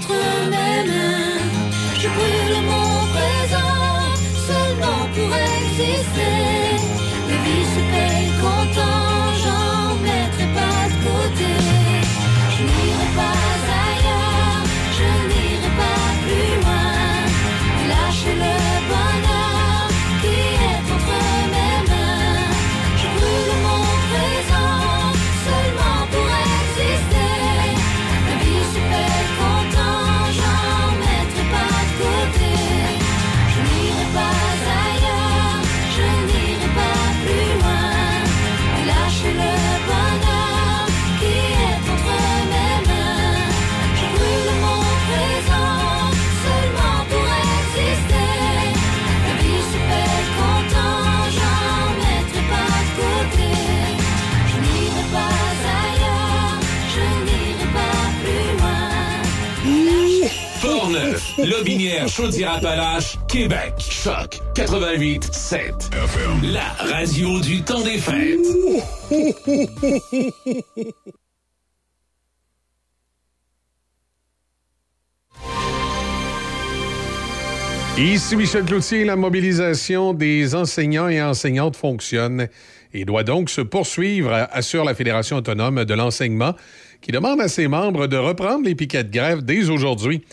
qui est Lobinière, Chaudière-Appalaches, Québec. Choc 88 7. La radio du temps des fêtes. Ici Michel Cloutier, la mobilisation des enseignants et enseignantes fonctionne et doit donc se poursuivre, assure la Fédération autonome de l'enseignement, qui demande à ses membres de reprendre les piquets de grève dès aujourd'hui.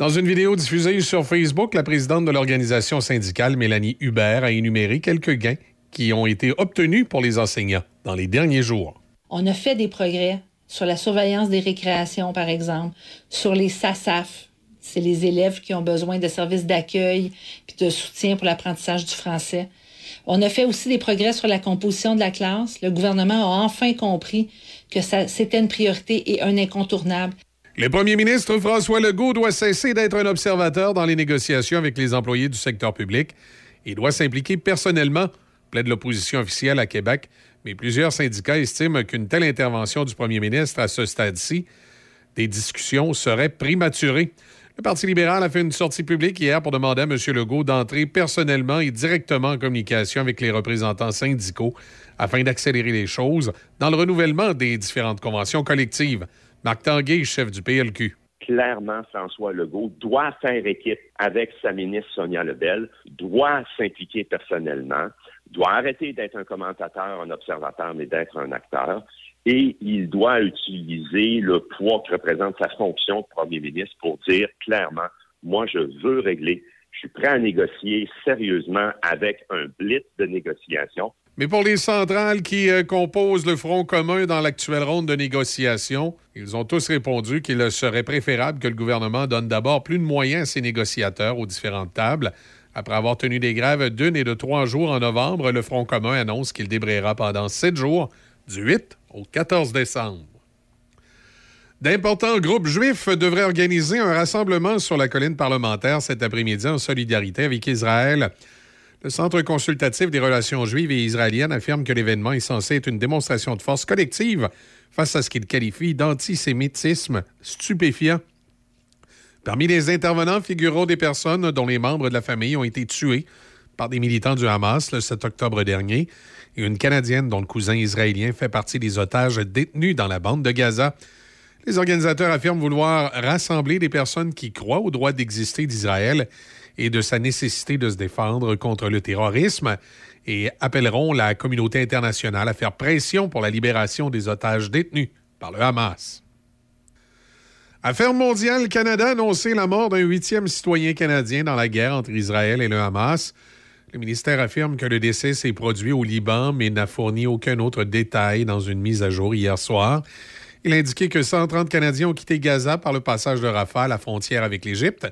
Dans une vidéo diffusée sur Facebook, la présidente de l'organisation syndicale, Mélanie Hubert, a énuméré quelques gains qui ont été obtenus pour les enseignants dans les derniers jours. On a fait des progrès sur la surveillance des récréations, par exemple, sur les SASAF. C'est les élèves qui ont besoin de services d'accueil puis de soutien pour l'apprentissage du français. On a fait aussi des progrès sur la composition de la classe. Le gouvernement a enfin compris que c'était une priorité et un incontournable. Le premier ministre François Legault doit cesser d'être un observateur dans les négociations avec les employés du secteur public et doit s'impliquer personnellement, plaide l'opposition officielle à Québec. Mais plusieurs syndicats estiment qu'une telle intervention du premier ministre à ce stade-ci des discussions serait prématurée. Le Parti libéral a fait une sortie publique hier pour demander à M. Legault d'entrer personnellement et directement en communication avec les représentants syndicaux afin d'accélérer les choses dans le renouvellement des différentes conventions collectives. Marc Tanguay, chef du PLQ. Clairement, François Legault doit faire équipe avec sa ministre Sonia Lebel, doit s'impliquer personnellement, doit arrêter d'être un commentateur, un observateur, mais d'être un acteur. Et il doit utiliser le poids que représente sa fonction de premier ministre pour dire clairement, moi, je veux régler, je suis prêt à négocier sérieusement avec un blitz de négociation. Mais pour les centrales qui euh, composent le Front commun dans l'actuelle ronde de négociation, ils ont tous répondu qu'il serait préférable que le gouvernement donne d'abord plus de moyens à ses négociateurs aux différentes tables. Après avoir tenu des grèves d'une et de trois jours en novembre, le Front commun annonce qu'il débrayera pendant sept jours, du 8 au 14 décembre. D'importants groupes juifs devraient organiser un rassemblement sur la colline parlementaire cet après-midi en solidarité avec Israël. Le Centre consultatif des relations juives et israéliennes affirme que l'événement est censé être une démonstration de force collective face à ce qu'il qualifie d'antisémitisme stupéfiant. Parmi les intervenants figureront des personnes dont les membres de la famille ont été tués par des militants du Hamas le 7 octobre dernier et une Canadienne dont le cousin israélien fait partie des otages détenus dans la bande de Gaza. Les organisateurs affirment vouloir rassembler des personnes qui croient au droit d'exister d'Israël et de sa nécessité de se défendre contre le terrorisme et appelleront la communauté internationale à faire pression pour la libération des otages détenus par le Hamas. Affaire mondiale, Canada a annoncé la mort d'un huitième citoyen canadien dans la guerre entre Israël et le Hamas. Le ministère affirme que le décès s'est produit au Liban, mais n'a fourni aucun autre détail dans une mise à jour hier soir. Il a indiqué que 130 Canadiens ont quitté Gaza par le passage de Rafah à la frontière avec l'Égypte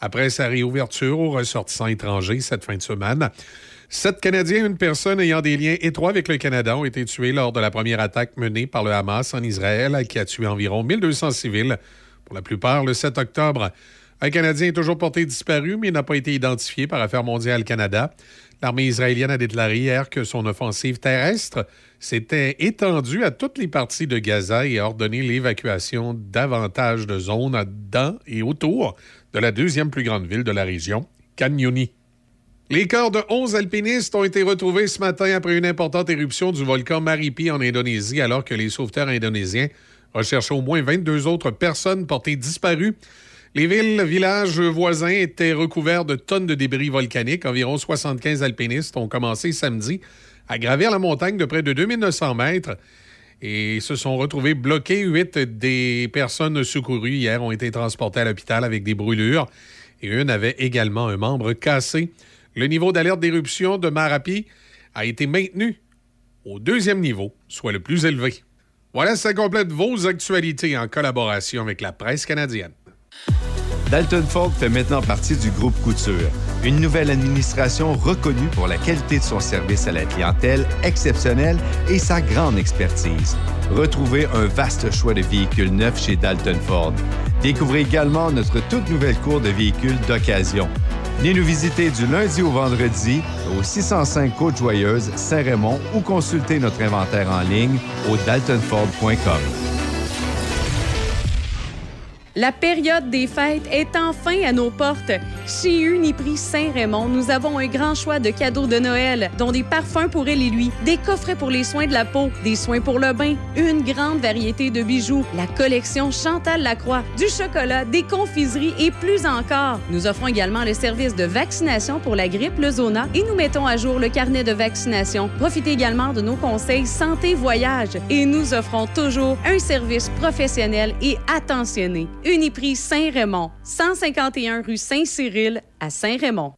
après sa réouverture aux ressortissants étrangers cette fin de semaine. Sept Canadiens et une personne ayant des liens étroits avec le Canada ont été tués lors de la première attaque menée par le Hamas en Israël, qui a tué environ 1200 civils, pour la plupart le 7 octobre. Un Canadien est toujours porté disparu, mais n'a pas été identifié par Affaires mondiales Canada. L'armée israélienne a déclaré hier que son offensive terrestre s'était étendue à toutes les parties de Gaza et a ordonné l'évacuation davantage de zones dans et autour de la deuxième plus grande ville de la région, Khan Yunis. Les corps de 11 alpinistes ont été retrouvés ce matin après une importante éruption du volcan Maripi en Indonésie, alors que les sauveteurs indonésiens recherchaient au moins 22 autres personnes portées disparues. Les villes, villages voisins étaient recouverts de tonnes de débris volcaniques. Environ 75 alpinistes ont commencé samedi à gravir la montagne de près de 2900 mètres et se sont retrouvés bloqués. Huit des personnes secourues hier ont été transportées à l'hôpital avec des brûlures et une avait également un membre cassé. Le niveau d'alerte d'éruption de Marapi a été maintenu au deuxième niveau, soit le plus élevé. Voilà, ça complète vos actualités en collaboration avec la presse canadienne. Dalton Ford fait maintenant partie du groupe Couture, une nouvelle administration reconnue pour la qualité de son service à la clientèle exceptionnelle et sa grande expertise. Retrouvez un vaste choix de véhicules neufs chez Dalton Ford. Découvrez également notre toute nouvelle cour de véhicules d'occasion. Venez nous visiter du lundi au vendredi au 605 Côte-Joyeuse, Saint-Raymond ou consultez notre inventaire en ligne au daltonford.com. La période des fêtes est enfin à nos portes. Chez Uniprix Saint-Raymond, nous avons un grand choix de cadeaux de Noël, dont des parfums pour elle et lui, des coffrets pour les soins de la peau, des soins pour le bain, une grande variété de bijoux, la collection Chantal Lacroix, du chocolat, des confiseries et plus encore. Nous offrons également le service de vaccination pour la grippe, le zona et nous mettons à jour le carnet de vaccination. Profitez également de nos conseils santé voyage et nous offrons toujours un service professionnel et attentionné. Uniprix Saint-Raymond, 151 rue Saint-Cyril à Saint-Raymond.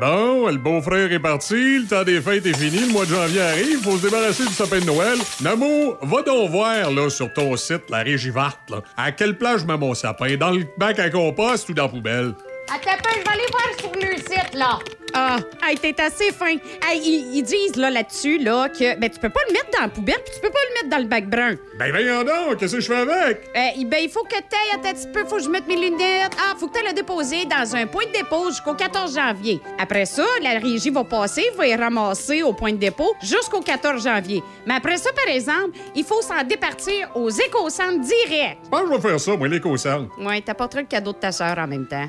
Bon, le beau-frère est parti, le temps des fêtes est fini, le mois de janvier arrive, faut se débarrasser du sapin de Noël. Namo, va donc voir là, sur ton site, la là, à quelle place je mets mon sapin, dans le bac à compost ou dans la poubelle? Attends un peu, je vais aller voir sur le site, là. Ah, hey, t'es assez fin. Hey, ils, ils disent là, là-dessus là, que ben, tu peux pas le mettre dans la poubelle puis tu peux pas le mettre dans le bac brun. Ben voyons donc, qu'est-ce que je fais avec? Euh, ben, il faut que t'ailles un petit peu, faut que je mette mes lunettes. Ah, faut que t'ailles le déposer dans un point de dépôt jusqu'au 14 janvier. Après ça, la régie va passer, va y ramasser au point de dépôt jusqu'au 14 janvier. Mais après ça, par exemple, il faut s'en départir aux éco-centres direct. Je pense que je vais faire ça, moi, l'éco-centre. Ouais, t'apporteras le cadeau de ta sœur en même temps.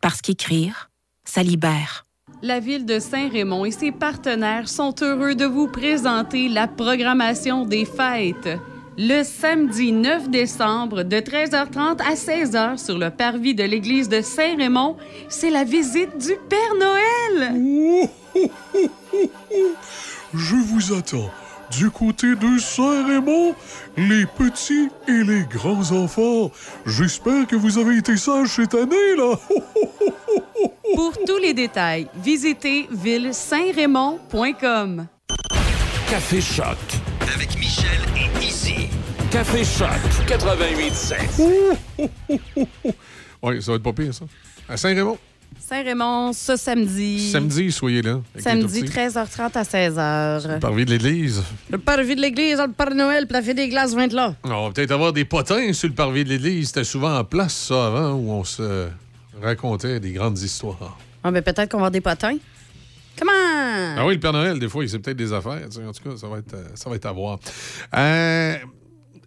Parce qu'écrire, ça libère. La ville de Saint-Raymond et ses partenaires sont heureux de vous présenter la programmation des fêtes. Le samedi 9 décembre, de 13h30 à 16h sur le parvis de l'église de Saint-Raymond, c'est la visite du Père Noël. Je vous attends. Du côté de Saint-Raymond, les petits et les grands enfants. J'espère que vous avez été sages cette année, là. Pour tous les détails, visitez ville-saint-raymond.com. Café Choc. Avec Michel et Izzy. Café Choc 88.7. Oui, ça va être pas pire, ça. À Saint-Raymond. Saint-Raymond, ce samedi. Samedi, soyez là. Samedi, tourtiers. 13h30 à 16h. Parvis de l'église. Le parvis de l'église, le Père Noël, puis la fête des glaces va être là. On va peut-être avoir des potins sur le parvis de l'église. C'était souvent en place, ça, avant, où on se racontait des grandes histoires. Ah, ben peut-être qu'on va avoir des potins. Comment? Ah oui, le Père Noël, des fois, il sait peut-être des affaires. tu sais. En tout cas, ça va être, euh, ça va être à voir. Euh,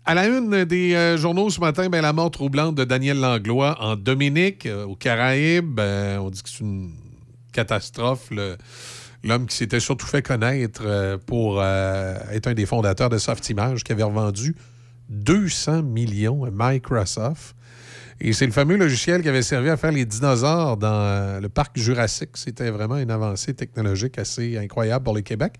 à la une des euh, journaux ce matin, ben, la mort troublante de Daniel Langlois en Dominique, euh, aux Caraïbes. Ben, on dit que c'est une catastrophe. L'homme qui s'était surtout fait connaître euh, pour être un des fondateurs de Softimage, qui avait revendu 200 millions à Microsoft. Et c'est le fameux logiciel qui avait servi à faire les dinosaures dans euh, le parc Jurassique. C'était vraiment une avancée technologique assez incroyable pour le Québec.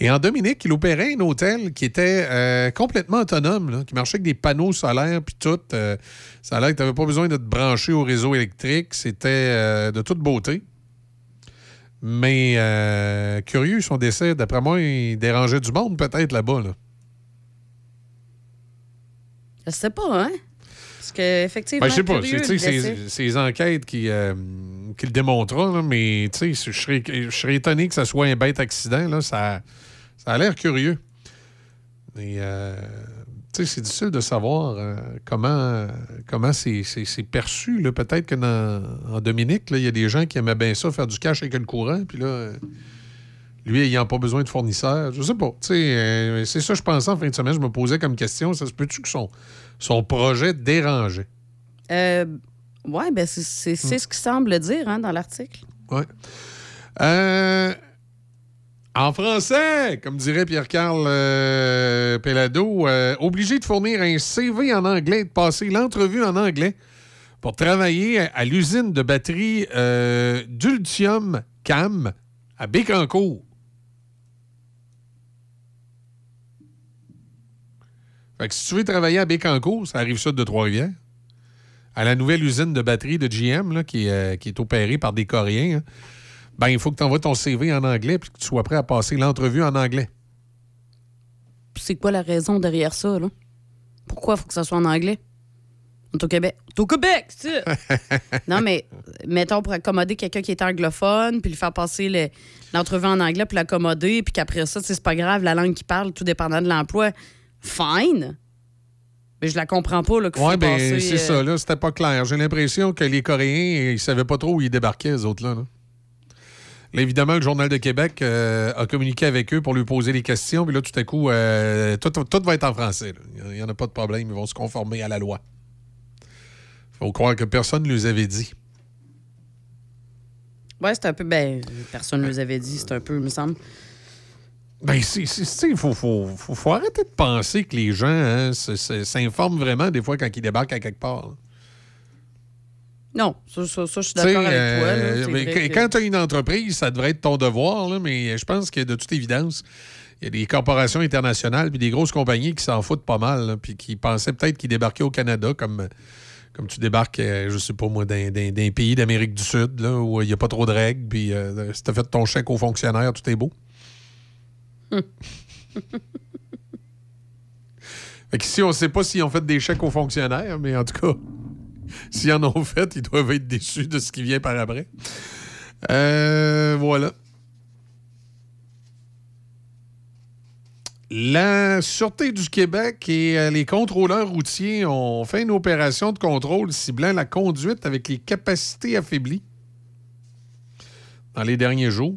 Et en Dominique, il opérait un hôtel qui était euh, complètement autonome, qui marchait avec des panneaux solaires puis tout. Euh, ça a l'air que tu n'avais pas besoin de te brancher au réseau électrique. C'était de toute beauté. Mais curieux, son décès, d'après moi, il dérangeait du monde peut-être là-bas. Là. Je sais pas, hein? Parce que, effectivement, Ben, je sais pas. C'est les enquêtes qui, euh, qui le démontreront, mais je serais, je serais étonné que ça soit un bête accident. Là, ça, ça a l'air curieux. Mais euh, c'est difficile de savoir euh, comment, comment c'est perçu. Peut-être que dans, en Dominique, il y a des gens qui aimaient bien ça, faire du cash avec le courant, puis là, lui, ayant pas besoin de fournisseur, je sais pas. Euh, c'est ça, je pensais en fin de semaine, je me posais comme question, ça se peut-tu que son, son projet dérangeait? Euh, ouais, ben c'est- ce qu'il semble dire hein, dans l'article. Oui. Euh, en français, comme dirait Pierre-Carl euh, Pellado, euh, obligé de fournir un CV en anglais, de passer l'entrevue en anglais pour travailler à, à l'usine de batterie euh, d'Ultium Cam à Bécancourt. Fait que si tu veux travailler à Bécancourt, ça arrive sud de Trois-Rivières, à la nouvelle usine de batterie de GM là, qui, est, euh, qui est opérée par des Coréens, hein, ben, il faut que tu envoies ton CV en anglais et que tu sois prêt à passer l'entrevue en anglais. C'est quoi la raison derrière ça, là? Pourquoi il faut que ça soit en anglais? On est au Québec. On est au Québec, c'est non, mais mettons pour accommoder quelqu'un qui est anglophone, puis lui faire passer le- l'entrevue en anglais, puis l'accommoder, puis qu'après ça, c'est pas grave, la langue qu'il parle, tout dépendant de l'emploi. Fine! Mais je la comprends pas, là, Oui, ben c'est euh, ça, là. C'était pas clair. J'ai l'impression que les Coréens, ils savaient pas trop où ils débarquaient, les autres-là. Là. Là, évidemment, le Journal de Québec euh, a communiqué avec eux pour lui poser des questions. Puis là, tout à coup, euh, tout, tout va être en français. Il n'y en a pas de problème. Ils vont se conformer à la loi. faut croire que personne ne les avait dit. Ouais, c'est un peu. Ben, personne ne nous avait dit, c'est un peu, il me semble. Ben, c'est- il faut, faut, faut- faut arrêter de penser que les gens hein, s'informent vraiment des fois quand ils débarquent à quelque part. Non, ça, ça, ça, je suis d'accord avec toi. là, euh, mais vrai Quand tu as une entreprise, ça devrait être ton devoir, là, mais je pense que de toute évidence, il y a des corporations internationales puis des grosses compagnies qui s'en foutent pas mal, là, puis qui pensaient peut-être qu'ils débarquaient au Canada comme, comme tu débarques, euh, je sais pas moi, dans, dans- dans un pays d'Amérique du Sud, là, où il n'y a pas trop de règles, puis euh, si tu as fait ton chèque aux fonctionnaires, tout est beau. Fait que si on ne sait pas s'ils ont fait des chèques aux fonctionnaires, mais en tout cas, s'ils en ont fait, ils doivent être déçus de ce qui vient par après. Euh, voilà. La Sûreté du Québec et euh, les contrôleurs routiers ont fait une opération de contrôle ciblant la conduite avec les capacités affaiblies dans les derniers jours.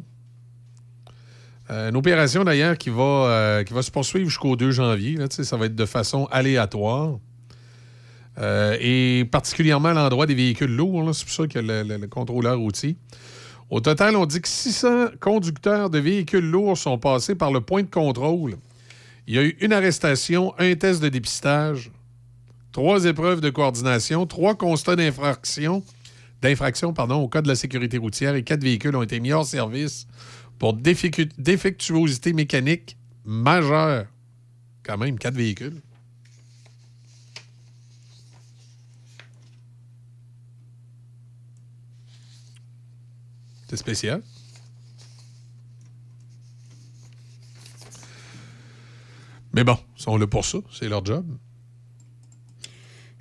Euh, une opération d'ailleurs qui, va, euh, qui va se poursuivre jusqu'au 2 janvier. ça va être de façon aléatoire. Euh, et particulièrement à l'endroit des véhicules lourds. C'est pour ça que le, le- le contrôleur routier. Au total, on dit que 600 conducteurs de véhicules lourds sont passés par le point de contrôle. Il y a eu une arrestation, un test de dépistage, trois épreuves de coordination, trois constats d'infraction, d'infraction pardon, au Code de la sécurité routière et quatre véhicules ont été mis hors service pour défectuosité mécanique majeure. Quand même, quatre véhicules. C'est spécial. Mais bon, ils sont là pour ça. C'est leur job.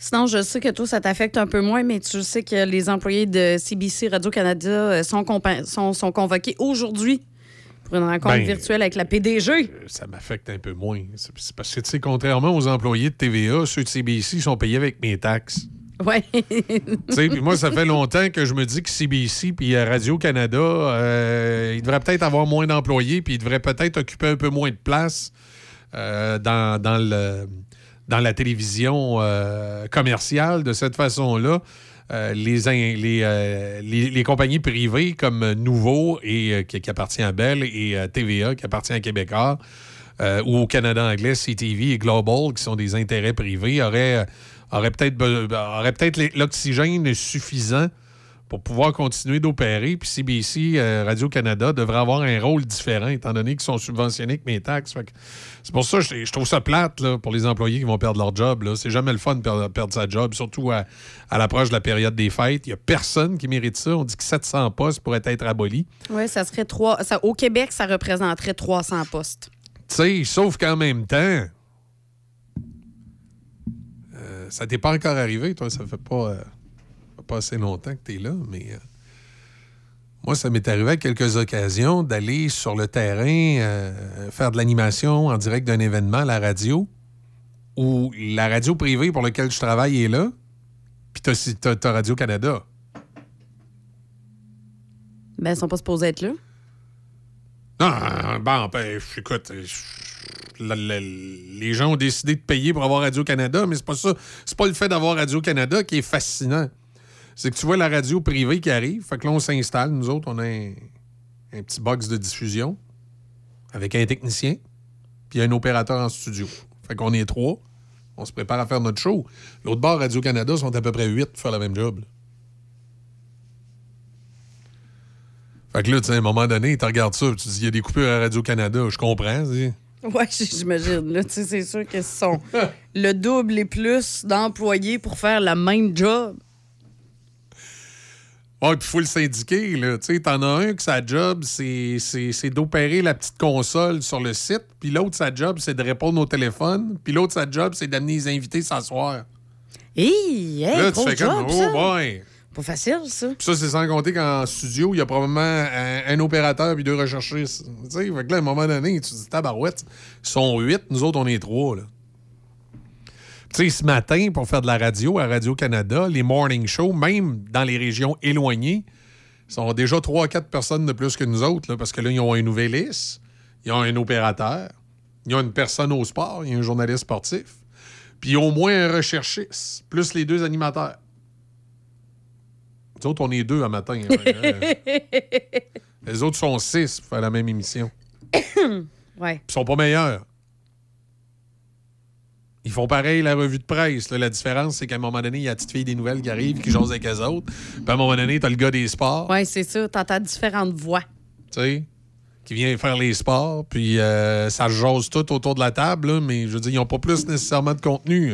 Sinon, je sais que toi, ça t'affecte un peu moins, mais tu sais que les employés de CBC Radio-Canada euh, sont, sont, sont convoqués aujourd'hui pour une rencontre Ben, virtuelle avec la PDG. Ça m'affecte un peu moins. C'est parce que, tu sais, contrairement aux employés de TVA, ceux de CBC sont payés avec mes taxes. Sais, puis moi, ça fait longtemps que je me dis que CBC puis euh, Radio-Canada, euh, ils devraient peut-être avoir moins d'employés, puis ils devraient peut-être occuper un peu moins de place euh, dans, dans le, dans la télévision euh, commerciale. De cette façon-là, euh, euh, les, les compagnies privées comme Nouveau, et, qui, appartient à Bell, et TVA, qui appartient à Québécois, ou au Canada anglais, CTV et Global, qui sont des intérêts privés, auraient, aurait peut-être l'oxygène suffisant pour pouvoir continuer d'opérer. Puis CBC, euh, Radio-Canada, devrait avoir un rôle différent, étant donné qu'ils sont subventionnés avec mes taxes. C'est pour ça que je, je trouve ça plate là, pour les employés qui vont perdre leur job. là. C'est jamais le fun de perdre, perdre sa job, surtout à, à l'approche de la période des fêtes. Il n'y a personne qui mérite ça. On dit que 700 postes pourraient être abolis. Oui, ça serait trois. Ça, au Québec, ça représenterait 300 postes. Tu sais, sauf qu'en même temps, euh, ça t'est pas encore arrivé, toi. Ça fait pas, euh, pas assez longtemps que tu es là, mais euh, moi, ça m'est arrivé à quelques occasions d'aller sur le terrain euh, faire de l'animation en direct d'un événement à la radio où la radio privée pour laquelle je travaille est là, puis t'as, t'as Radio-Canada. Ben, ils sont pas supposés être là. Non, bon, ben, écoute, la- la- les gens ont décidé de payer pour avoir Radio-Canada, mais c'est pas ça. C'est pas le fait d'avoir Radio-Canada qui est fascinant. C'est que tu vois la radio privée qui arrive, fait que là, on s'installe. Nous autres, on a un, petit box de diffusion avec un technicien, puis un opérateur en studio. Fait qu'on est trois. On se prépare à faire notre show. L'autre bord, Radio-Canada, sont à peu près huit pour faire le même job. Fait que là, tu sais, à un moment donné, tu regardes ça, tu dis, il y a des coupures à Radio-Canada. Je comprends. tu. Oui, j'imagine. Là, c'est sûr ce sont le double et plus d'employés pour faire la même job. Ouais, puis il faut le syndiquer, là. Tu sais, t'en as un que sa job, c'est d'opérer la petite console sur le site, puis l'autre, sa job, c'est de répondre au téléphone, puis l'autre, sa job, c'est d'amener les invités s'asseoir. Hey, hey, là, tu fais comme, ça. oh. Pas facile, ça. Puis ça, c'est sans compter qu'en studio, il y a probablement un, un opérateur puis deux recherchistes. Tu sais, fait que là, à un moment donné, tu te dis, tabarouette, ils sont huit, nous autres, on est trois, là. Tu sais, ce matin, pour faire de la radio à Radio-Canada, les morning shows, même dans les régions éloignées, sont déjà trois à quatre personnes de plus que nous autres, là, parce que là, ils ont un nouvelliste, ils ont un opérateur, ils ont une personne au sport, il y a un journaliste sportif, puis au moins un recherchiste, plus les deux animateurs. Nous autres, on est deux à matin. hein. Euh, les autres sont six pour faire la même émission. ouais. Ils sont pas meilleurs. Ils font pareil la revue de presse. là. La différence, c'est qu'à un moment donné, il y a la petite fille des nouvelles qui arrive, qui jase avec les autres. Puis à un moment donné, t'as le gars des sports, Oui, c'est ça. T'entends différentes voix. tu sais, qui vient faire les sports. Puis euh, ça se jase tout autour de la table, là, mais je veux dire, ils n'ont pas plus nécessairement de contenu.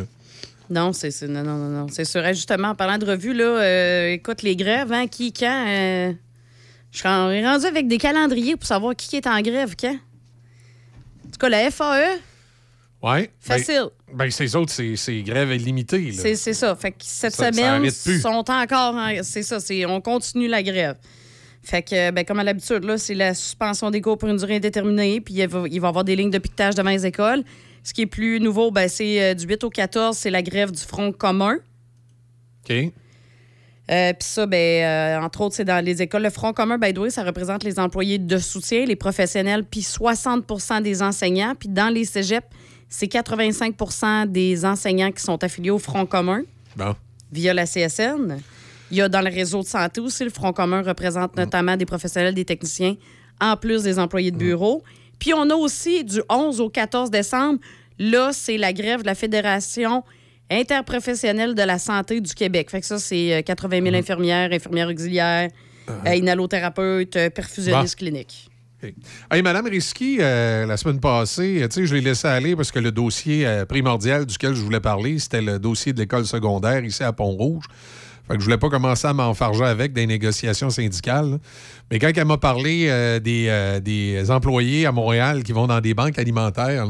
Non, c'est non, non, non, non. C'est sûr. Justement, en parlant de revue, là, euh, écoute, les grèves, hein, qui, quand? euh, je suis en- rendu avec des calendriers pour savoir qui est en grève quand? En tout cas, la FAE, Ouais. Facile. Ben, ben, ces autres, c'est grève illimitée. c'est ça. Fait que cette Ça- semaine, plus. sont encore. en- C'est ça, c'est on continue la grève. Fait que, ben, comme à l'habitude, là, c'est la suspension des cours pour une durée indéterminée, puis il va, il va y avoir des lignes de piquetage devant les écoles. Ce qui est plus nouveau, ben, c'est euh, du 8 au 14, c'est la grève du Front commun. OK. Euh, Puis ça, ben, euh, entre autres, c'est dans les écoles. Le Front commun, by the way, ça représente les employés de soutien, les professionnels, puis 60% des enseignants. Puis dans les cégeps, c'est 85% des enseignants qui sont affiliés au Front commun Bon. via la CSN. Il y a dans le réseau de santé aussi, le Front commun représente notamment des professionnels, des techniciens, en plus des employés de bureau. Puis on a aussi du 11 au 14 décembre, là, c'est la grève de la Fédération interprofessionnelle de la santé du Québec. Fait que ça, c'est euh, 80 000 infirmières, infirmières auxiliaires, euh, inhalothérapeutes, euh, perfusionnistes cliniques. OK. Hey, Madame Risky, euh, la semaine passée, euh, tu sais, je l'ai laissé aller parce que le dossier euh, primordial duquel je voulais parler, c'était le dossier de l'école secondaire ici à Pont-Rouge. Fait que je voulais pas commencer à m'enfarger avec des négociations syndicales. là. Mais quand elle m'a parlé euh, des, des employés à Montréal qui vont dans des banques alimentaires,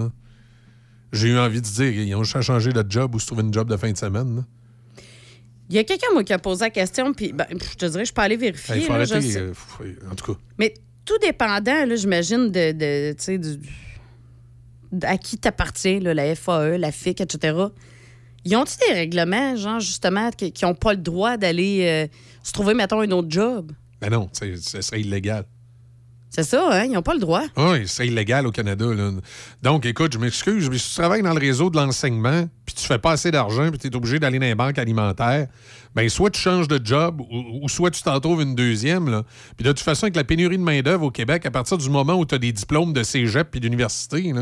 j'ai eu envie de dire, ils ont changé de job ou se trouver une job de fin de semaine. là. Il y a quelqu'un, moi, qui a posé la question, puis ben, je te dirais, je peux aller vérifier. Hey, Il faut là, je arrêter. sais. en tout cas. Mais tout dépendant, j'imagine, de, de, du- à qui t'appartient, la FAE, la FIC, etc. Ils ont-ils des règlements, genre, justement, qui n'ont pas le droit d'aller euh, se trouver, mettons, un autre job? Ben non, ce serait illégal. C'est ça, hein? Ils n'ont pas le droit. Oui, c'est illégal au Canada. là. Donc, écoute, je m'excuse, mais si tu travailles dans le réseau de l'enseignement, puis tu fais pas assez d'argent, puis tu es obligé d'aller dans les banques alimentaires, ben soit tu changes de job, ou, soit tu t'en trouves une deuxième. Là. Puis de toute façon, avec la pénurie de main-d'œuvre au Québec, à partir du moment où tu as des diplômes de cégep puis d'université,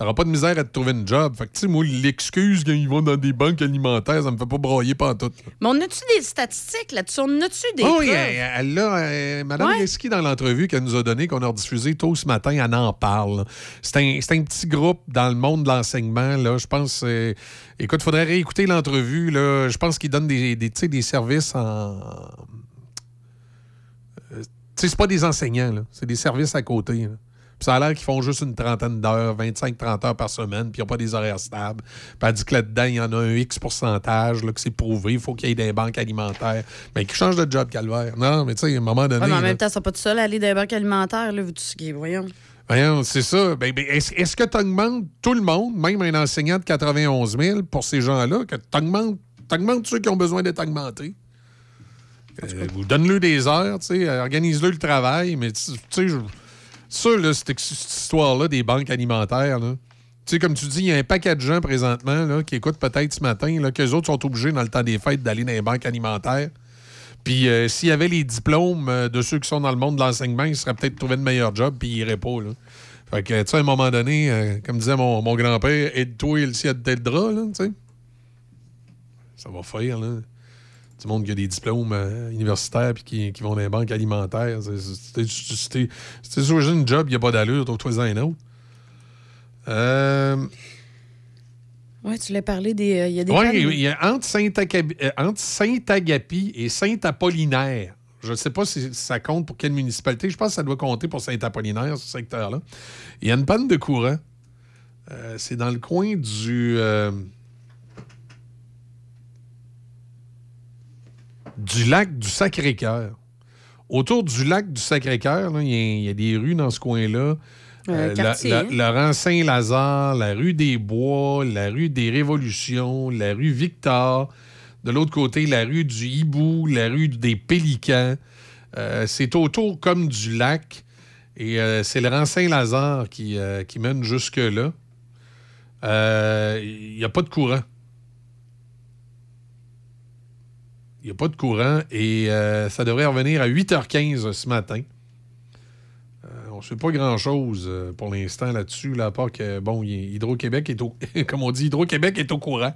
T'auras pas de misère à te trouver une job. Fait que, tu sais, moi, l'excuse quand ils vont dans des banques alimentaires, ça me fait pas broyer pantoute. là. Mais on a-tu des statistiques là-dessus? On a-tu des Oh, oui, elle, elle l'a, euh, Madame Ouais. Leski, dans l'entrevue qu'elle nous a donnée, qu'on a rediffusée tôt ce matin, elle en parle. là. C'est un, un petit groupe dans le monde de l'enseignement. là. Je pense. euh, écoute, il faudrait réécouter l'entrevue. là. Je pense qu'ils donnent des, des, des services en. Euh, Tu sais, c'est pas des enseignants, là. c'est des services à côté. là. Puis ça a l'air qu'ils font juste une trentaine d'heures, 25-30 heures par semaine, puis ils n'ont pas des horaires stables. Puis elle dit que là-dedans, il y en a un X pourcentage, là, que c'est prouvé, il faut qu'il y ait des banques alimentaires. Mais qui changent de job, Calvaire. Non, mais tu sais, à un moment donné. Ouais, mais en là, même temps, ils sont pas tout seuls à aller dans les banques alimentaires, là, vu tout. Voyons. Voyons, c'est ça. Ben, ben, est-ce, que tu augmentes tout le monde, même un enseignant de 91 000 pour ces gens-là, que tu augmentes, ceux qui ont besoin d'être augmentés? Euh, vous donne-le des heures, tu sais, organise-le le travail, mais tu tu sais, je- ça, là, cette, cette histoire-là des banques alimentaires, là, tu sais, comme tu dis, il y a un paquet de gens présentement là, qui écoutent peut-être ce matin, qu'eux autres sont obligés dans le temps des fêtes d'aller dans les banques alimentaires. Puis euh, s'il y avait les diplômes euh, de ceux qui sont dans le monde de l'enseignement, ils seraient peut-être trouvé de meilleurs jobs puis ils iraient pas. Là. Fait que, tu sais, à un moment donné, euh, comme disait mon, grand-père, aide-toi le ciel de drap, là, tu sais. Ça va faire, là. Du monde qui a des diplômes euh, universitaires puis qui, qui vont dans les banques alimentaires. C'est- sûr, j'ai une job, il n'y a pas d'allure, trouve-toi un autre. Euh, Ouais, tu l'as parlé des. euh, Il y a des. oui, femmes- il y a entre Saint-Agapi et Saint-Apollinaire. Je ne sais pas si ça compte pour quelle municipalité. Je pense que ça doit compter pour Saint-Apollinaire, ce secteur-là. Il y a une panne de courant. Euh, c'est dans le coin du. Du lac du Sacré-Cœur. Autour du lac du Sacré-Cœur, il y, a- il y a des rues dans ce coin-là. Euh, la- quartier, la- hein? Laurent Saint-Lazare, la rue des Bois, la rue des Révolutions, la rue Victor. De l'autre côté, la rue du Hibou, la rue des Pélicans. Euh, c'est autour comme du lac. Et euh, c'est le rang Saint-Lazare qui, euh, qui mène jusque-là. Euh, Il n'y a pas de courant. Il n'y a pas de courant et euh, ça devrait revenir à 8h15 ce matin. Euh, on ne sait pas grand-chose euh, pour l'instant là-dessus, là, à part que, bon, Hydro-Québec est au... comme on dit, Hydro-Québec est au courant.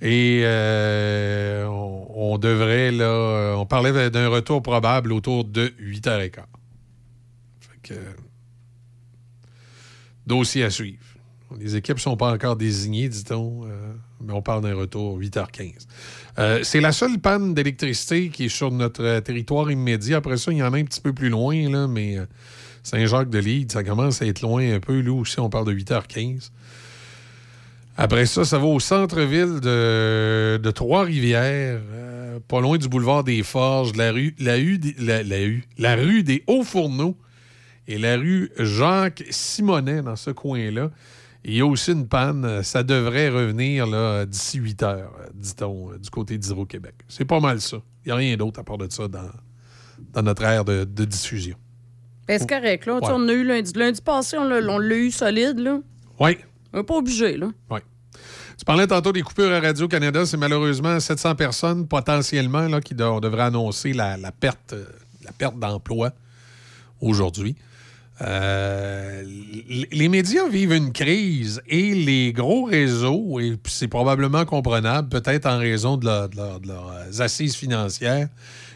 Et on, on devrait, là, on parlait d'un retour probable autour de 8h15. Fait que, dossier à suivre. Les équipes ne sont pas encore désignées, dit-on, mais on parle d'un retour 8h15. Euh, c'est la seule panne d'électricité qui est sur notre euh, territoire immédiat. Après ça, il y en a un petit peu plus loin, mais euh, Saint-Jacques-de-Lide, ça commence à être loin un peu. Là aussi, on parle de 8h15. Après ça, ça va au centre-ville de, Trois-Rivières, pas loin du boulevard des Forges, la rue, la, rue des- la, la rue- la rue des Hauts-Fourneaux et la rue Jacques-Simonet dans ce coin-là. Il y a aussi une panne. euh, Ça devrait revenir là, d'ici 8 heures, euh, dit-on, euh, du côté d'Hydro-Québec. C'est pas mal ça. Il n'y a rien d'autre à part de ça dans, dans notre ère de, de diffusion. Ben, c'est correct, là. Ouais. On a eu lundi. Lundi passé, on l'a eu solide, là. Oui. On n'est pas obligé, là. Oui. Tu parlais tantôt des coupures à Radio-Canada. C'est malheureusement 700 personnes potentiellement là, qui do- on devrait annoncer la, la perte, la perte d'emploi aujourd'hui. Euh, les médias vivent une crise et les gros réseaux, et c'est probablement comprenable, peut-être en raison de, leur- de leur- de leurs euh, assises financières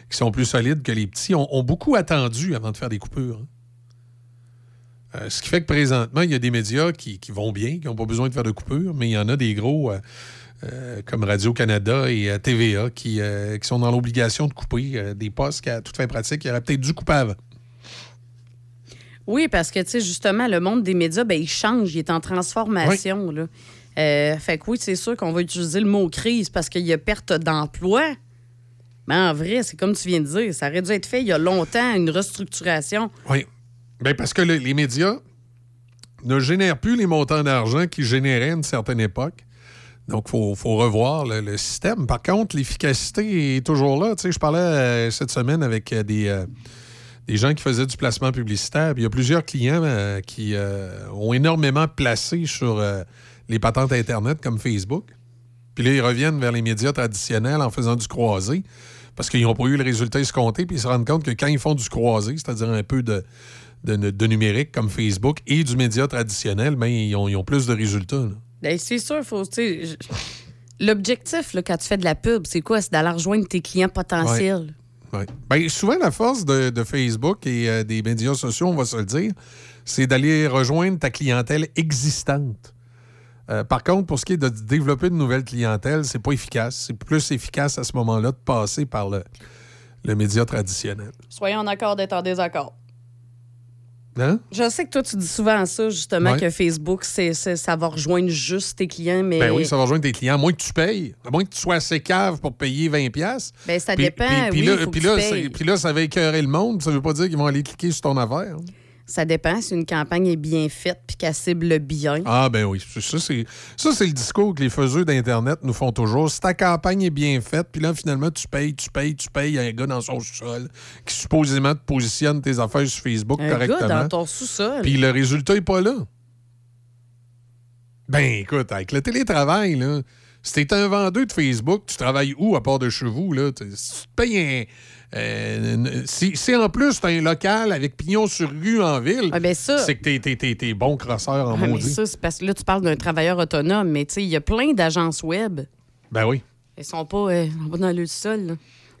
qui sont plus solides que les petits, ont, beaucoup attendu avant de faire des coupures. hein. Euh, ce qui fait que présentement, il y a des médias qui, vont bien, qui n'ont pas besoin de faire de coupures, mais il y en a des gros comme Radio-Canada et TVA qui, sont dans l'obligation de couper des postes qu'à toute fin pratique, ils auraient peut-être dû couper avant. Oui, parce que, tu sais, justement, le monde des médias, ben, il change, il est en transformation, là. Euh, fait que oui, c'est sûr qu'on va utiliser le mot crise parce qu'il y a perte d'emploi. Mais en vrai, c'est comme tu viens de dire, ça aurait dû être fait il y a longtemps, une restructuration. Oui. Bien, parce que le- les médias ne génèrent plus les montants d'argent qu'ils généraient à une certaine époque. Donc, il faut, faut revoir le, le système. Par contre, l'efficacité est toujours là. Tu sais, je parlais euh, cette semaine avec euh, des, des gens qui faisaient du placement publicitaire. Puis il y a plusieurs clients euh, qui euh, ont énormément placé sur euh, les patentes Internet comme Facebook. Puis là, ils reviennent vers les médias traditionnels en faisant du croisé parce qu'ils n'ont pas eu le résultat escompté. Puis ils se rendent compte que quand ils font du croisé, c'est-à-dire un peu de, de, de numérique comme Facebook et du média traditionnel, ben, ils, ont, ils ont plus de résultats. Ben, c'est sûr, faut. L'objectif, quand tu fais de la pub, c'est quoi? C'est d'aller rejoindre tes clients potentiels. Ouais. Ben, souvent, la force de, de Facebook et euh, des médias sociaux, on va se le dire, c'est d'aller rejoindre ta clientèle existante. Euh, par contre, pour ce qui est de développer de nouvelles clientèles, c'est pas efficace. C'est plus efficace à ce moment-là de passer par le, le média traditionnel. Soyons en accord d'être en désaccord. Hein? Je sais que toi, tu dis souvent ça, justement, Ouais. que Facebook, c'est, c'est- ça va rejoindre juste tes clients, mais. Ben oui, ça va rejoindre tes clients. À moins que tu payes. À moins que tu sois assez cave pour payer 20$. piastres. Ben, ça Puis- dépend, Puis, oui, là, là, ça va écœurer le monde. Ça veut pas dire qu'ils vont aller cliquer sur ton affaire. Ça dépend si une campagne est bien faite puis qu'elle cible bien. Ah, ben oui. Ça, c'est, ça, c'est le discours que les faiseux d'Internet nous font toujours. Si ta campagne est bien faite, puis là, finalement, tu payes, tu payes, tu payes, il y a un gars dans son sous-sol qui supposément te positionne tes affaires sur Facebook Un correctement. gars dans ton sous-sol. Puis le résultat n'est pas là. Ben, écoute, avec le télétravail, là, si t'es un vendeur de Facebook, tu travailles où à part de chez vous, là? Si tu te payes un. Euh, si, si en plus t'as un local avec pignon sur rue en ville, c'est que t'es, t'es, t'es- t'es bon crosseur en Ah, mais maudit. ça, c'est parce que là, tu parles d'un travailleur autonome, mais tu sais, il y a plein d'agences web. Ben oui. Ils sont pas, euh, ils sont pas dans le sol. là.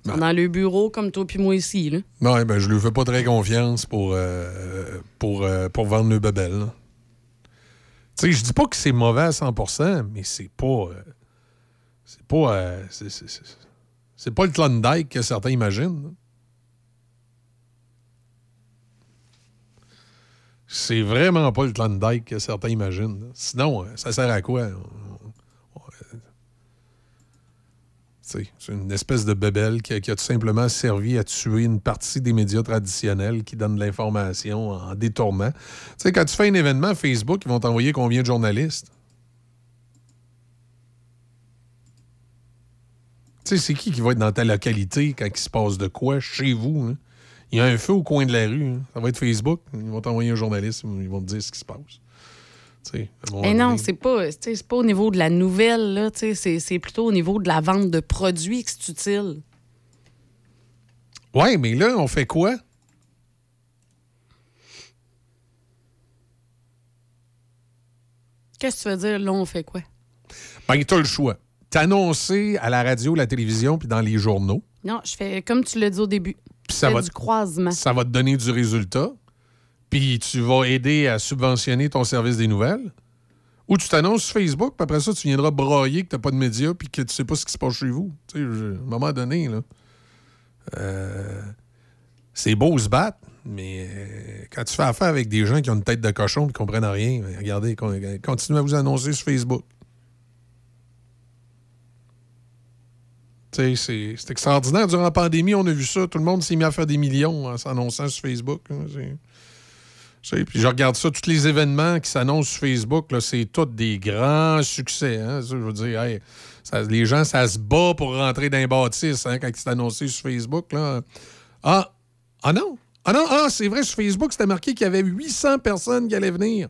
Sont dans le bureau comme toi puis moi ici. Là. Non, ben, je lui fais pas très confiance pour, euh, pour, euh, pour vendre le bebel. Tu sais, je dis pas que c'est mauvais à 100% mais c'est pas. euh, c'est pas. c'est, c'est- c'est- c'est pas le Klondike que certains imaginent. C'est vraiment pas le Klondike que certains imaginent. Sinon, euh, ça sert à quoi? C'est une espèce de bébelle qui a, qui a tout simplement servi à tuer une partie des médias traditionnels qui donnent de l'information en détournant. Tu sais, quand tu fais un événement Facebook, ils vont t'envoyer combien de journalistes? Tu sais, c'est qui qui va être dans ta localité quand il se passe de quoi chez vous? hein? Il y a un feu au coin de la rue. hein. Ça va être Facebook. Ils vont t'envoyer un journaliste. Ils vont te dire ce qui se passe. Mais non, c'est pas, pas au niveau de la nouvelle, c'est plutôt au niveau de la vente de produits que c'est utile. Ouais, mais là, on fait quoi? Qu'est-ce que tu veux dire, là, on fait quoi? Ben, t'as le choix. T'annoncer à la radio, la télévision, puis dans les journaux. Non, je fais comme tu l'as dit au début. Puis ça va, du croisement. ça va te donner du résultat. Puis tu vas aider à subventionner ton service des nouvelles. Ou tu t'annonces sur Facebook, puis après ça, tu viendras broyer que t'as pas de médias, puis que tu sais pas ce qui se passe chez vous. Tu sais, je- à un moment donné, là. euh, c'est beau se battre, mais euh, quand tu fais affaire avec des gens qui ont une tête de cochon et qui comprennent rien, regardez, con- continuez à vous annoncer sur Facebook. Tu sais, c'est extraordinaire. Durant la pandémie, on a vu ça. Tout le monde s'est mis à faire des millions en s'annonçant sur Facebook. hein. Puis je regarde ça, tous les événements qui s'annoncent sur Facebook, c'est tous des grands succès. hein. Je veux dire, hey, les gens, ça se bat pour rentrer dans les bâtisses hein, quand c'est annoncé sur Facebook. Ah, ah non! Ah non, ah, c'est vrai, sur Facebook, c'était marqué qu'il y avait 800 personnes qui allaient venir.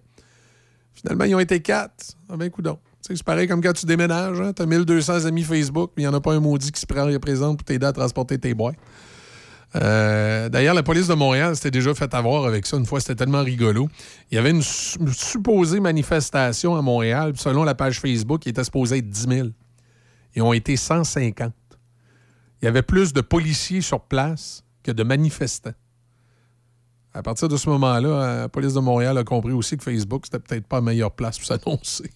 Finalement, ils ont été quatre. Ah ben, coudonc. C'est pareil comme quand tu déménages. Hein? Tu as 1200 amis Facebook, mais il n'y en a pas un maudit qui se prend représente pour t'aider à transporter tes boîtes. Euh, D'ailleurs, la police de Montréal s'était déjà fait avoir avec ça une fois. C'était tellement rigolo. Il y avait une su- supposée manifestation à Montréal. Selon la page Facebook, il était supposé être 10 000. Ils ont été 150. Il y avait plus de policiers sur place que de manifestants. À partir de ce moment-là, la police de Montréal a compris aussi que Facebook, c'était peut-être pas la meilleure place pour s'annoncer.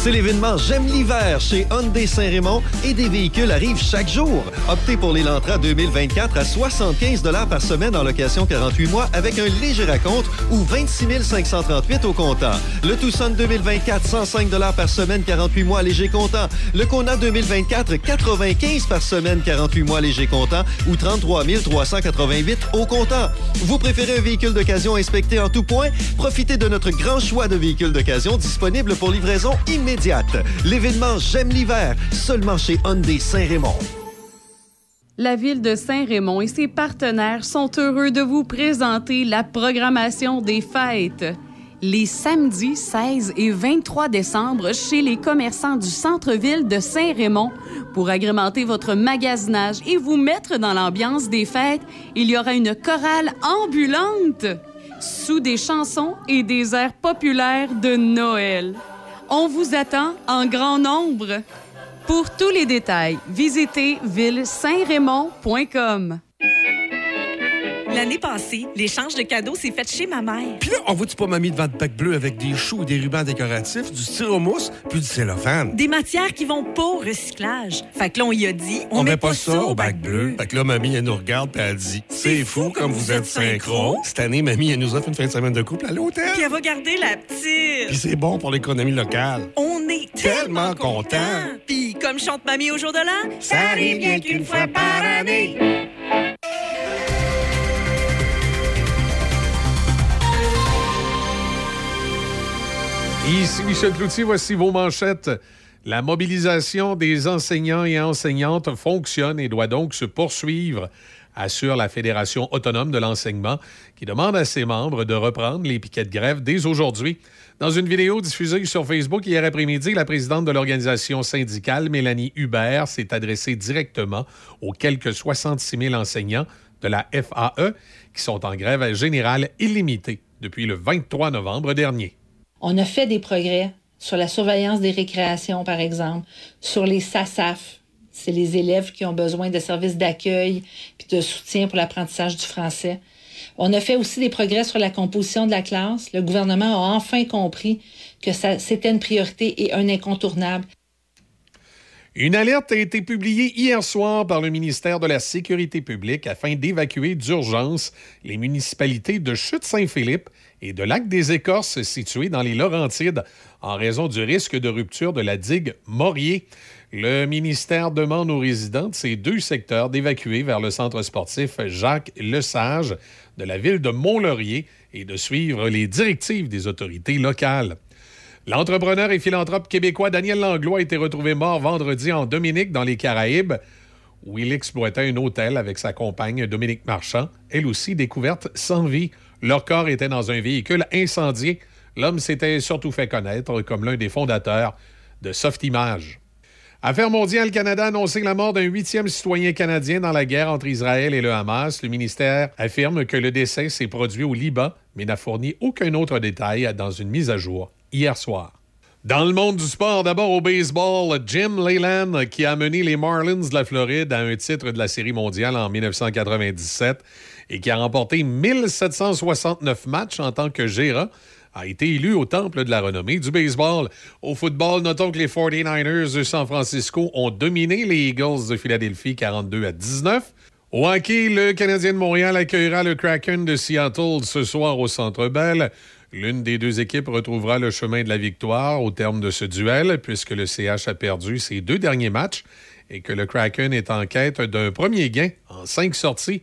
C'est l'événement J'aime l'hiver chez Hyundai Saint-Raymond et des véhicules arrivent chaque jour. Optez pour l'Elantra 2024 à 75 par semaine en location 48 mois avec un léger raconte ou 26 538 au comptant. Le Tucson 2024, 105 par semaine, 48 mois léger comptant. Le Kona 2024, 95 par semaine, 48 mois léger comptant ou 33 388 au comptant. Vous préférez un véhicule d'occasion inspecté en tout point? Profitez de notre grand choix de véhicules d'occasion disponibles pour livraison immédiate. L'événement J'aime l'hiver, seulement chez Hyundai Saint-Raymond. La ville de Saint-Raymond et ses partenaires sont heureux de vous présenter la programmation des fêtes. les samedis 16 et 23 décembre chez les commerçants du centre-ville de Saint-Raymond. Pour agrémenter votre magasinage et vous mettre dans l'ambiance des fêtes, il y aura une chorale ambulante sous des chansons et des airs populaires de Noël. On vous attend en grand nombre. Pour tous les détails, visitez ville-saint-raymond.com. L'année passée, l'échange de cadeaux s'est fait chez ma mère. Puis là, on voit-tu pas mamie devant de bac bleu avec des choux et des rubans décoratifs, du styromousse, puis du cellophane? Des matières qui vont pas au recyclage. Fait que là, on y a dit, On, met pas, ça au bac bleu. Fait que là, mamie, elle nous regarde puis elle dit C'est fou comme vous êtes synchro. Cette année, mamie, elle nous offre une fin de semaine de couple à l'hôtel. Puis elle va garder la petite. Puis c'est bon pour l'économie locale. On est Tellement content. Puis comme chante mamie au jour de l'an, Ça arrive bien qu'une fois par année. Ici Michel Cloutier, voici vos manchettes. La mobilisation des enseignants et enseignantes fonctionne et doit donc se poursuivre, assure la Fédération autonome de l'enseignement, qui demande à ses membres de reprendre les piquets de grève dès aujourd'hui. Dans une vidéo diffusée sur Facebook hier après-midi, la présidente de l'organisation syndicale, Mélanie Hubert, s'est adressée directement aux quelques 66 000 enseignants de la FAE qui sont en grève générale illimitée depuis le 23 novembre dernier. On a fait des progrès sur la surveillance des récréations, par exemple, sur les SASAF. C'est les élèves qui ont besoin de services d'accueil puis de soutien pour l'apprentissage du français. On a fait aussi des progrès sur la composition de la classe. Le gouvernement a enfin compris que c'était une priorité et un incontournable. Une alerte a été publiée hier soir par le ministère de la Sécurité publique afin d'évacuer d'urgence les municipalités de Chute-Saint-Philippe et de Lac-des-Écorces situées dans les Laurentides en raison du risque de rupture de la digue Morier. Le ministère demande aux résidents de ces deux secteurs d'évacuer vers le centre sportif Jacques Lesage de la ville de Mont-Laurier et de suivre les directives des autorités locales. L'entrepreneur et philanthrope québécois Daniel Langlois a été retrouvé mort vendredi en Dominique, dans les Caraïbes, où il exploitait un hôtel avec sa compagne Dominique Marchand, elle aussi découverte sans vie. Leur corps était dans un véhicule incendié. L'homme s'était surtout fait connaître comme l'un des fondateurs de Softimage. Affaires mondiales, Canada a annoncé la mort d'un huitième citoyen canadien dans la guerre entre Israël et le Hamas. Le ministère affirme que le décès s'est produit au Liban, mais n'a fourni aucun autre détail dans une mise à jour hier soir. Dans le monde du sport, d'abord au baseball, Jim Leyland, qui a mené les Marlins de la Floride à un titre de la Série mondiale en 1997 et qui a remporté 1769 matchs en tant que gérant, a été élu au temple de la renommée du baseball. Au football, notons que les 49ers de San Francisco ont dominé les Eagles de Philadelphie 42 à 19. Au hockey, le Canadien de Montréal accueillera le Kraken de Seattle ce soir au Centre Bell. L'une des deux équipes retrouvera le chemin de la victoire au terme de ce duel, puisque le CH a perdu ses deux derniers matchs et que le Kraken est en quête d'un premier gain en cinq sorties.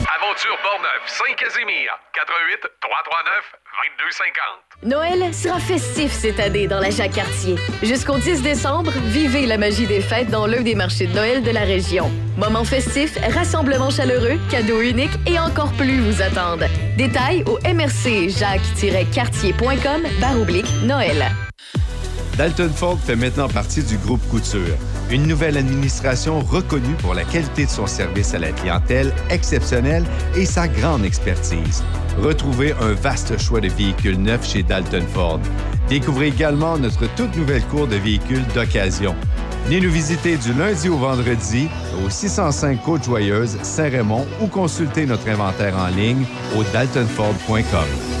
Aventure Portneuf, Saint-Casimir, 88 339 2250. Noël sera festif cette année dans la Jacques-Cartier. Jusqu'au 10 décembre, vivez la magie des fêtes dans l'un des marchés de Noël de la région. Moments festifs, rassemblements chaleureux, cadeaux uniques et encore plus vous attendent. Détails au mrc-jacques-cartier.com baroblique Noël. Dalton Ford fait maintenant partie du groupe Couture, une nouvelle administration reconnue pour la qualité de son service à la clientèle exceptionnelle et sa grande expertise. Retrouvez un vaste choix de véhicules neufs chez Dalton Ford. Découvrez également notre toute nouvelle cour de véhicules d'occasion. Venez nous visiter du lundi au vendredi au 605 Côte-Joyeuse, Saint-Raymond ou consultez notre inventaire en ligne au daltonford.com.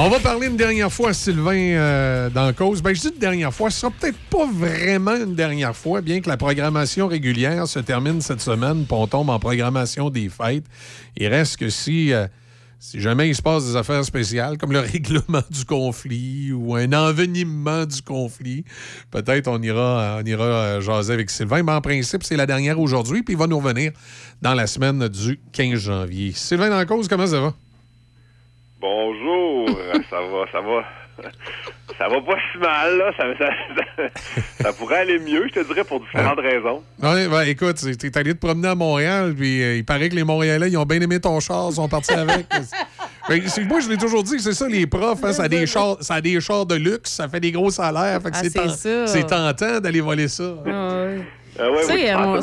On va parler une dernière fois, Sylvain, euh, dans cause. Ben, je dis une dernière fois, ce sera peut-être pas vraiment une dernière fois, bien que la programmation régulière se termine cette semaine, puis on tombe en programmation des fêtes. Il reste que si, euh, jamais il se passe des affaires spéciales, comme le règlement du conflit ou un envenimement du conflit, peut-être on ira, on ira euh, jaser avec Sylvain. Mais en principe, c'est la dernière aujourd'hui, puis il va nous revenir dans la semaine du 15 janvier. Sylvain, dans cause, comment ça va? Bonjour, ça va, ça va. Ça va pas si mal, là. Ça, ça- ça- ça pourrait aller mieux, je te dirais, pour différentes raisons. Oui, ben, écoute, t'es allé te promener à Montréal, puis euh, il paraît que les Montréalais, ils ont bien aimé ton char, ils sont partis avec. Ben, c'est- moi, je l'ai toujours dit, c'est ça, les profs, hein, ça, a des chars, ça a des chars de luxe, ça fait des gros salaires, fait que Ah, c'est tentant d'aller voler ça. Ah ouais, Tu sais, on-.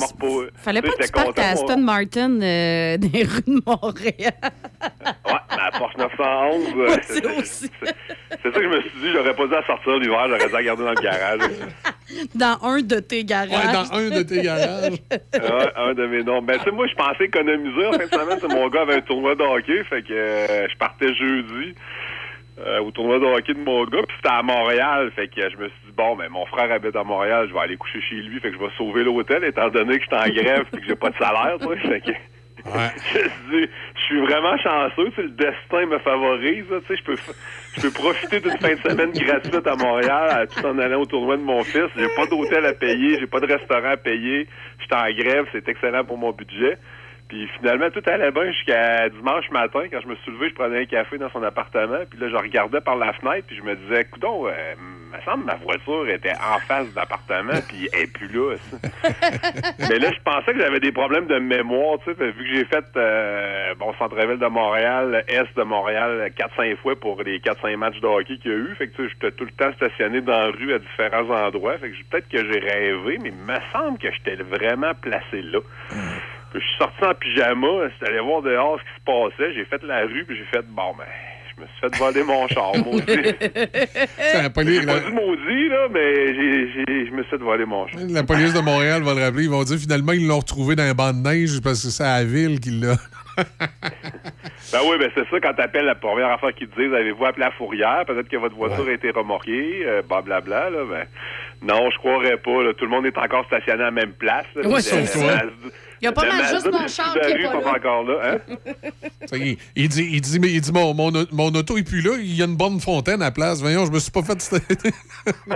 Fallait pas que tu partes à. Aston Martin euh, des rues de Montréal. Ouais, mais à Porsche 911, euh, c'est c'est- c'est ça que je me suis dit, j'aurais pas dû la sortir l'hiver, j'aurais dû la garder dans le garage. Dans un de tes garages. Ouais, dans un de tes garages. Ouais, un de mes noms. Ben, tu sais, moi, je pensais économiser en fin de semaine. C'est mon gars avait un tournoi de hockey, fait que euh, je partais jeudi euh, au tournoi de hockey de mon gars, puis c'était à Montréal, fait que je me suis dit, bon, ben, mon frère habite à Montréal, je vais aller coucher chez lui, fait que je vais sauver l'hôtel, étant donné que je suis en grève et que j'ai pas de salaire, tu sais, fait que... je suis dit, je suis vraiment chanceux, tu sais, le destin me favorise, là, tu sais, je peux, je peux profiter d'une fin de semaine gratuite à Montréal, tout en allant au tournoi de mon fils. J'ai pas d'hôtel à payer, j'ai pas de restaurant à payer, je suis en grève, c'est excellent pour mon budget. Puis finalement, tout allait bien jusqu'à dimanche matin. Quand je me suis levé, je prenais un café dans son appartement. Puis là, je regardais par la fenêtre, puis je me disais, coudon, euh, me semble que ma voiture était en face de l'appartement, puis elle est plus là. ça. Mais là, je pensais que j'avais des problèmes de mémoire, tu sais, vu que j'ai fait, euh, bon, centre-ville de Montréal, est de Montréal, 4-5 fois pour les 4-5 matchs de hockey qu'il y a eu. Fait que, tu sais, j'étais tout le temps stationné dans la rue à différents endroits. Fait que peut-être que j'ai rêvé, mais il me semble que j'étais vraiment placé là. Puis je suis sorti en pyjama, j'étais allé voir dehors ce qui se passait. J'ai fait la rue, puis j'ai fait, bon, ben, je me suis fait voler mon char, maudit. la, police, pas dit maudit, là, mais je me suis fait voler mon char. la police de Montréal va le rappeler. Ils vont dire finalement, ils l'ont retrouvé dans un banc de neige parce que c'est à la ville qu'il l'a. Ben oui, ben c'est ça, quand t'appelles la première affaire qu'ils te disent, avez-vous appelé la fourrière? Peut-être que votre voiture a été remorquée, euh, blablabla, là, ben, non, je croirais pas, là. Tout le monde est encore stationné à la même place, là. Ouais, Le- sauf le toi. Il y a pas mal juste mon char qui est pas là. encore là, hein? Il dit, il dit, mais il dit mon, mon, mon auto est plus là, il y a une bonne fontaine à la place. Voyons, je me suis pas fait.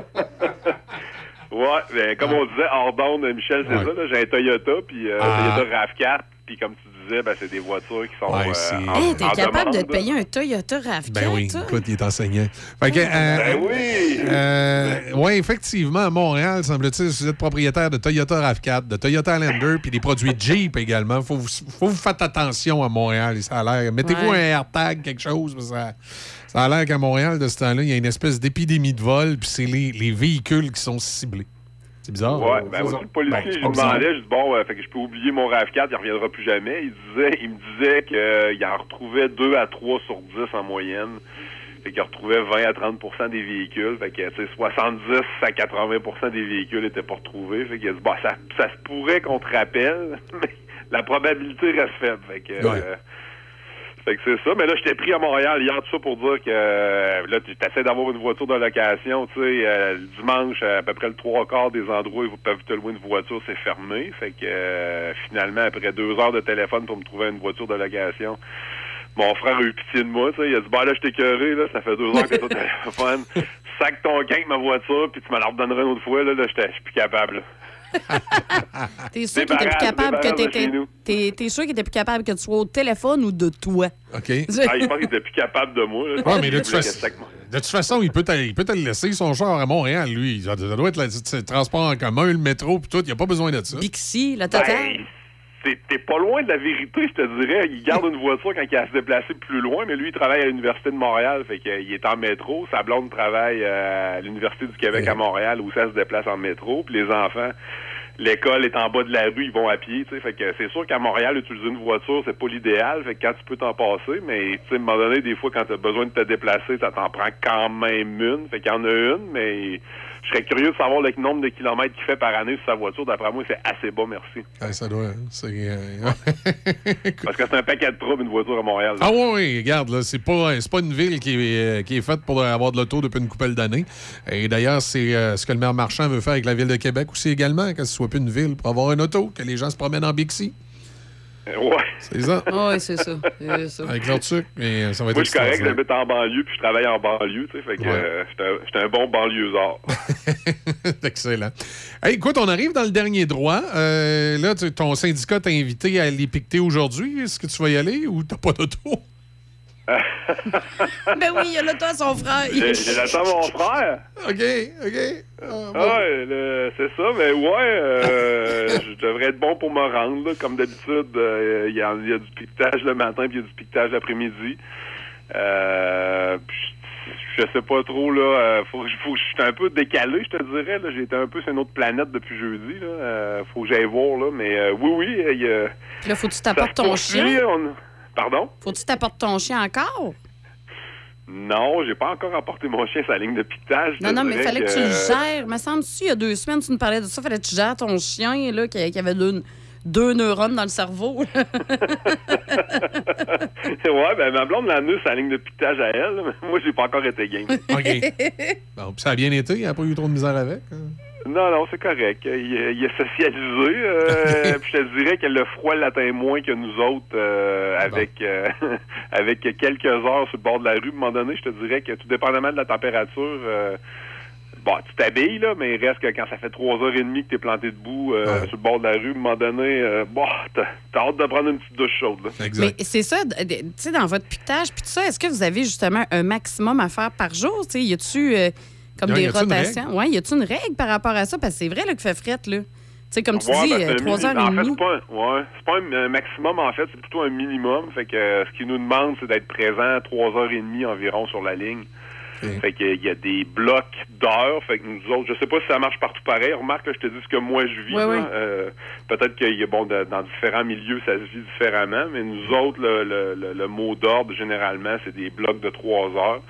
Ouais, ben, comme on disait, hors d'onde, Michel, c'est Ouais. ça, j'ai un Toyota, puis euh, Ah. Toyota RAV4, puis comme tu disais, ben, c'est des voitures qui sont Ouais, euh, c'est- en, Hey, t'es en capable demande, de te payer un Toyota RAV4, Ben oui, toi? écoute, il est enseignant. Fait que, euh, Ben oui! euh, ouais, effectivement, à Montréal, semble-t-il, si vous êtes propriétaire de Toyota RAV4, de Toyota Highlander, puis des produits Jeep également, faut vous, faut vous faire attention à Montréal. Ça a l'air. Mettez-vous Ouais. un AirTag, quelque chose, parce que ça, ça a l'air qu'à Montréal, de ce temps-là, il y a une espèce d'épidémie de vol, puis c'est les, les véhicules qui sont ciblés. C'est bizarre. Ouais, hein? ben ça. le policier, Ben, je lui demandais, je dis bon, euh, fait que je peux oublier mon RAV4, il reviendra plus jamais. Il disait, il me disait qu'il en retrouvait 2 à 3 sur 10 en moyenne. Fait qu'il retrouvait 20 à 30% des véhicules. Fait que, tu sais, 70 à 80% des véhicules étaient pas retrouvés. Fait dit, bon, ça, ça se pourrait qu'on te rappelle, mais la probabilité reste faible. Fait que, Ouais. euh, Fait que c'est ça. Mais là, j'étais pris à Montréal hier, tout ça pour dire que euh, là, tu essaies d'avoir une voiture de location. Tu sais, euh, le dimanche, à peu près le trois quarts des endroits où ils peuvent te louer une voiture, c'est fermé. Fait que euh, finalement, après deux heures de téléphone pour me trouver une voiture de location, mon frère a eu pitié de moi. Tu sais, il a dit Bah là, je t'ai curé, là, ça fait deux heures que t'es au téléphone. Sac ton gain avec ma voiture, puis tu me la redonneras une autre fois. Là, là j'étais- je suis plus capable. là. T'es sûr qu'il était plus capable que t'étais. T'es, t'es sûr qu'il était plus capable que tu sois au téléphone ou de toi? OK. Ah, il pense qu'il était plus capable de moi. là. Ouais, mais de toute, façon, sac mon- de toute façon, il peut, te, il peut te laisser, son char à Montréal, lui. Ça, doit être le transport en commun, le métro, puis tout. Il n'y a pas besoin de ça. Bixi, la Ben, t'es- pas loin de la vérité, je te dirais. Il garde une voiture quand il a à se déplacer plus loin, mais lui, il travaille à l'Université de Montréal, fait qu'il est en métro. Sa blonde travaille euh, à l'Université du Québec à Montréal, où ça se déplace en métro. Puis les enfants, l'école est en bas de la rue, ils vont à pied, tu sais. Fait que c'est sûr qu'à Montréal, utiliser une voiture, c'est pas l'idéal. Fait que quand tu peux t'en passer, mais tu sais, à un moment donné, des fois, quand t'as besoin de te déplacer, ça t'en prend quand même une. Fait qu'il y en a une, mais je serais curieux de savoir le nombre de kilomètres qu'il fait par année sur sa voiture. D'après moi, c'est assez bas, merci. Ouais, ça doit. Euh, Parce que c'est un paquet de troubles, une voiture à Montréal. là. Ah oui, oui, regarde, là, c'est pas, c'est pas une ville qui est, euh, qui est faite pour avoir de l'auto depuis une couple d'années. Et d'ailleurs, c'est euh, ce que le maire Marchand veut faire avec la ville de Québec aussi également, que ce soit plus une ville pour avoir une auto, que les gens se promènent en Bixi. Ouais. C'est ça. Oui, c'est ça. Avec leur truc, mais ça va être Moi, je suis correct, j'habite en banlieue, puis je travaille en banlieue, tu sais, fait que Ouais. euh, j'étais un- bon banlieusard. Excellent. Hey, écoute, on arrive dans le dernier droit. Euh, là, tu- ton syndicat t'a invité à aller piqueter aujourd'hui. Est-ce que tu vas y aller ou t'as pas d'auto? ben oui, il a l'auto à son frère. J'ai j'ai l'attends mon frère. OK, OK. Ah ouais, le- c'est ça, mais ouais, euh, je devrais être bon pour me rendre, là. Comme d'habitude, euh, il y, a, il y a du piquetage le matin, puis il y a du piquetage l'après-midi. Euh, je sais pas trop, là. faut, que je- faut, que je suis un peu décalé, je te dirais. Là. J'ai été un peu sur une autre planète depuis jeudi. Là. Faut que j'aille voir, là. Mais euh, oui, oui, il y a... Puis là, faut que tu t'apportes ton chien. on- Pardon? Faut que tu t'apportes ton chien encore? Non, j'ai pas encore apporté mon chien la ligne de piquetage. Non, non, mais dirais fallait que, tu le gères. Me semble-tu, il y a deux semaines, tu nous parlais de ça, fallait que tu gères ton chien, là, qui, qui avait deux, deux neurones dans le cerveau. ouais, ben ma blonde l'a la ligne de piquetage à elle. Moi, j'ai pas encore été game. OK. Bon, puis ça a bien été. Il n'y a pas eu trop de misère avec. hein? Non, non, c'est correct. Il, il est socialisé. euh, puis je te dirais que le froid l'atteint moins que nous autres euh, avec euh, avec quelques heures sur le bord de la rue. À un moment donné, je te dirais que tout dépendamment de la température, euh, bon, tu t'habilles, là, mais il reste que quand ça fait trois heures et demie que tu es planté debout euh, sur le bord de la rue, à un moment donné, euh, bon, t'as t'as hâte de prendre une petite douche chaude. là. Mais c'est ça, tu sais, dans votre piquetage, puis tout ça, est-ce que vous avez justement un maximum à faire par jour? Tu sais, y a-tu euh, comme des rotations? Oui, y a-tu une règle par rapport à ça? Parce que c'est vrai là, qu'il fait frette, là. Tu sais, comme tu Ouais, dis, ben, c'est euh, heures et En fait, demie. c'est pas, un, ouais, c'est pas un, un maximum, en fait, c'est plutôt un minimum. Fait que euh, ce qu'ils nous demandent, c'est d'être présent trois heures et demie environ sur la ligne. Fait que il y a des blocs d'heures. Fait que nous autres, je sais pas si ça marche partout pareil. Remarque, là, je te dis ce que moi je vis. Ouais, là. ouais. Euh, Peut-être qu'il y a bon de- dans différents milieux, ça se vit différemment, mais nous autres, le, le, le, le mot d'ordre, généralement, c'est des blocs de trois heures.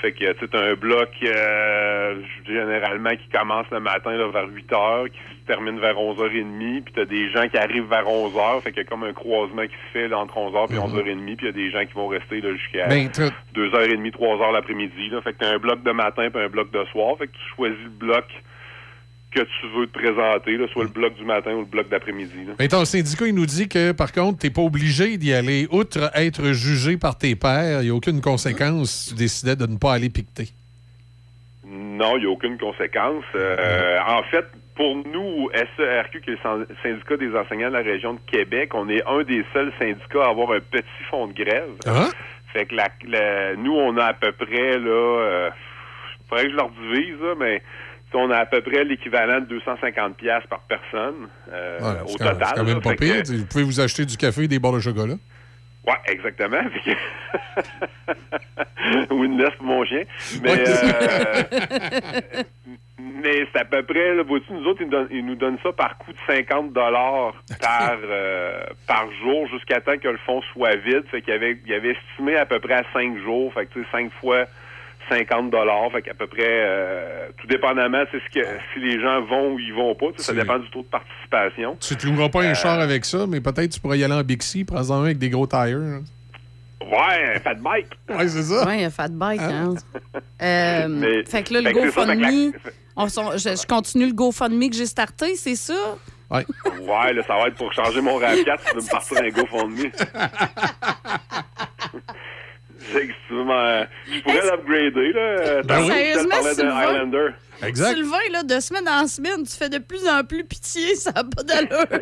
Fait que tu sais, t'as un bloc euh, généralement qui commence le matin là, vers 8 heures, qui se termine vers 11h30, puis t'as des gens qui arrivent vers 11h, fait qu'il y a comme un croisement qui se fait là, entre 11h et 11h30, puis il y a des gens qui vont rester là, jusqu'à Ben, t'as- 2h30, 3h l'après-midi. Là. Fait que t'as un bloc de matin puis un bloc de soir. Fait que tu choisis le bloc que tu veux te présenter, là, soit le bloc du matin ou le bloc d'après-midi. Mais ton syndicat, il nous dit que, par contre, tu n'es pas obligé d'y aller. Outre être jugé par tes pairs, il n'y a aucune conséquence si tu décidais de ne pas aller piqueter. Non, il n'y a aucune conséquence. Euh, en fait, pour nous, SERQ, qui est le syn- syndicat des enseignants de la région de Québec, on est un des seuls syndicats à avoir un petit fonds de grève. Fait que la, la- nous, on a à peu près, là, euh, faudrait que je leur divise, là, mais on a à peu près l'équivalent de 250 pièces par personne euh, Ouais, au total. c'est quand même pas que- pire. Vous pouvez vous acheter du café et des barres de chocolat. Ouais, exactement. Ou une laisse pour mon chien. Mais, Ouais. euh, mais c'est à peu près, là, vois-tu, nous autres, ils nous, donnent, ils nous donnent ça par coût de 50 dollars par, euh, par jour jusqu'à temps que le fond soit vide. Fait qu'il avait, il avait estimé à peu près à 5 jours. Fait que, tu sais, 5 fois 50 dollars. Fait qu'à peu près, euh, tout dépendamment, c'est ce que, si les gens vont ou ils vont pas. Ça dépend du taux de participation. Tu ne loueras pas un Euh, char avec ça, mais peut-être tu pourrais y aller en Bixi, prends-en un avec des gros tires. hein. Ouais, un fat bike. Ouais, c'est ça. Oui, un fat bike. Hein? Euh, Mais- fait que là, le la- GoFundMe, je, je continue le GoFundMe que j'ai starté, c'est ça? Ouais. Ouais, là, ça va être pour changer mon RAV4 si tu veux me partir un GoFundMe. M'en- Je pourrais l'upgrader, là. Ben oui. Sérieusement, parlais de Sylvain? Highlander. Sylvain, là, de semaine en semaine, tu fais de plus en plus pitié, ça n'a pas d'allure.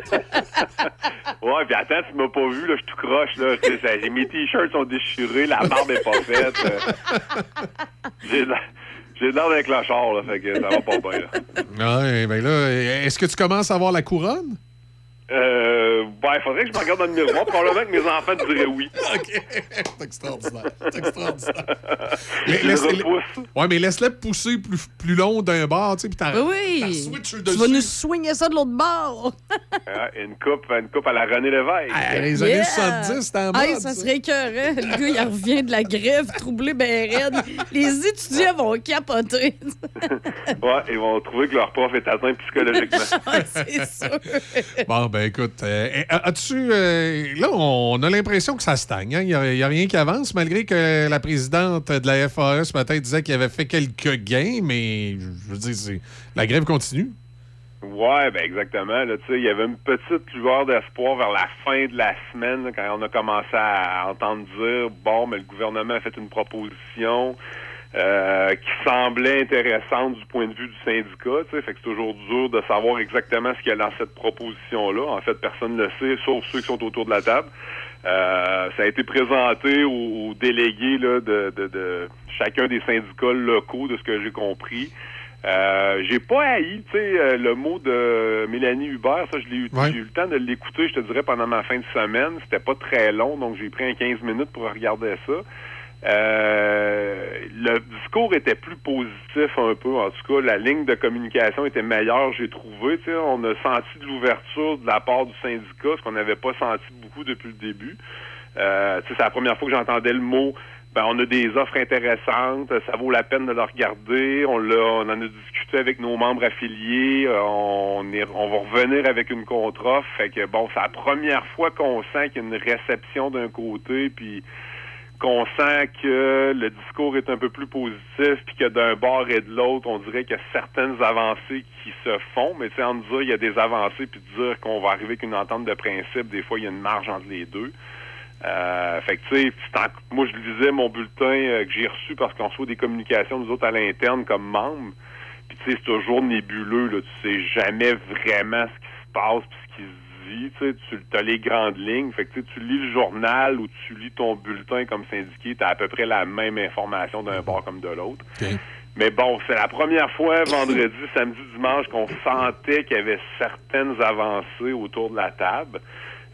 Ouais, puis attends, tu m'as pas vu, là, je suis tout croche, là. Ça- Mes t-shirts sont déchirés, la barbe est pas faite. euh. J'ai de la- j'ai de l'air d'un clochard, là, fait que ça va pas bien, là. Ouais, ben là, est-ce que tu commences à avoir la couronne? Euh, ben, faudrait que je me regarde dans le miroir. Probablement que mes enfants diraient oui. OK. C'est extraordinaire. C'est extraordinaire. Mais laisse-. Ouais, mais laisse-le pousser plus, plus long d'un bord, tu sais, puis t'as Oui, Tu vas nous soigner ça de l'autre bord. Ouais, une coupe, une coupe à la René Lévesque. Ah, les années 70, c'était en mode, ça ça. serait écœurant. Le gars, il revient de la grève, troublé, ben raide. Les étudiants vont capoter. Ouais, ils vont trouver que leur prof est atteint psychologiquement. C'est sûr. Bon, ben écoute, euh, eh, as-tu. euh, là, on a l'impression que ça stagne. hein? Il n'y a, rien qui avance, malgré que la présidente de la FAE ce matin disait qu'il avait fait quelques gains, mais je veux dire, la grève continue. Ouais, ben exactement. Il y avait une petite lueur d'espoir vers la fin de la semaine quand on a commencé à entendre dire bon, mais le gouvernement a fait une proposition euh, qui semblait intéressante du point de vue du syndicat. Tu sais, fait que c'est toujours dur de savoir exactement ce qu'il y a dans cette proposition-là. En fait, personne ne le sait, sauf ceux qui sont autour de la table. Euh, ça a été présenté aux, aux délégués là, de, de, de chacun des syndicats locaux, de ce que j'ai compris. Euh, j'ai pas haï, tu sais, euh, le mot de Mélanie Hubert, ça, je l'ai eu, Ouais. j'ai eu le temps de l'écouter, je te dirais, pendant ma fin de semaine. C'était pas très long, donc j'ai pris un 15 minutes pour regarder ça. Euh, le discours était plus positif un peu. En tout cas, la ligne de communication était meilleure, j'ai trouvé. On a senti de l'ouverture de la part du syndicat, ce qu'on n'avait pas senti beaucoup depuis le début. Euh, c'est la première fois que j'entendais le mot. Ben, on a des offres intéressantes, ça vaut la peine de le regarder. On, l'a, on en a discuté avec nos membres affiliés. euh, On, est, on va revenir avec une contre-offre. Fait que bon, c'est la première fois qu'on sent qu'il y a une réception d'un côté, puis qu'on sent que le discours est un peu plus positif, puis que d'un bord et de l'autre, on dirait qu'il y a certaines avancées qui se font, mais tu en dire il y a des avancées, puis de dire qu'on va arriver avec une entente de principe, des fois, il y a une marge entre les deux. Euh, fait que, tu sais, moi, je lisais mon bulletin euh, que j'ai reçu parce qu'on reçoit des communications, nous autres, à l'interne, comme membres. Puis, tu sais, c'est toujours nébuleux, là. Tu sais jamais vraiment ce qui se passe dit. Tu sais, tu as les grandes lignes. Fait que, tu lis le journal ou tu lis ton bulletin comme syndiqué, tu as à peu près la même information d'un bord comme de l'autre. Mais bon, c'est la première fois vendredi, samedi, dimanche qu'on sentait qu'il y avait certaines avancées autour de la table.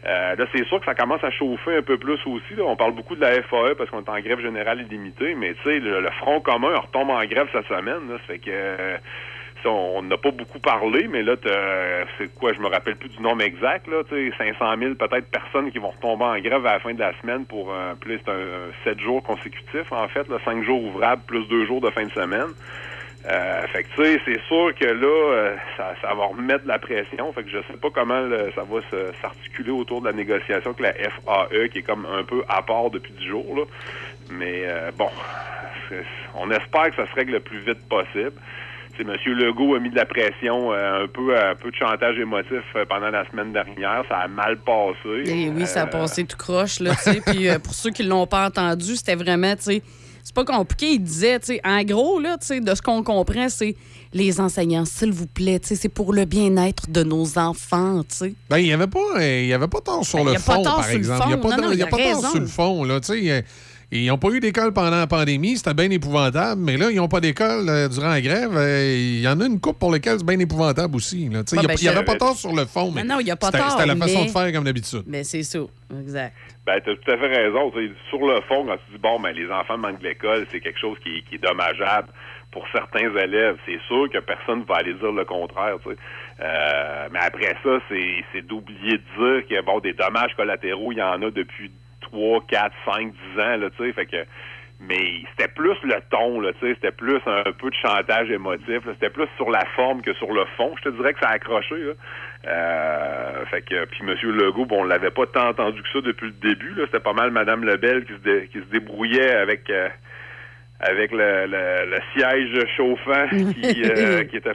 Euh, là, c'est sûr que ça commence à chauffer un peu plus aussi. là. On parle beaucoup de la FAE parce qu'on est en grève générale illimitée, mais tu sais, le, le Front commun retombe en grève cette semaine. Là, ça fait que euh, on n'a pas beaucoup parlé, mais là, c'est quoi, je me rappelle plus du nombre exact, là, tu sais, 500 000 peut-être personnes qui vont retomber en grève à la fin de la semaine pour euh, plus un, 7 jours consécutifs, en fait, là, 5 jours ouvrables plus 2 jours de fin de semaine. Euh, fait que c'est sûr que là, euh, ça, va remettre la pression. Fait que je sais pas comment ça va s'articuler autour de la négociation avec la FAE, qui est comme un peu à part depuis 10 jours. Mais euh, bon, on espère que ça se règle le plus vite possible. M. Legault a mis de la pression, euh, un peu un peu de chantage émotif euh, pendant la semaine dernière. Ça a mal passé. Et oui, ça a Euh, passé tout croche, là, tu sais. Puis euh, pour ceux qui l'ont pas entendu, c'était vraiment, tu sais, c'est pas compliqué. Il disait, tu sais, en gros, là, tu sais, de ce qu'on comprend, c'est les enseignants, s'il vous plaît, tu sais, c'est pour le bien-être de nos enfants, tu sais. Ben, il n'y avait, pas, il y avait pas tort sur Ben, le a pas fond, tort par sur le exemple. fond. Il n'y a pas, Non, tort- non, il y a pas a raison. sur le fond. Là, tu sais, ils n'ont pas eu d'école pendant la pandémie, c'était bien épouvantable, mais là, ils n'ont pas d'école euh, durant la grève. euh, Il y en a une coupe pour laquelle c'est bien épouvantable aussi. là. Tu sais, Ouais, Il ben, n'y avait pas tort sur le fond, mais Non, non, il y a pas c'était- tort, C'était la façon mais- de faire comme d'habitude. Mais c'est ça, exact. Ben, tu as tout à fait raison. Sur le fond, quand tu dis, bon, ben, les enfants manquent de l'école, c'est quelque chose qui, qui est dommageable pour certains élèves. C'est sûr que personne ne va aller dire le contraire. tu sais. Euh, mais après ça, c'est c'est d'oublier de dire que, bon, des dommages collatéraux, il y en a depuis 3, 4, 5, 10 ans. Là, tu sais. fait que mais c'était plus le ton, là, tu sais, c'était plus un peu de chantage émotif, c'était plus sur la forme que sur le fond. Je te dirais que ça a accroché. Là. Euh, fait que puis Monsieur Legault, bon, on l'avait pas tant entendu que ça depuis le début. Là. C'était pas mal Madame Lebel qui se, dé- qui se débrouillait avec euh, avec le, le, le siège chauffant qui, euh, qui était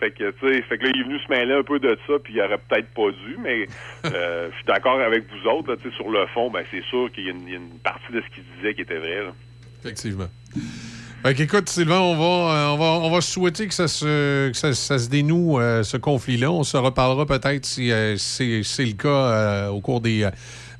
fait que, tu sais, fait que là, il est venu se mêler un peu de ça, puis il aurait peut-être pas dû, mais euh, je suis d'accord avec vous autres, tu sais, sur le fond, ben c'est sûr qu'il y, a une- il y a une partie de ce qu'il disait qui était vrai. Là. Effectivement. Fait qu'écoute, Sylvain, on va, euh, on va, on va souhaiter que ça se, que ça, ça se dénoue, euh, ce conflit-là. On se reparlera peut-être si euh, c'est c'est le cas au cours des,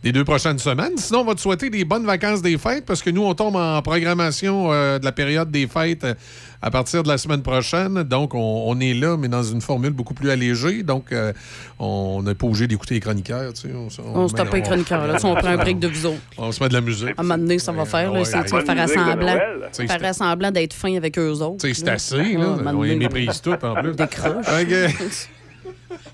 des deux prochaines semaines. Sinon, on va te souhaiter des bonnes vacances des fêtes parce que nous, on tombe en programmation euh, de la période des fêtes euh, à partir de la semaine prochaine. Donc, on, on est là, mais dans une formule beaucoup plus allégée. Donc, euh, on n'est pas obligé d'écouter les chroniqueurs. Tu sais. On, On se tape pas les chroniqueurs, là. Si on prend un break de vous autres. On se met de la musique. À un moment donné, ça va faire. Là, Ouais, tu vas faire sais, faire assemblant d'être fin avec eux autres. C'est assez, Ah, là. on les méprise tout, en plus. Décroche.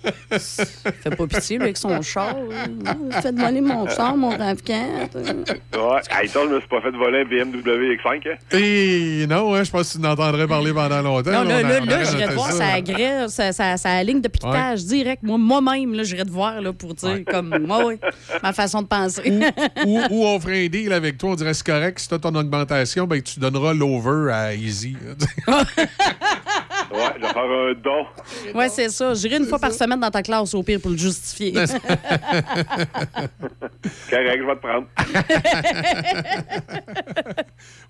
Fait pas pitié, lui, avec son char. là. Faites voler mon char, mon rafcan. Ouais. Hey, toi, je me suis pas fait voler un BMW X5, hein? Et non, hein, je pense que tu n'entendrais parler pendant longtemps. Non, là, là, là, aurait j'irais te voir ça. sa grève, sa, sa, sa ligne de piquetage direct. Moi, moi-même, là, j'irais te voir là, pour dire comme moi, oui, ma façon de penser. ou, ou on ferait un deal avec toi, on dirait c'est correct, si tu as ton augmentation, ben, tu donneras l'over à Easy. Ouais, je vais faire un don. ouais, c'est ça. J'irai une fois par semaine dans ta classe, au pire, pour le justifier. Correct, je vais te prendre.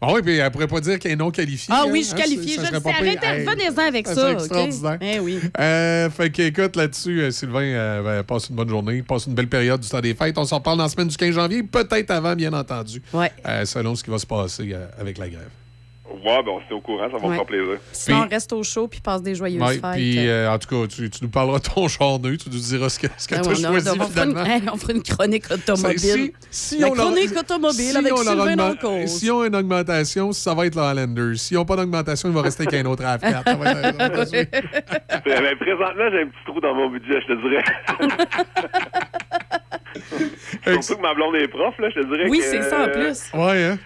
Ah oui, puis elle pourrait pas dire qu'elle est non qualifiée. Ah hein, oui, je suis hein, qualifiée. ça Je serait le sais. pas pire. Arrêtez, Hey, revenez-en avec ça extraordinaire. Eh oui. Euh, fait qu'écoute, là-dessus, euh, Sylvain, euh, ben, passe une bonne journée, passe une belle période du temps des fêtes. On s'en reparle dans la semaine du 15 janvier, peut-être avant, bien entendu, Ouais. euh, selon ce qui va se passer euh, avec la grève. Ouais, ben, on s'était au courant, ça va me faire plaisir. Sinon, reste au chaud puis passe des joyeuses Ouais, fêtes. puis euh, en tout cas, tu, tu nous parleras de ton charneux, tu nous diras ce que, ce que tu as on a- choisi on, fera une, on fera une chronique automobile. Si- si la on leur- chronique automobile si avec on leur Sylvain augmente- Dancause. S'ils ont une augmentation, ça va être le Highlander. S'ils n'ont pas d'augmentation, il va rester qu'un autre RAV4. Ça va être- ça va être- Ben, présentement, j'ai un petit trou dans mon budget, je te dirais. Surtout que ma blonde est prof, là, je te dirais Oui, que... c'est ça en plus. Ouais, hein?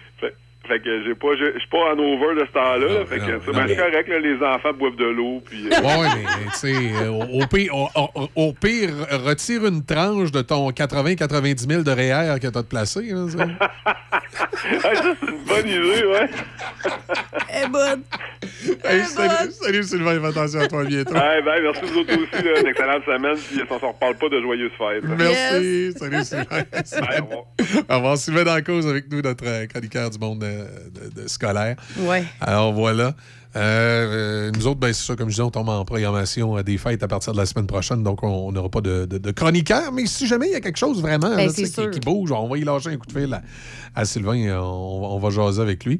Fait, que j'ai pas, je suis pas en over de ce temps-là. là. fait que c'est ben, correct, là, les enfants boivent de l'eau. Puis, euh, Ouais, mais tu sais, euh, au, au pire, au, au- au pire, retire une tranche de ton 80-90 000 de REER que tu as de placé. là, ça. Ah, ça, c'est une bonne idée, ouais. Eh bonne. Hey, salut, salut Sylvain, fais attention à toi à bientôt. Ah, ben, merci vous autres aussi, là, une excellente semaine, puis on s'en reparle pas de joyeuses fêtes. là. Merci. Salut Sylvain. Bye, au revoir. Au revoir. Sylvain Dancause avec nous, notre chroniqueur du monde euh, de- de scolaire. Ouais. Alors voilà. Euh, euh, nous autres, ben, c'est ça, comme je disais, on tombe en programmation à des fêtes à partir de la semaine prochaine, donc on n'aura pas de, de, de chroniqueur. Mais si jamais il y a quelque chose vraiment Ben, là, qui, bouge, on va y lâcher un coup de fil à, à Sylvain. et On, on va jaser avec lui.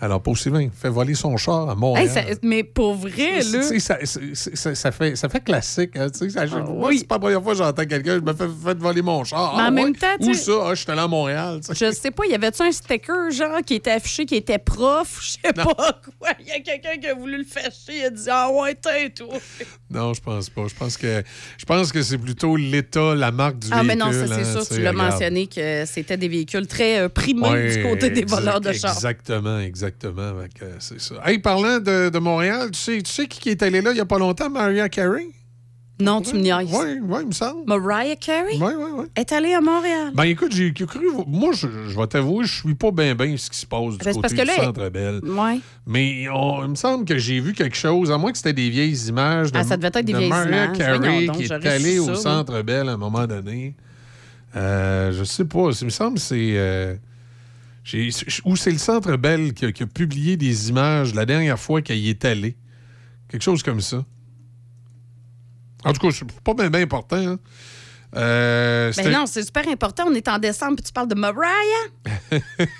Alors, pour Sylvain, fait voler son char à Montréal. Hey, ça- mais pour vrai, là. ça, fait, ça fait classique. hein, ça- moi, Ah oui. c'est pas la première fois que j'entends quelqu'un, je me fais, fait voler mon char. Mais en Ah, même temps, Où ça? Ah, je suis allé à Montréal. tu sais. Je sais pas, y avait-tu un sticker, genre, qui était affiché, qui était prof? Je sais pas quoi. Il y a quelqu'un qui a voulu le fâcher. Il a dit Ah ouais, t'es toi. Non, je pense pas. Je pense que je pense que c'est plutôt l'État, la marque du Ah, mais véhicule. non, ça, c'est hein, sûr. tu l'as mentionné que c'était des véhicules très euh, primés Ouais, du côté des voleurs de chars. Exactement, exactement. Que, c'est ça. Hey, parlant de, de Montréal, tu sais, tu sais qui est allé là il y a pas longtemps, Maria Carey? Non, tu me niaises. Oui, oui, il me semble. Mariah Carey? Oui, oui, oui. est allée à Montréal. Ben écoute, j'ai cru. Moi, je, je vais t'avouer, je suis pas bien bien ce qui se passe du Ben, côté parce que du là, Centre Belle. Ouais. Mais on- il me semble que j'ai vu quelque chose, à moins que c'était des vieilles images de, Ah, ça devait être des de vieilles Mariah images. Carey donc, qui est allée au ça. Centre Belle à un moment donné. Euh, je sais pas. Il me semble que c'est. euh, ou c'est le Centre Belle qui a, qui a publié des images la dernière fois qu'elle y est allée. Quelque chose comme ça. En tout cas, c'est pas bien bien important. hein. Euh, Ben non, c'est super important. On est en décembre, puis tu parles de Mariah.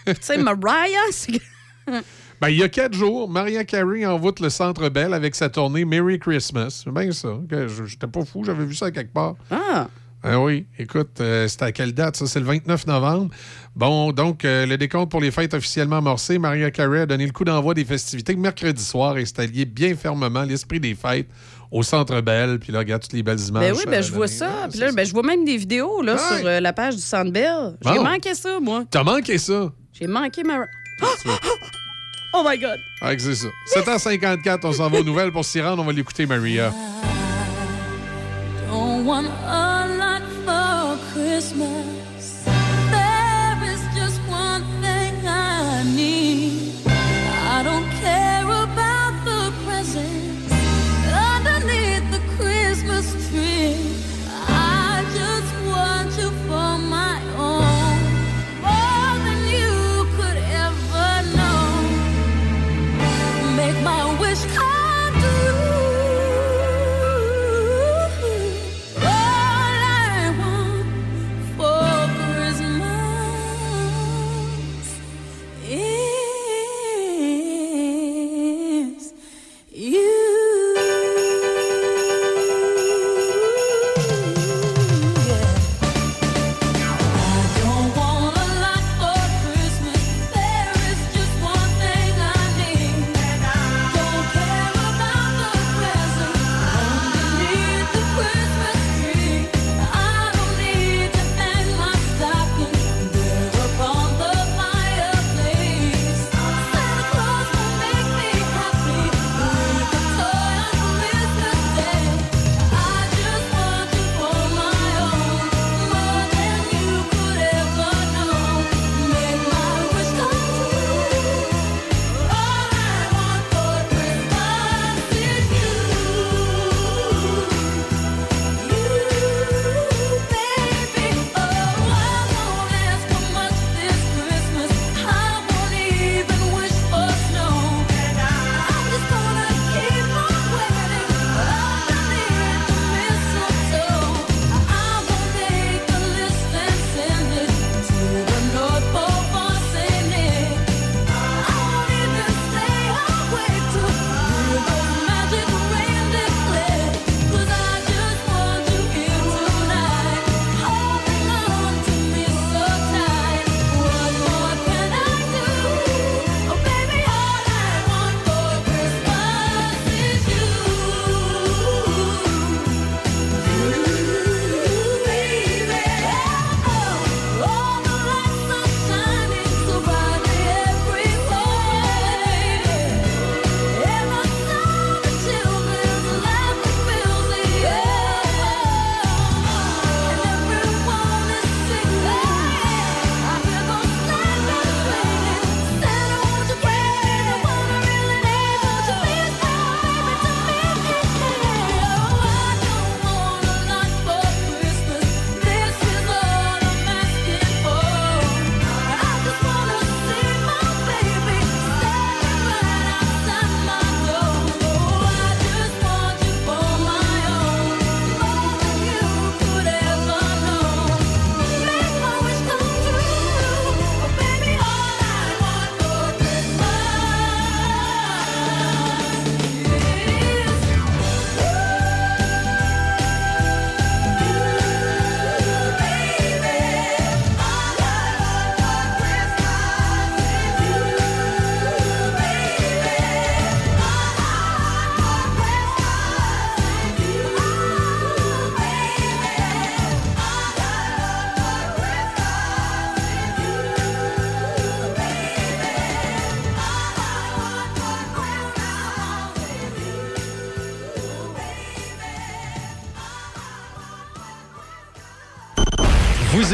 tu sais, Mariah, c'est. Ben, il y a quatre jours, Maria Carey envoûte le Centre Bell avec sa tournée Merry Christmas. C'est bien ça. je- J'étais pas fou, j'avais vu ça quelque part. Ah! Ah oui, écoute, euh, c'était à quelle date? Ça, c'est le 29 novembre. Bon, donc, euh, le décompte pour les fêtes officiellement amorcé. Maria Carey a donné le coup d'envoi des festivités mercredi soir, installé bien fermement l'esprit des fêtes au Centre Bell. Puis là, regarde toutes les belles images. Ben oui, ben ça je vois ça. Ah, Puis là, ben, je vois même des vidéos là, Ouais. sur euh, la page du Centre Bell. J'ai Bon. manqué ça, moi. T'as manqué ça? J'ai manqué ma... Veux? Oh my God! Ah, que c'est ça. 7h54, on s'en va aux nouvelles pour s'y rendre. On va l'écouter, Maria. Don't want a lot for Christmas.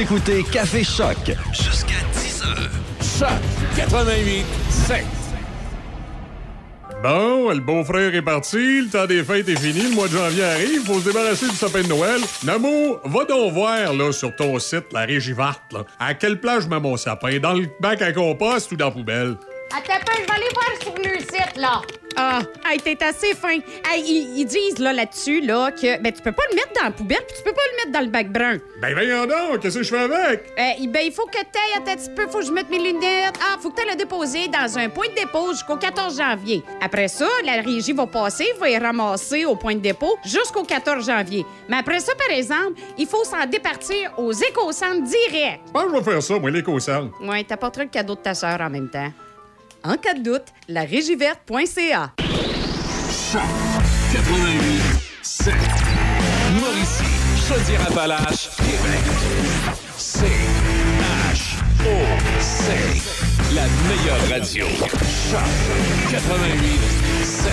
Écoutez Café Choc. Jusqu'à 10h. Choc 88 7. Bon, le beau-frère est parti, le temps des fêtes est fini, le mois de janvier arrive, faut se débarrasser du sapin de Noël. Namo, va donc voir là, sur ton site, la Régie Verte, là, à quelle place je mets mon sapin, dans le bac à compost ou dans la poubelle? Attends un peu, je vais aller voir sur le site, là. Ah, hey, t'es assez fin. Hey, ils, ils disent là, là-dessus là, que ben, tu peux pas le mettre dans la poubelle puis tu peux pas le mettre dans le bac brun. Ben voyons donc, qu'est-ce que je fais avec? Euh, ben, il faut que t'ailles un petit peu, faut que je mette mes lunettes. Ah, faut que t'ailles le déposer dans un point de dépôt jusqu'au 14 janvier. Après ça, la régie va passer, va y ramasser au point de dépôt jusqu'au 14 janvier. Mais après ça, par exemple, il faut s'en départir aux éco-centres direct. Je pense que je vais faire ça, moi, l'éco-centre. Ouais, t'apporteras le cadeau de ta sœur en même temps. En cas de doute, la régieverte.ca. 88 7. Mauricie, Chaudière-Appalaches, Québec. C H C. La meilleure radio. Choc 88 7.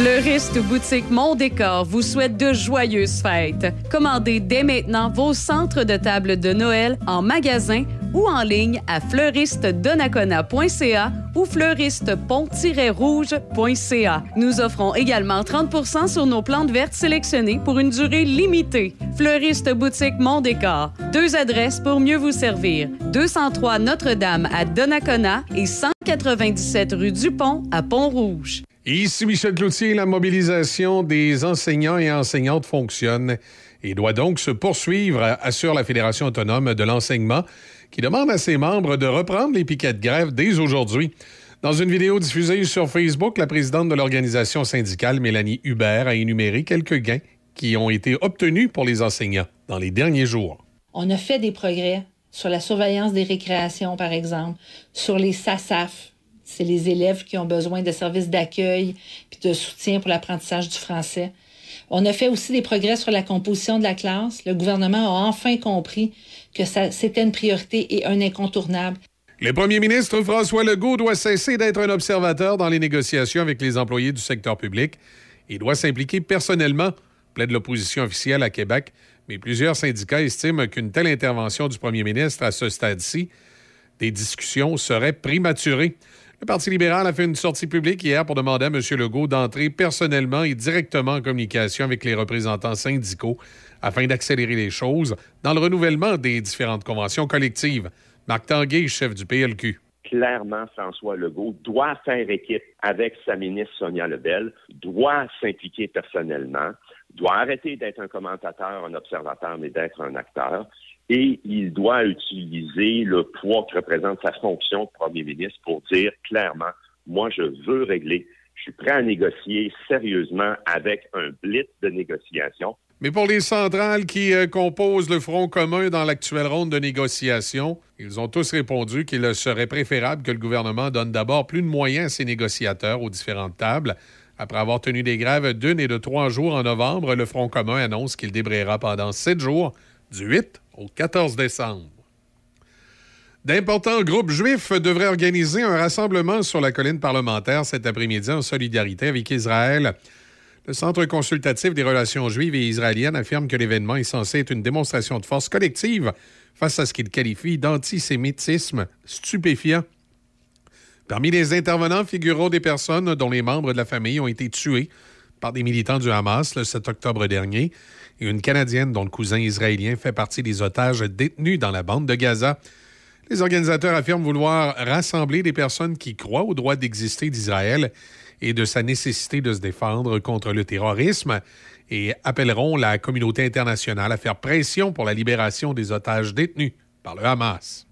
Fleuriste boutique Mon Décor vous souhaite de joyeuses fêtes. Commandez dès maintenant vos centres de table de Noël en magasin ou en ligne à fleuristedonacona.ca ou fleuristepont-rouge.ca. Nous offrons également 30% sur nos plantes vertes sélectionnées pour une durée limitée. Fleuriste boutique Mon Décor. Deux adresses pour mieux vous servir. 203 Notre-Dame à Donnacona et 197 rue Dupont à Pont-Rouge. Ici Michel Cloutier, la mobilisation des enseignants et enseignantes fonctionne et doit donc se poursuivre, assure la Fédération autonome de l'enseignement, qui demande à ses membres de reprendre les piquets de grève dès aujourd'hui. Dans une vidéo diffusée sur Facebook, la présidente de l'organisation syndicale, Mélanie Hubert, a énuméré quelques gains qui ont été obtenus pour les enseignants dans les derniers jours. On a fait des progrès sur la surveillance des récréations, par exemple, sur les SASAF, c'est les élèves qui ont besoin de services d'accueil puis de soutien pour l'apprentissage du français. On a fait aussi des progrès sur la composition de la classe. Le gouvernement a enfin compris que c'était une priorité et un incontournable. Le premier ministre François Legault doit cesser d'être un observateur dans les négociations avec les employés du secteur public et doit s'impliquer personnellement, plaide l'opposition officielle à Québec, mais plusieurs syndicats estiment qu'une telle intervention du premier ministre à ce stade-ci des discussions serait prématurée. Le Parti libéral a fait une sortie publique hier pour demander à M. Legault d'entrer personnellement et directement en communication avec les représentants syndicaux afin d'accélérer les choses dans le renouvellement des différentes conventions collectives. Marc Tanguay, chef du PLQ clairement, François Legault doit faire équipe avec sa ministre Sonia Lebel, doit s'impliquer personnellement, doit arrêter d'être un commentateur, un observateur, mais d'être un acteur et il doit utiliser le poids que représente sa fonction de premier ministre pour dire clairement, moi, je veux régler, je suis prêt à négocier sérieusement avec un blitz de négociation. Mais pour les centrales qui euh, composent le Front commun dans l'actuelle ronde de négociation, ils ont tous répondu qu'il serait préférable que le gouvernement donne d'abord plus de moyens à ses négociateurs aux différentes tables. Après avoir tenu des grèves d'une et de trois jours en novembre, le Front commun annonce qu'il débrayera pendant sept jours du 8 au 14 décembre. D'importants groupes juifs devraient organiser un rassemblement sur la colline parlementaire cet après-midi en solidarité avec Israël. Le Centre consultatif des relations juives et israéliennes affirme que l'événement est censé être une démonstration de force collective face à ce qu'il qualifie d'antisémitisme stupéfiant. Parmi les intervenants figureront des personnes dont les membres de la famille ont été tués par des militants du Hamas le 7 octobre dernier une Canadienne dont le cousin israélien fait partie des otages détenus dans la bande de Gaza. Les organisateurs affirment vouloir rassembler des personnes qui croient au droit d'exister d'Israël et de sa nécessité de se défendre contre le terrorisme et appelleront la communauté internationale à faire pression pour la libération des otages détenus par le Hamas.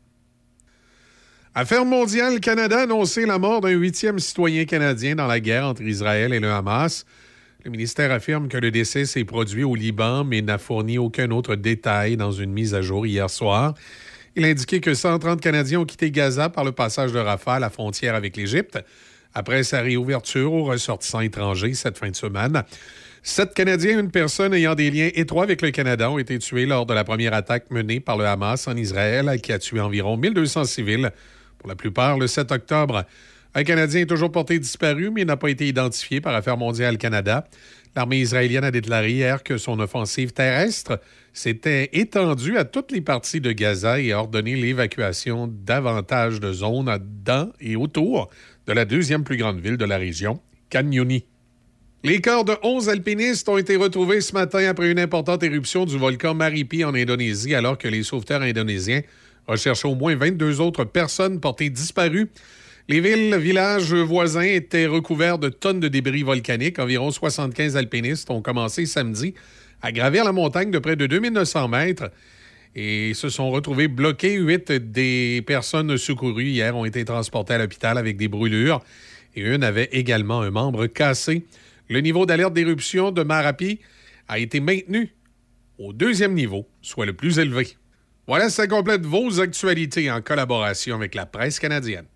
Affaire mondiale, Canada a annoncé la mort d'un huitième citoyen canadien dans la guerre entre Israël et le Hamas. Le ministère affirme que le décès s'est produit au Liban, mais n'a fourni aucun autre détail dans une mise à jour hier soir. Il a indiqué que 130 Canadiens ont quitté Gaza par le passage de Rafah à la frontière avec l'Égypte après sa réouverture aux ressortissants étrangers cette fin de semaine. Sept Canadiens et une personne ayant des liens étroits avec le Canada ont été tués lors de la première attaque menée par le Hamas en Israël, qui a tué environ 1200 civils, pour la plupart le 7 octobre. Un Canadien est toujours porté disparu, mais n'a pas été identifié par Affaires mondiales Canada. L'armée israélienne a déclaré hier que son offensive terrestre s'était étendue à toutes les parties de Gaza et a ordonné l'évacuation davantage de zones dans et autour de la deuxième plus grande ville de la région, Kanyoni. Les corps de 11 alpinistes ont été retrouvés ce matin après une importante éruption du volcan Maripi en Indonésie, alors que les sauveteurs indonésiens recherchaient au moins 22 autres personnes portées disparues. Les villes, villages voisins étaient recouverts de tonnes de débris volcaniques. Environ 75 alpinistes ont commencé samedi à gravir la montagne de près de 2900 mètres et se sont retrouvés bloqués. Huit des personnes secourues hier ont été transportées à l'hôpital avec des brûlures et une avait également un membre cassé. Le niveau d'alerte d'éruption de Marapi a été maintenu au deuxième niveau, soit le plus élevé. Voilà, ça complète vos actualités en collaboration avec la presse canadienne.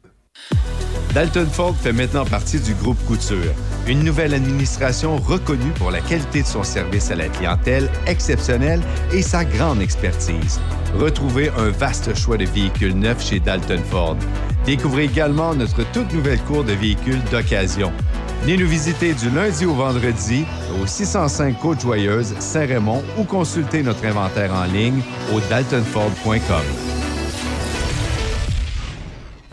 Dalton Ford fait maintenant partie du groupe Couture, une nouvelle administration reconnue pour la qualité de son service à la clientèle exceptionnelle et sa grande expertise. Retrouvez un vaste choix de véhicules neufs chez Dalton Ford. Découvrez également notre toute nouvelle cour de véhicules d'occasion. Venez nous visiter du lundi au vendredi au 605 Côte-Joyeuse, Saint-Raymond ou consultez notre inventaire en ligne au daltonford.com.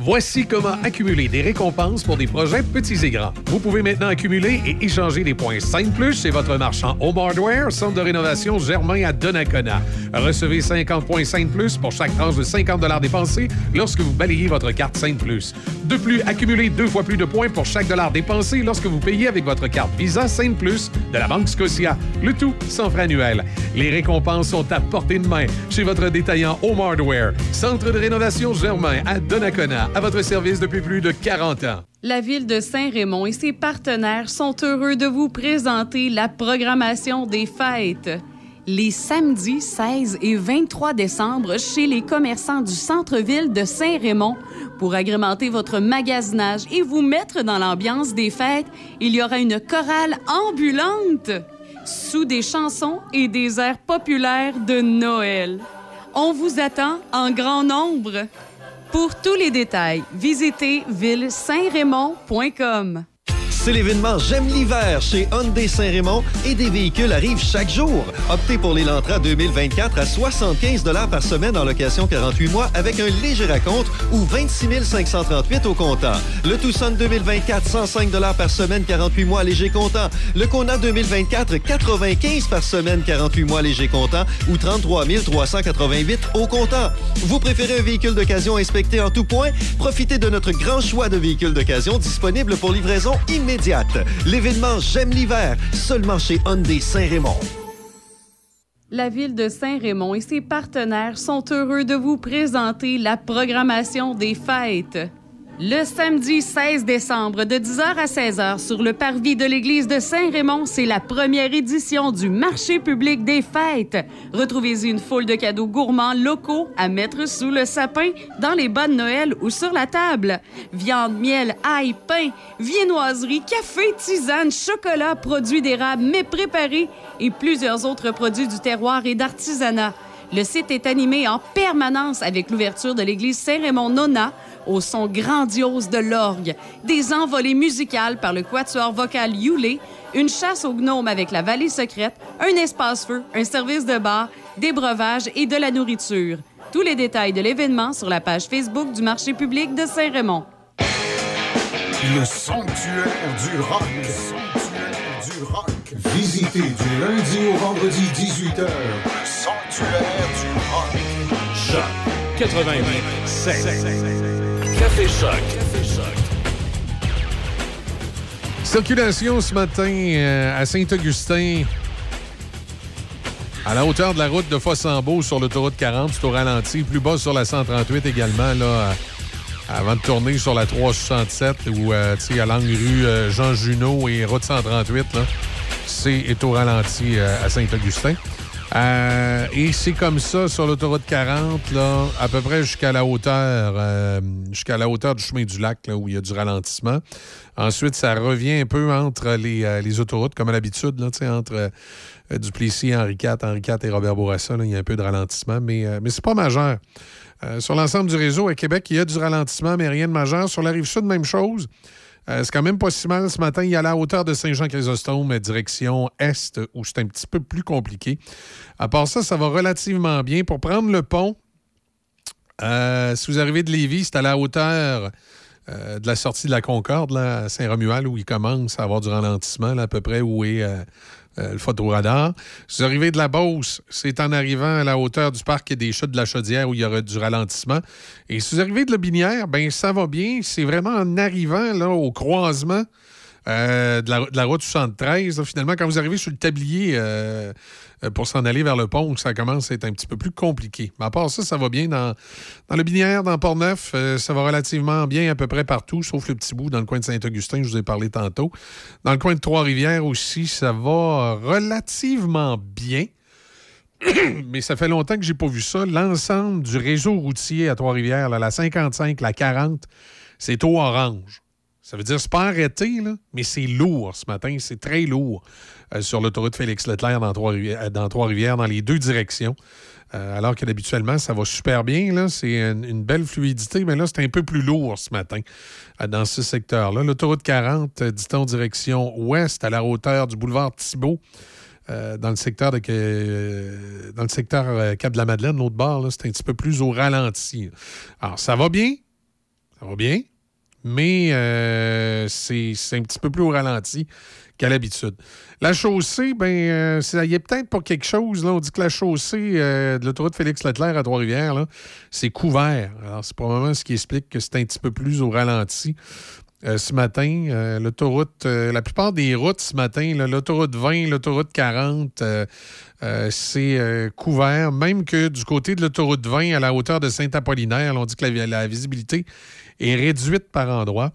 Voici comment accumuler des récompenses pour des projets petits et grands. Vous pouvez maintenant accumuler et échanger des points 5 plus chez votre marchand Home Hardware, centre de rénovation Germain à Donnacona. Recevez 50 points 5 plus pour chaque tranche de 50 dépensés lorsque vous balayez votre carte 5 plus. De plus, accumulez deux fois plus de points pour chaque dollar dépensé lorsque vous payez avec votre carte Visa 5 plus de la Banque Scotia. Le tout sans frais annuel. Les récompenses sont à portée de main chez votre détaillant Home Hardware, centre de rénovation Germain à Donnacona à votre service depuis plus de 40 ans. La ville de Saint-Raymond et ses partenaires sont heureux de vous présenter la programmation des fêtes. Les samedis 16 et 23 décembre chez les commerçants du centre-ville de Saint-Raymond. Pour agrémenter votre magasinage et vous mettre dans l'ambiance des fêtes, il y aura une chorale ambulante sous des chansons et des airs populaires de Noël. On vous attend en grand nombre. Pour tous les détails, visitez ville-saint-raymond.com. C'est l'événement J'aime l'hiver chez Hyundai Saint-Raymond et des véhicules arrivent chaque jour. Optez pour les Lantra 2024 à 75 par semaine en location 48 mois avec un léger raconte ou 26 538 au comptant. Le Tucson 2024, 105 par semaine, 48 mois léger comptant. Le Kona 2024, 95 par semaine, 48 mois léger comptant ou 33 388 au comptant. Vous préférez un véhicule d'occasion inspecté en tout point? Profitez de notre grand choix de véhicules d'occasion disponibles pour livraison immédiate. L'événement J'aime l'hiver, seulement chez Hyundai Saint-Raymond. La ville de Saint-Raymond et ses partenaires sont heureux de vous présenter la programmation des fêtes. Le samedi 16 décembre de 10h à 16h sur le parvis de l'église de Saint-Raymond, c'est la première édition du marché public des fêtes. Retrouvez-y une foule de cadeaux gourmands locaux à mettre sous le sapin, dans les de Noël ou sur la table. Viande, miel, ail, pain, viennoiserie, café, tisane, chocolat, produits d'érable mais préparés et plusieurs autres produits du terroir et d'artisanat. Le site est animé en permanence avec l'ouverture de l'église Saint-Raymond-Nona au son grandiose de l'orgue, des envolées musicales par le quatuor vocal Yulé, une chasse aux gnomes avec la vallée secrète, un espace-feu, un service de bar, des breuvages et de la nourriture. Tous les détails de l'événement sur la page Facebook du marché public de Saint-Raymond. Le sanctuaire du rock. Le sanctuaire du rock. Visitez du lundi au vendredi 18h. Le sanctuaire du rock. Choc 88 Café Choc. Circulation ce matin euh, à Saint-Augustin. À la hauteur de la route de Fossambeau sur l'autoroute 40, c'est au ralenti. Plus bas sur la 138 également, là, avant de tourner sur la 367 ou euh, à l'angle rue euh, Jean Junot et route 138, là, c'est est au ralenti à Saint-Augustin. Euh, et c'est comme ça sur l'autoroute 40, là, à peu près jusqu'à la hauteur euh, jusqu'à la hauteur du chemin du lac, là, où il y a du ralentissement. Ensuite, ça revient un peu entre les, euh, autoroutes, comme à l'habitude, là, entre Duplessis, Henri IV, Henri IV et Robert Bourassa. là, il y a un peu de ralentissement, mais, mais c'est pas majeur. Sur l'ensemble du réseau, à Québec, il y a du ralentissement, mais rien de majeur. Sur la rive sud, même chose. Euh, c'est quand même pas si mal ce matin. Il y a la hauteur de Saint-Jean-Chrysostome, direction est, où c'est un petit peu plus compliqué. À part ça, ça va relativement bien. Pour prendre le pont, euh, si vous arrivez de Lévis, c'est à la hauteur euh, de la sortie de la Concorde, là, à Saint-Romuald, où il commence à avoir du ralentissement, à peu près où est euh, le photoradar. Si vous arrivez de la Beauce, c'est en arrivant à la hauteur du parc et des chutes de la Chaudière où il y aura du ralentissement. Et si vous arrivez de la Binière, ben ça va bien. C'est vraiment en arrivant là, au croisement euh, de, la, route 73. là, finalement, quand vous arrivez sur le tablier euh, euh, pour s'en aller vers le pont, ça commence à être un petit peu plus compliqué. Mais à part ça, ça va bien dans, dans le Binière, dans Port-Neuf. ça va relativement bien à peu près partout, sauf le petit bout dans le coin de Saint-Augustin, je vous ai parlé tantôt. Dans le coin de Trois-Rivières aussi, ça va relativement bien. Mais ça fait longtemps que j'ai pas vu ça. L'ensemble du réseau routier à Trois-Rivières, la 55, la 40, c'est au orange. Ça veut dire c'est pas arrêté, là, mais c'est lourd ce matin. C'est très lourd euh, sur l'autoroute Félix-Leclerc dans Trois-Rivières, dans, Trois-Rivières, dans les deux directions. Euh, alors que d'habituellement, ça va super bien. C'est une, belle fluidité, mais là, c'est un peu plus lourd ce matin euh, dans ce secteur-là. L'autoroute 40, euh, dit-on, direction ouest, à la hauteur du boulevard Thibault. euh, dans le secteur de euh, dans le secteur euh, Cap de la Madeleine, l'autre bord, c'est un petit peu plus au ralenti. Alors, ça va bien. Ça va bien. Mais euh, c'est un petit peu plus au ralenti qu'à l'habitude. La chaussée, ben, euh, y est peut-être pas quelque chose. Là. On dit que la chaussée euh, de l'autoroute Félix-Leclerc à Trois-Rivières, c'est couvert. Alors, c'est probablement ce qui explique que c'est un petit peu plus au ralenti. Euh, ce matin, l'autoroute, la plupart des routes ce matin, l'autoroute 20, l'autoroute 40, euh, euh, c'est couvert. Même que du côté de l'autoroute 20 à la hauteur de Saint-Apollinaire, on dit que la, la visibilité est réduite par endroits.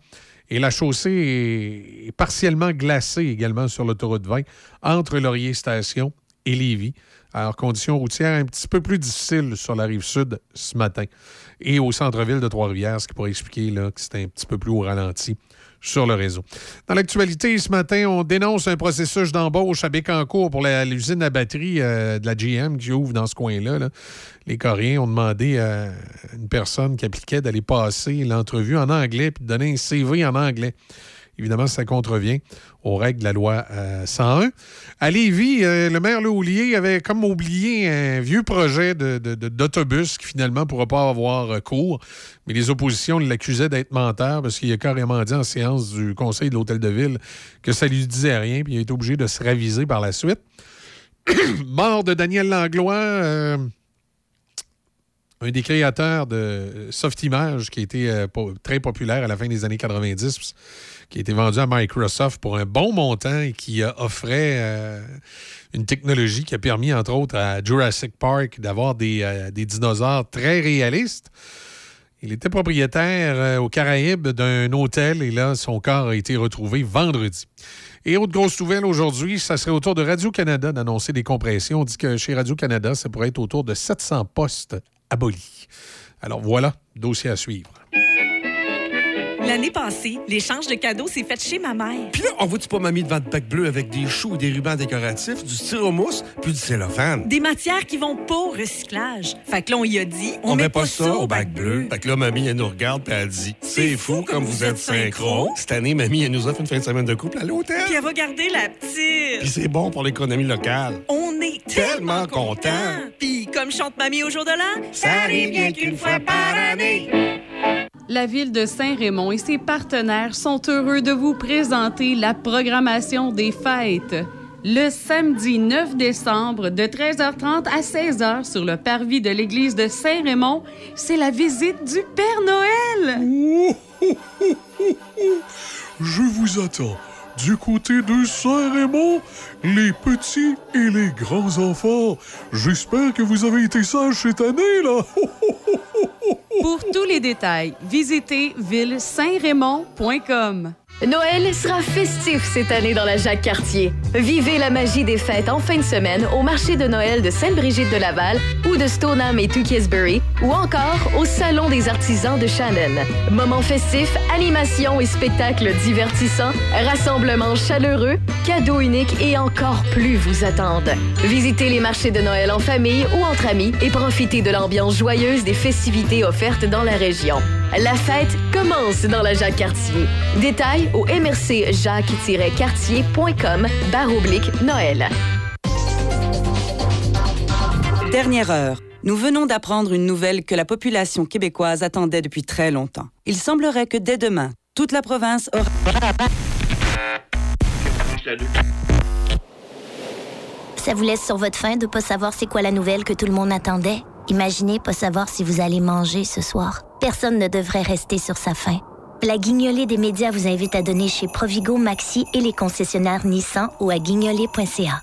Et la chaussée est, partiellement glacée également sur l'autoroute 20 entre Laurier Station et Lévis. Alors, conditions routières un petit peu plus difficiles sur la rive sud ce matin. Et au centre-ville de Trois-Rivières, ce qui pourrait expliquer là, que c'est un petit peu plus au ralenti sur le réseau. Dans l'actualité, ce matin, on dénonce un processus d'embauche à Bécancourt pour l'usine à batterie euh, de la GM qui ouvre dans ce coin-là. là. Les Coréens ont demandé à une personne qui appliquait d'aller passer l'entrevue en anglais puis de donner un CV en anglais. Évidemment, ça contrevient aux règles de la loi euh, 101. À Lévis, euh, le maire Laulier avait comme oublié un vieux projet d'autobus qui finalement ne pourra pas avoir euh, cours. Mais les oppositions l'accusaient d'être menteur parce qu'il a carrément dit en séance du conseil de l'hôtel de ville que ça lui disait rien, puis il a été obligé de se raviser par la suite. Mort de Daniel Langlois. euh, un des créateurs de Softimage qui a été euh, très populaire à la fin des années 90, qui a été vendu à Microsoft pour un bon montant et qui offrait euh, une technologie qui a permis, entre autres, à Jurassic Park d'avoir des, euh, dinosaures très réalistes. Il était propriétaire aux Caraïbes d'un hôtel et là, son corps a été retrouvé vendredi. Et autre grosse nouvelle aujourd'hui, ça serait au tour de Radio-Canada d'annoncer des compressions. On dit que chez Radio-Canada, ça pourrait être autour de 700 postes abolis. Alors voilà, dossier à suivre. L'année passée, l'échange de cadeaux s'est fait chez ma mère. Puis là, on voit-tu pas mamie devant de bac bleu avec des choux, des rubans décoratifs, du styromousse, puis du cellophane? Des matières qui vont pas au recyclage. Fait que là, on y a dit, on, On met pas ça au bac bleu. Fait que là, mamie, elle nous regarde puis elle dit C'est fou comme vous êtes synchro. Cette année, mamie, elle nous offre une fin de semaine de couple à l'hôtel. Puis elle va garder la petite. Puis c'est bon pour l'économie locale. On est Tellement content. Puis comme chante mamie au jour de l'an, Ça arrive bien qu'une fois par année. La ville de Saint-Raymond et ses partenaires sont heureux de vous présenter la programmation des fêtes. Le samedi 9 décembre, de 13h30 à 16h sur le parvis de l'église de Saint-Raymond, c'est la visite du Père Noël. Je vous attends. Du côté de Saint-Raymond, les petits et les grands enfants. J'espère que vous avez été sages cette année, là. Pour tous les détails, visitez ville-saint-raymond.com. Noël sera festif cette année dans la Jacques-Cartier. Vivez la magie des fêtes en fin de semaine au marché de Noël de Sainte-Brigitte de Laval ou de Stoneham et Tewkesbury ou encore au Salon des artisans de Shannon. Moments festifs, animations et spectacles divertissants, rassemblements chaleureux, cadeaux uniques et encore plus vous attendent. Visitez les marchés de Noël en famille ou entre amis et profitez de l'ambiance joyeuse des festivités offertes dans la région. La fête commence dans la Jacques-Cartier. Détails au mrcjacques-cartier.com barre oblique Noël. Dernière heure. Nous venons d'apprendre une nouvelle que la population québécoise attendait depuis très longtemps. Il semblerait que dès demain, toute la province aura... Ça vous laisse sur votre faim de pas savoir c'est quoi la nouvelle que tout le monde attendait? Imaginez pas savoir si vous allez manger ce soir. Personne ne devrait rester sur sa faim. La guignolée des médias vous invite à donner chez Provigo, Maxi et les concessionnaires Nissan ou à guignolée.ca.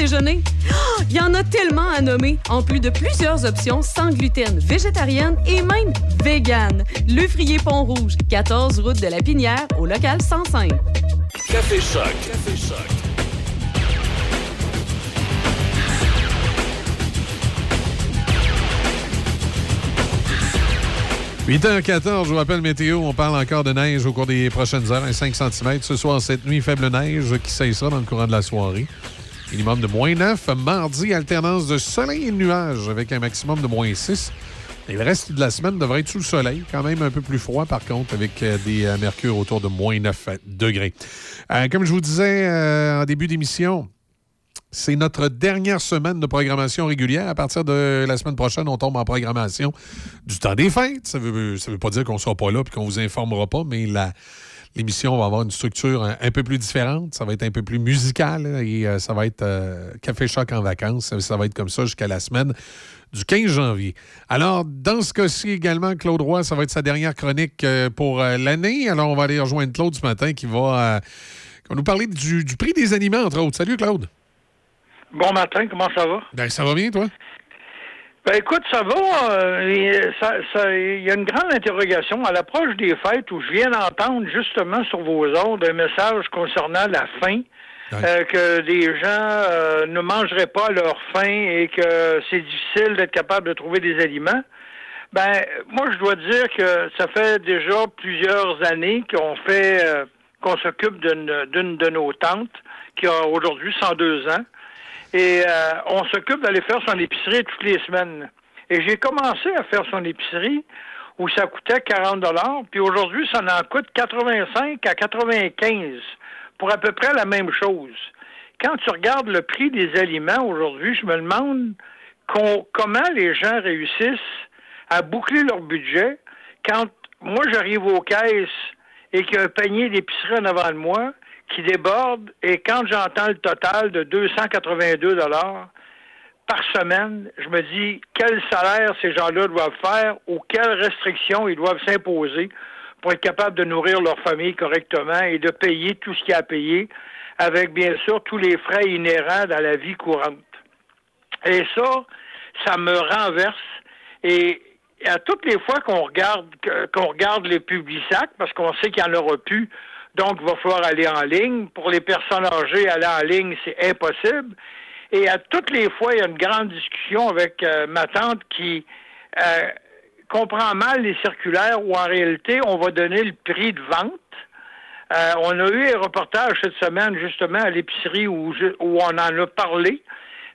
déjeuner? Ah, Il y en a tellement à nommer, en plus de plusieurs options sans gluten, végétarienne et même vegan. Le Frier Pont-Rouge, 14 route de la Pinière, au local 105. Café Choc. Café Choc. 8h14, je vous rappelle météo, on parle encore de neige au cours des prochaines heures, un 5 cm. Ce soir, cette nuit, faible neige qui cessera dans le courant de la soirée. Minimum de moins 9. Mardi, alternance de soleil et nuages avec un maximum de moins 6. Et le reste de la semaine devrait être sous le soleil, quand même un peu plus froid par contre, avec euh, des euh, mercures autour de moins 9 degrés. Euh, comme je vous disais en début d'émission, c'est notre dernière semaine de programmation régulière. À partir de la semaine prochaine, on tombe en programmation du temps des fêtes. Ça ne veut, ça veut pas dire qu'on ne sera pas là et qu'on vous informera pas, mais la, l'émission va avoir une structure un, un peu plus différente. Ça va être un peu plus musical là, et euh, ça va être euh, Café Choc en vacances. Ça, va être comme ça jusqu'à la semaine du 15 janvier. Alors, dans ce cas-ci également, Claude Roy, ça va être sa dernière chronique euh, pour euh, l'année. Alors, on va aller rejoindre Claude ce matin qui va, euh, qui va nous parler du, du prix des aliments, entre autres. Salut, Claude. Bon matin, comment ça va? Ben, ça va bien, toi? Ben écoute, ça va. euh, ça- ça- Il y a une grande interrogation à l'approche des fêtes où je viens d'entendre justement sur vos ondes un message concernant la faim. euh, que des gens euh, ne mangeraient pas leur faim et que c'est difficile d'être capable de trouver des aliments. Ben, moi, je dois dire que ça fait déjà plusieurs années qu'on fait, euh, qu'on s'occupe d'une d'une de nos tantes qui a aujourd'hui 102 ans. Et euh, on s'occupe d'aller faire son épicerie toutes les semaines. Et j'ai commencé à faire son épicerie où ça coûtait 40 dollars, puis aujourd'hui, ça en coûte 85 à 95 pour à peu près la même chose. Quand tu regardes le prix des aliments aujourd'hui, je me demande comment les gens réussissent à boucler leur budget quand moi j'arrive aux caisses et qu'il y a un panier d'épicerie en avant de moi qui déborde et quand j'entends le total de 282 dollars par semaine, je me dis quel salaire ces gens-là doivent faire ou quelles restrictions ils doivent s'imposer pour être capables de nourrir leur famille correctement et de payer tout ce qu'il y a à payer avec bien sûr tous les frais inhérents dans la vie courante. Et ça, ça me renverse. Et à toutes les fois qu'on regarde qu'on regarde les publics-sacs, parce qu'on sait qu'il n'y en aura plus, donc il va falloir aller en ligne. Pour les personnes âgées, aller en ligne, c'est impossible. Et à toutes les fois, il y a une grande discussion avec euh, ma tante qui euh, comprend mal les circulaires où en réalité, on va donner le prix de vente. Euh, on a eu un reportage cette semaine justement à l'épicerie où, où on en a parlé,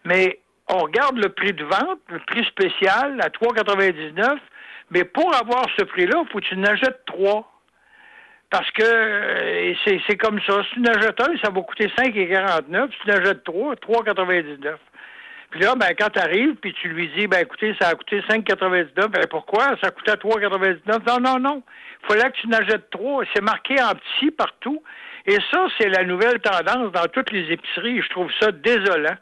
mais on regarde le prix de vente, le prix spécial à 3,99, mais pour avoir ce prix-là, il faut que tu en achètes trois. Parce que euh, c'est comme ça. Si tu en achètes un, ça va coûter 5,49. Si tu en achètes trois, 3,99. Puis là, ben, quand tu arrives, puis tu lui dis, ben écoutez, ça a coûté 5,99, ben pourquoi? Ça coûtait 3,99. Non, non, non. Il fallait que tu en trois. C'est marqué en petit partout. Et ça, c'est la nouvelle tendance dans toutes les épiceries. Je trouve ça désolant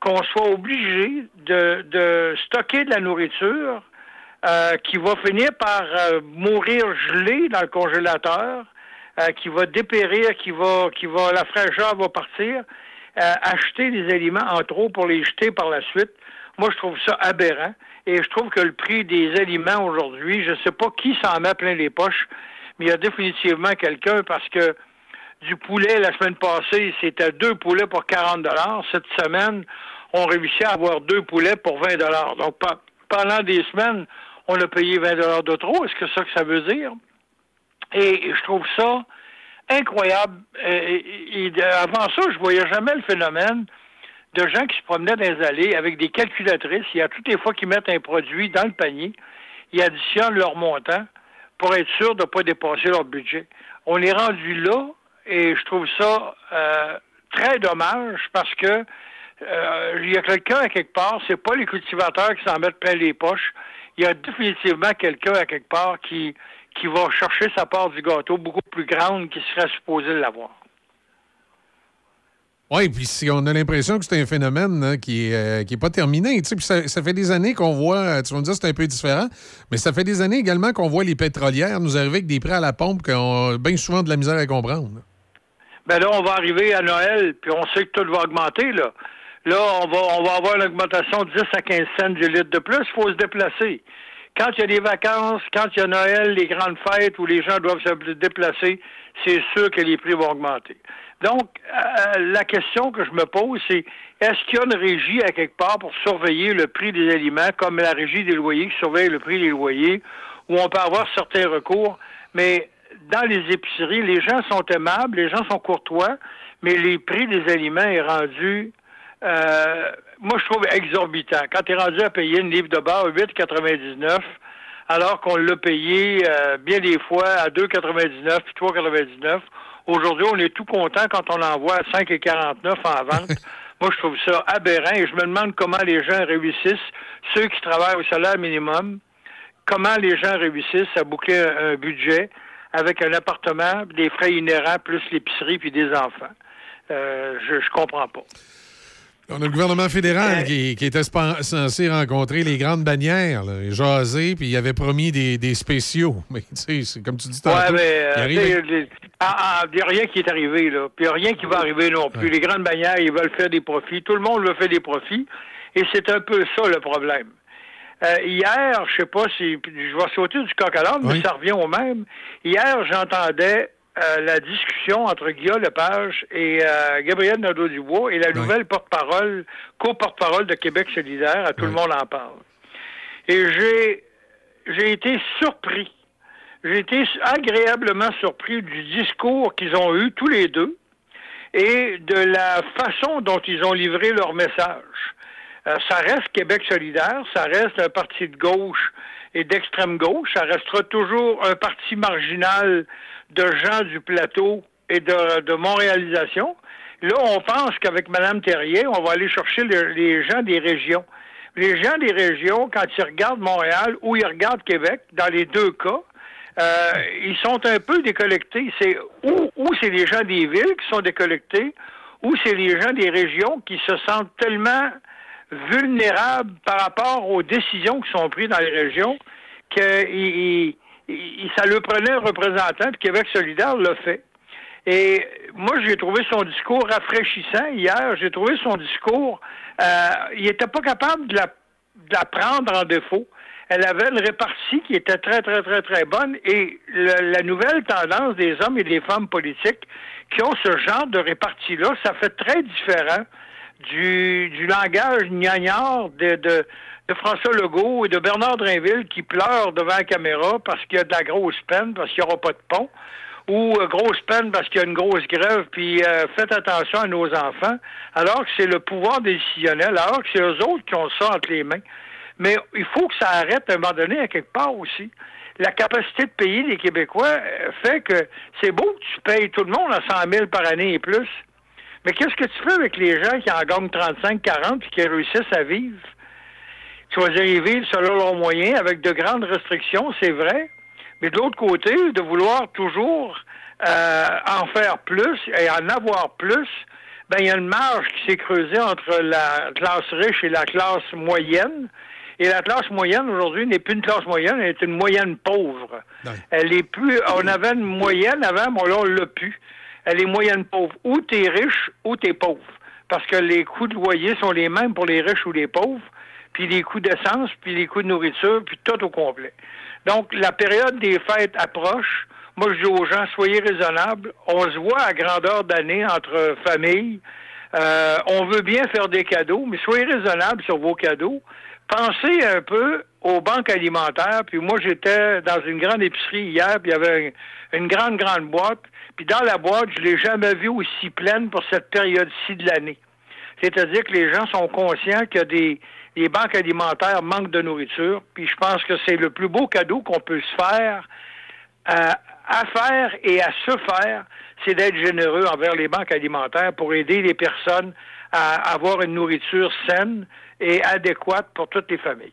qu'on soit obligé de, de stocker de la nourriture euh, qui va finir par euh, mourir gelée dans le congélateur, euh, qui va dépérir, qui va, qui va, la fraîcheur va partir, acheter des aliments en trop pour les jeter par la suite. Moi, je trouve ça aberrant. Et je trouve que le prix des aliments aujourd'hui, je ne sais pas qui s'en met plein les poches, mais il y a définitivement quelqu'un parce que du poulet la semaine passée, c'était deux poulets pour 40 dollars. Cette semaine, on réussit à avoir deux poulets pour 20 dollars. Donc, pendant des semaines, on a payé 20 dollars de trop. Est-ce que c'est ça que ça veut dire? Et je trouve ça incroyable. Et avant ça, je voyais jamais le phénomène de gens qui se promenaient dans les allées avec des calculatrices. Il y a toutes les fois qu'ils mettent un produit dans le panier, ils additionnent leur montant pour être sûr de ne pas dépasser leur budget. On est rendu là et je trouve ça euh, très dommage parce que euh, il y a quelqu'un à quelque part, c'est pas les cultivateurs qui s'en mettent plein les poches. Il y a définitivement quelqu'un à quelque part qui, qui va chercher sa part du gâteau beaucoup plus grande qu'il serait supposé l'avoir. Oui, puis si on a l'impression que c'est un phénomène hein, qui n'est qui est pas terminé. Tu sais, puis ça, ça fait des années qu'on voit, tu vas me dire c'est un peu différent, mais ça fait des années également qu'on voit les pétrolières nous arriver avec des prix à la pompe qu'on a bien souvent de la misère à comprendre. Ben là, on va arriver à Noël, puis on sait que tout va augmenter, là. Là, on va, on va avoir une augmentation de 10 à 15 cents du litre de plus. Il faut se déplacer. Quand il y a des vacances, quand il y a Noël, les grandes fêtes où les gens doivent se déplacer, c'est sûr que les prix vont augmenter. Donc, euh, la question que je me pose, c'est est-ce qu'il y a une régie à quelque part pour surveiller le prix des aliments, comme la régie des loyers qui surveille le prix des loyers, où on peut avoir certains recours, mais dans les épiceries, les gens sont aimables, les gens sont courtois, mais les prix des aliments est rendu, euh, moi je trouve exorbitant. Quand tu es rendu à payer une livre de bar à 8,99, alors qu'on l'a payé euh, bien des fois à 2,99 puis 3,99. Aujourd'hui, on est tout content quand on l'envoie à 5,49 en vente. Moi, je trouve ça aberrant et je me demande comment les gens réussissent, ceux qui travaillent au salaire minimum, comment les gens réussissent à boucler un, un budget avec un appartement, des frais inhérents, plus l'épicerie puis des enfants. Euh, je, je comprends pas. On a le gouvernement fédéral qui, qui était censé rencontrer les grandes bannières, là, jaser, puis il avait promis des, des spéciaux. Mais tu sais, c'est comme tu dis tantôt. Ouais, mais il euh, arrive avec- les- ah, ah, n'y a rien qui est arrivé, là. Puis il n'y a rien qui va arriver non plus. Les grandes bannières, ils veulent faire des profits. Tout le monde veut faire des profits. Et c'est un peu ça le problème. Euh, hier, je sais pas si je vais sauter du coq à l'âne, mais ça revient au même. Hier, j'entendais euh, la discussion entre Guillaume Lepage et euh, Gabriel Nadeau-Dubois et la nouvelle porte-parole, co-porte-parole de Québec solidaire, à tout le monde en parle. Et j'ai j'ai été surpris. J'ai été agréablement surpris du discours qu'ils ont eu tous les deux et de la façon dont ils ont livré leur message. Euh, ça reste Québec solidaire, ça reste un parti de gauche et d'extrême gauche, ça restera toujours un parti marginal de gens du plateau et de, Montréalisation. Là, on pense qu'avec Mme Terrier, on va aller chercher le- les gens des régions. Les gens des régions, quand ils regardent Montréal ou ils regardent Québec, dans les deux cas, euh, ils sont un peu décollectés. C'est ou, ou c'est les gens des villes qui sont décollectés, ou c'est les gens des régions qui se sentent tellement vulnérables par rapport aux décisions qui sont prises dans les régions que il- ça leur prenait un représentant, puis Québec solidaire l'a fait. Et moi, j'ai trouvé son discours rafraîchissant hier. J'ai trouvé son discours, euh, il n'était pas capable de la, de la prendre en défaut. Elle avait une répartie qui était très, très, très, très bonne. Et le- la nouvelle tendance des hommes et des femmes politiques qui ont ce genre de répartie-là, ça fait très différent du, du langage gnagnard de, de, de François Legault et de Bernard Drinville qui pleurent devant la caméra parce qu'il y a de la grosse peine, parce qu'il n'y aura pas de pont, ou euh, grosse peine parce qu'il y a une grosse grève, puis euh, faites attention à nos enfants, alors que c'est le pouvoir décisionnel, alors que c'est eux autres qui ont ça entre les mains. Mais il faut que ça arrête à un moment donné à quelque part aussi. La capacité de payer les Québécois euh, fait que c'est beau que tu payes tout le monde à 100 000 par année et plus. Mais qu'est-ce que tu fais avec les gens qui en gagnent 35, 40 puis qui réussissent à vivre? Dire, ils vivent selon leurs moyens avec de grandes restrictions, c'est vrai. Mais de l'autre côté, de vouloir toujours euh, en faire plus et en avoir plus, ben il y a une marge qui s'est creusée entre la classe riche et la classe moyenne. Et la classe moyenne aujourd'hui n'est plus une classe moyenne, elle est une moyenne pauvre. Elle est plus. On avait une moyenne avant, mais là on l'a plus. Elle est moyenne pauvre. Ou t'es riche ou t'es pauvre. Parce que les coûts de loyer sont les mêmes pour les riches ou les pauvres, puis les coûts d'essence, puis les coûts de nourriture, puis tout au complet. Donc, la période des fêtes approche. Moi, je dis aux gens, soyez raisonnables. On se voit à grandeur d'année entre familles. Euh, on veut bien faire des cadeaux, mais soyez raisonnables sur vos cadeaux. Pensez un peu aux banques alimentaires. Puis moi, j'étais dans une grande épicerie hier, puis il y avait une, une grande, grande boîte. Puis dans la boîte, je l'ai jamais vue aussi pleine pour cette période-ci de l'année. C'est-à-dire que les gens sont conscients que des les banques alimentaires manquent de nourriture. Puis je pense que c'est le plus beau cadeau qu'on peut se faire à, à faire et à se faire, c'est d'être généreux envers les banques alimentaires pour aider les personnes à avoir une nourriture saine et adéquate pour toutes les familles.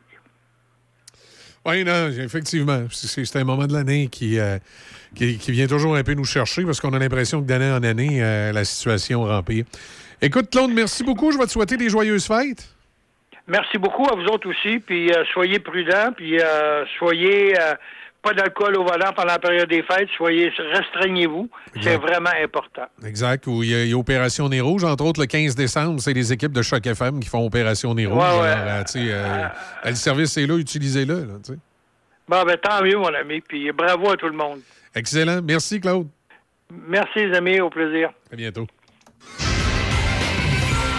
Oui, non, effectivement. C'est un moment de l'année qui, euh, qui, qui vient toujours un peu nous chercher parce qu'on a l'impression que d'année en année, euh, la situation remplit. Écoute, Claude, merci beaucoup. Je vais te souhaiter des joyeuses fêtes. Merci beaucoup à vous autres aussi, puis euh, soyez prudents, puis euh, soyez euh, pas d'alcool au volant pendant la période des fêtes, soyez restreignez-vous, c'est vraiment important. Exact. Où il y, a, il y a Opération Nez Rouge. Entre autres, le 15 décembre, c'est les équipes de Choc FM qui font Opération Nez Rouge. Ouais, ouais. Alors, le service est là, utilisez-le. là. Bon, ben tant mieux, mon ami, puis bravo à tout le monde. Excellent. Merci, Claude. Merci, les amis, au plaisir. À bientôt.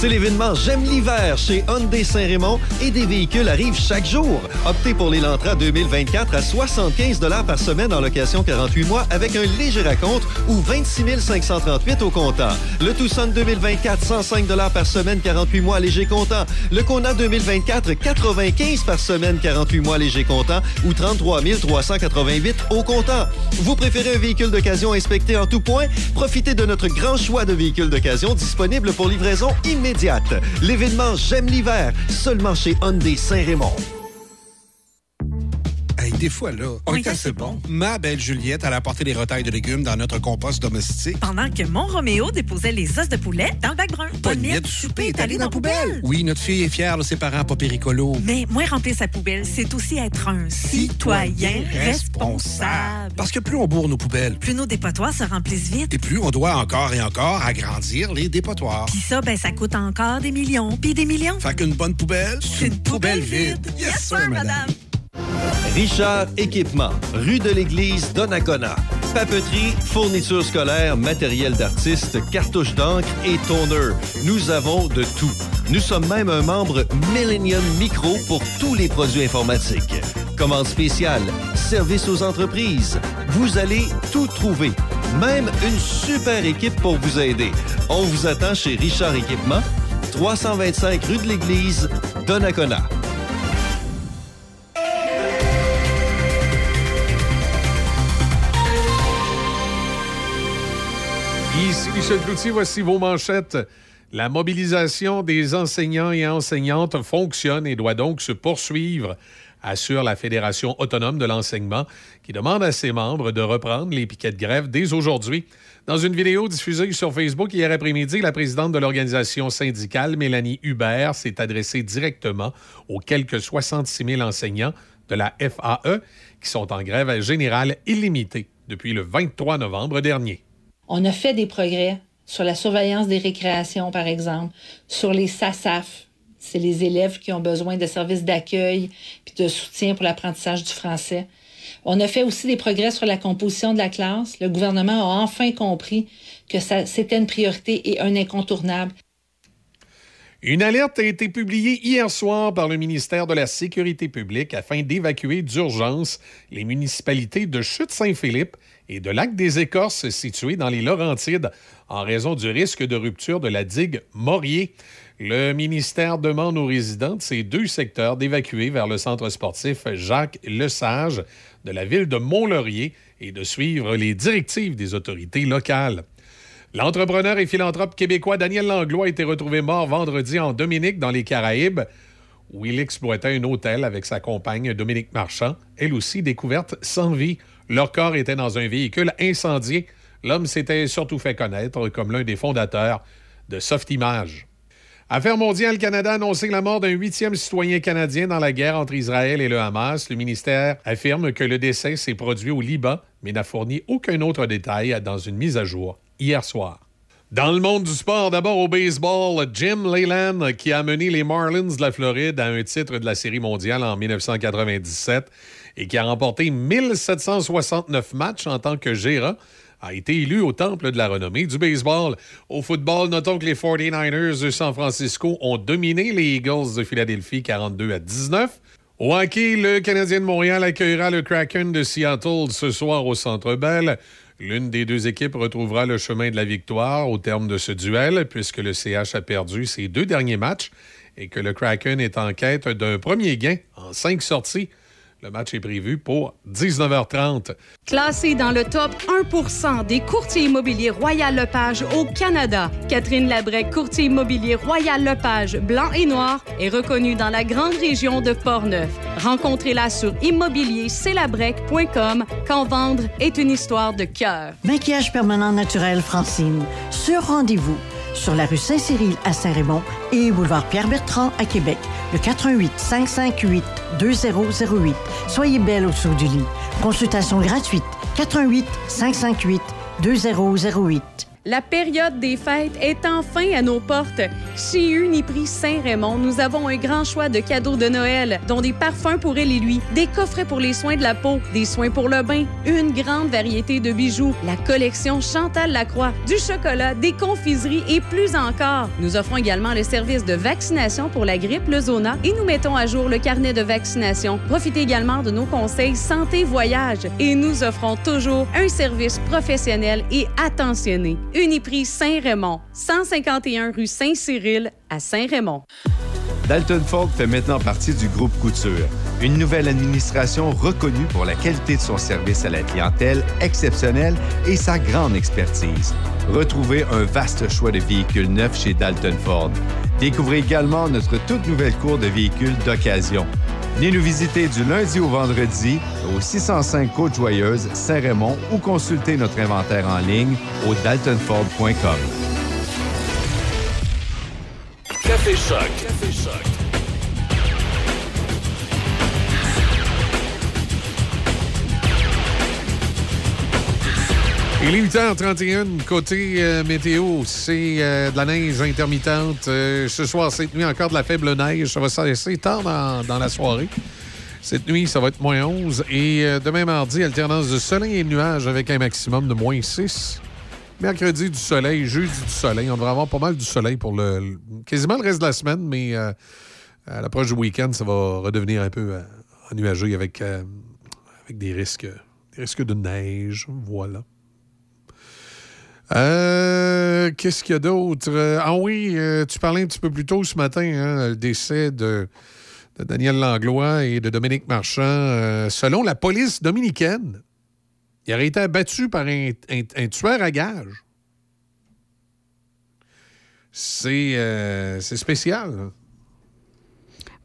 C'est l'événement J'aime l'hiver chez Hyundai Saint-Raymond et des véhicules arrivent chaque jour. Optez pour l'Elantra 2024 à 75 par semaine en location 48 mois avec un léger raconte ou 26 538 au comptant. Le Tucson 2024 105 par semaine 48 mois léger comptant. Le Kona 2024 95 par semaine 48 mois léger comptant ou 33 388 au comptant. Vous préférez un véhicule d'occasion inspecté en tout point? Profitez de notre grand choix de véhicules d'occasion disponibles pour livraison immédiate. L'événement J'aime l'hiver, seulement chez Hyundai Saint-Raymond. Hey, des fois, là, on est assez bon. Ma belle Juliette, elle a apporté des retailles de légumes dans notre compost domestique. Pendant que mon Roméo déposait les os de poulet dans le bac brun. Pognette du souper est allée dans la poubelle. Oui, notre fille est fière de ses parents pas péricolos. Mais moins remplir sa poubelle, c'est aussi être un citoyen responsable. Parce que plus on bourre nos poubelles, Plus nos dépotoirs se remplissent vite. et plus on doit encore et encore agrandir les dépotoirs. Puis ça, ben, ça coûte encore des millions, puis des millions. Fait qu'une bonne poubelle, c'est une poubelle vide. Yes, sir, madame. Richard Équipement, rue de l'Église Donnacona. Papeterie, fournitures scolaires, matériel d'artiste, cartouches d'encre et toner. Nous avons de tout. Nous sommes même un membre Millennium Micro pour tous les produits informatiques. Commande spéciale, service aux entreprises. Vous allez tout trouver. Même une super équipe pour vous aider. On vous attend chez Richard Équipement, 325 rue de l'Église, Donnacona. Ici Michel Cloutier, voici vos manchettes. La mobilisation des enseignants et enseignantes fonctionne et doit donc se poursuivre, assure la Fédération autonome de l'enseignement, qui demande à ses membres de reprendre les piquets de grève dès aujourd'hui. Dans une vidéo diffusée sur Facebook hier après-midi, la présidente de l'organisation syndicale, Mélanie Hubert, s'est adressée directement aux quelques 66 000 enseignants de la FAE qui sont en grève générale illimitée depuis le 23 novembre dernier. On a fait des progrès sur la surveillance des récréations, par exemple, sur les SASAF. C'est les élèves qui ont besoin de services d'accueil puis de soutien pour l'apprentissage du français. On a fait aussi des progrès sur la composition de la classe. Le gouvernement a enfin compris que c'était une priorité et un incontournable. Une alerte a été publiée hier soir par le ministère de la Sécurité publique afin d'évacuer d'urgence les municipalités de Chute-Saint-Philippe et de Lac-des-Écorces situées dans les Laurentides en raison du risque de rupture de la digue Morier. Le ministère demande aux résidents de ces deux secteurs d'évacuer vers le centre sportif Jacques Lesage de la ville de Mont-Laurier et de suivre les directives des autorités locales. L'entrepreneur et philanthrope québécois Daniel Langlois a été retrouvé mort vendredi en Dominique, dans les Caraïbes, où il exploitait un hôtel avec sa compagne Dominique Marchand, elle aussi découverte sans vie. Leur corps était dans un véhicule incendié l'homme s'était surtout fait connaître comme l'un des fondateurs de Softimage. Affaires mondiales Canada a la mort d'un huitième citoyen canadien dans la guerre entre Israël et le Hamas. Le ministère affirme que le décès s'est produit au Liban, mais n'a fourni aucun autre détail dans une mise à jour hier soir. Dans le monde du sport, d'abord au baseball, Jim Leyland, qui a mené les Marlins de la Floride à un titre de la Série mondiale en 1997 et qui a remporté 1769 matchs en tant que gérant, a été élu au temple de la renommée du baseball. Au football, notons que les 49ers de San Francisco ont dominé les Eagles de Philadelphie 42 à 19. Au hockey, le Canadien de Montréal accueillera le Kraken de Seattle ce soir au Centre Bell. L'une des deux équipes retrouvera le chemin de la victoire au terme de ce duel, puisque le CH a perdu ses deux derniers matchs et que le Kraken est en quête d'un premier gain en cinq sorties. Le match est prévu pour 19h30. Classé dans le top 1% des courtiers immobiliers Royal Lepage au Canada, Catherine Labrec, courtier immobilier Royal Lepage blanc et noir, est reconnue dans la grande région de Portneuf. Rencontrez-la sur immobiliercelabrec.com quand vendre est une histoire de cœur. Maquillage permanent naturel Francine. Sur rendez-vous sur la rue Saint-Cyril à Saint-Raymond et boulevard Pierre-Bertrand à Québec. Le 88 558 2008. Soyez belle au dessous du lit. Consultation gratuite. 88 558 2008. La période des fêtes est enfin à nos portes. Chez Uniprix Saint-Raymond, nous avons un grand choix de cadeaux de Noël, dont des parfums pour elle et lui, des coffrets pour les soins de la peau, des soins pour le bain, une grande variété de bijoux, la collection Chantal Lacroix, du chocolat, des confiseries et plus encore. Nous offrons également le service de vaccination pour la grippe, le zona et nous mettons à jour le carnet de vaccination. Profitez également de nos conseils santé voyage et nous offrons toujours un service professionnel et attentionné. Uniprix Saint-Raymond, 151 rue Saint-Cyril à Saint-Raymond. Dalton Ford fait maintenant partie du groupe Couture, une nouvelle administration reconnue pour la qualité de son service à la clientèle exceptionnelle et sa grande expertise. Retrouvez un vaste choix de véhicules neufs chez Dalton Ford. Découvrez également notre toute nouvelle cour de véhicules d'occasion. Venez nous visiter du lundi au vendredi au 605 Côte-Joyeuse, Saint-Raymond ou consultez notre inventaire en ligne au daltonford.com. Café Choc. Café Choc. Il est 8h31, côté euh, météo, c'est euh, de la neige intermittente. Euh, ce soir, cette nuit, encore de la faible neige. Ça va s'arrêter tard dans, dans, la soirée. Cette nuit, ça va être moins 11. Et demain mardi, alternance de soleil et de nuages avec un maximum de moins 6. Mercredi, du soleil. Jeudi, du soleil. On devrait avoir pas mal du soleil pour le, quasiment le reste de la semaine, mais à l'approche du week-end, ça va redevenir un peu ennuagé avec, avec des risques, des risques de neige. Voilà. Euh, Qu'est-ce qu'il y a d'autre? Ah oui, euh, tu parlais un petit peu plus tôt ce matin, hein, le décès de, Daniel Langlois et de Dominique Marchand. Euh, selon la police dominicaine, il aurait été abattu par un, tueur à gages. C'est euh, spécial. Là.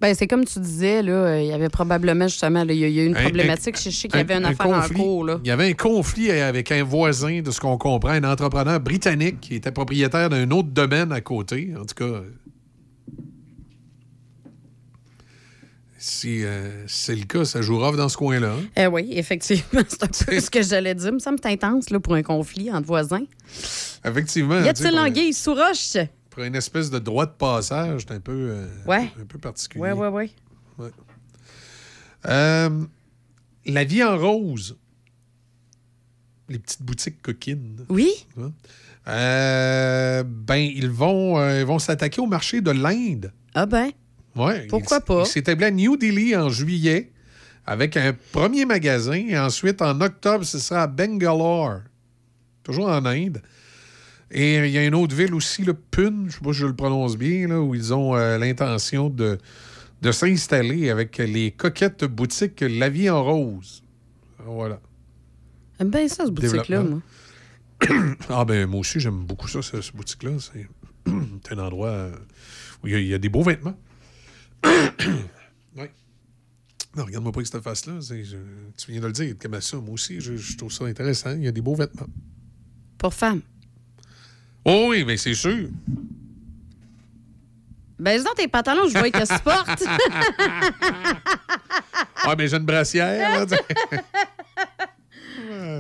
Ben, c'est comme tu disais, là, il y avait probablement justement, là, il y a eu une problématique. Un, je sais qu'il y avait une affaire conflit, en cours. Là. Il y avait un conflit avec un voisin, de ce qu'on comprend, un entrepreneur britannique qui était propriétaire d'un autre domaine à côté. En tout cas, si euh, c'est le cas, ça joue rough dans ce coin-là. Hein? Eh oui, effectivement. C'est un peu ce que j'allais dire. Ça me semble intense là, pour un conflit entre voisins. Effectivement. Y a-t-il l'anguille sous roche? Pour une espèce de droit de passage, c'est un peu, euh, ouais. un peu particulier. Oui, oui, oui. Ouais. Euh, la vie en rose. Les petites boutiques coquines. Oui. Euh, ben, ils vont ils vont s'attaquer au marché de l'Inde. Ah ben. Ouais. Pourquoi il, pas? Il s'établit à New Delhi en juillet avec un premier magasin et ensuite en octobre, ce sera à Bangalore, toujours en Inde. Et il y a une autre ville aussi, le Pune, je ne sais pas si je le prononce bien, là, où ils ont euh, l'intention de, de s'installer avec les coquettes boutiques La Vie en Rose. Voilà. J'aime bien ça, cette boutique-là, moi. ah ben moi aussi, j'aime beaucoup ça, cette boutique-là. C'est un endroit où il y, a, il y, a des beaux vêtements. oui. Non, regarde-moi pas avec cette face-là. Je, tu viens de le dire, comme ça, moi aussi, je, je trouve ça intéressant. Il y a des beaux vêtements. Pour femmes. Oh oui, mais c'est sûr. Ben, dans tes pantalons, je vois que tu portes. Ah, mais j'ai une brassière, là.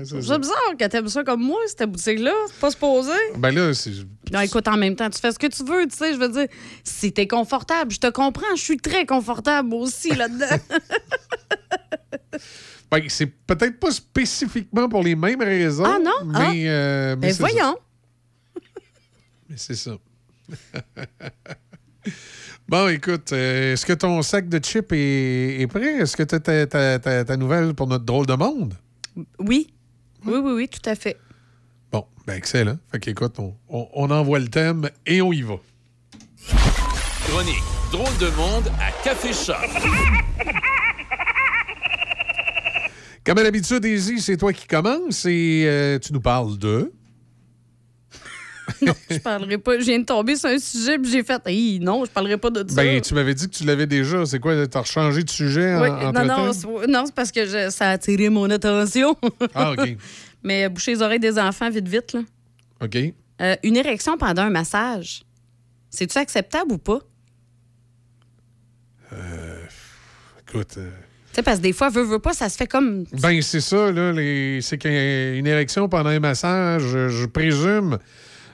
c'est bizarre que t'aimes ça comme moi, cette boutique-là. C'est pas supposé. Ben là, c'est. Non, écoute, en même temps, tu fais ce que tu veux, tu sais. Je veux dire, si t'es confortable, je te comprends. Je suis très confortable aussi là-dedans. Ben, c'est peut-être pas spécifiquement pour les mêmes raisons. Ah, non? Ah. Mais, euh, mais Ben, ça. C'est ça. bon, écoute, euh, est-ce que ton sac de chips est, est prêt? Est-ce que tu as ta, ta- ta- ta nouvelle pour notre drôle de monde? Oui. Oui, oui, oui, tout à fait. Bon, ben excellent. Fait qu'écoute, on, on- on envoie le thème et on y va. Chronique Drôle de monde à Café Choc. Comme à l'habitude, Daisy, c'est toi qui commences et euh, tu nous parles de... Je parlerai pas. Je viens de tomber sur un sujet, puis j'ai fait, non, je parlerai pas de ça. Ben, tu m'avais dit que tu l'avais déjà. C'est quoi? T'as rechangé de sujet en, Oui, entre non, non, non, c'est parce que je- ça a attiré mon attention. Ah, OK. Mais boucher les oreilles des enfants vite, vite. Là. OK. Euh, une érection pendant un massage, c'est-tu acceptable ou pas? Écoute... euh, Tu sais, parce que des fois, veut, veut pas, ça se fait comme. Ben, c'est ça, là. les- C'est qu'une érection pendant un massage, je, je présume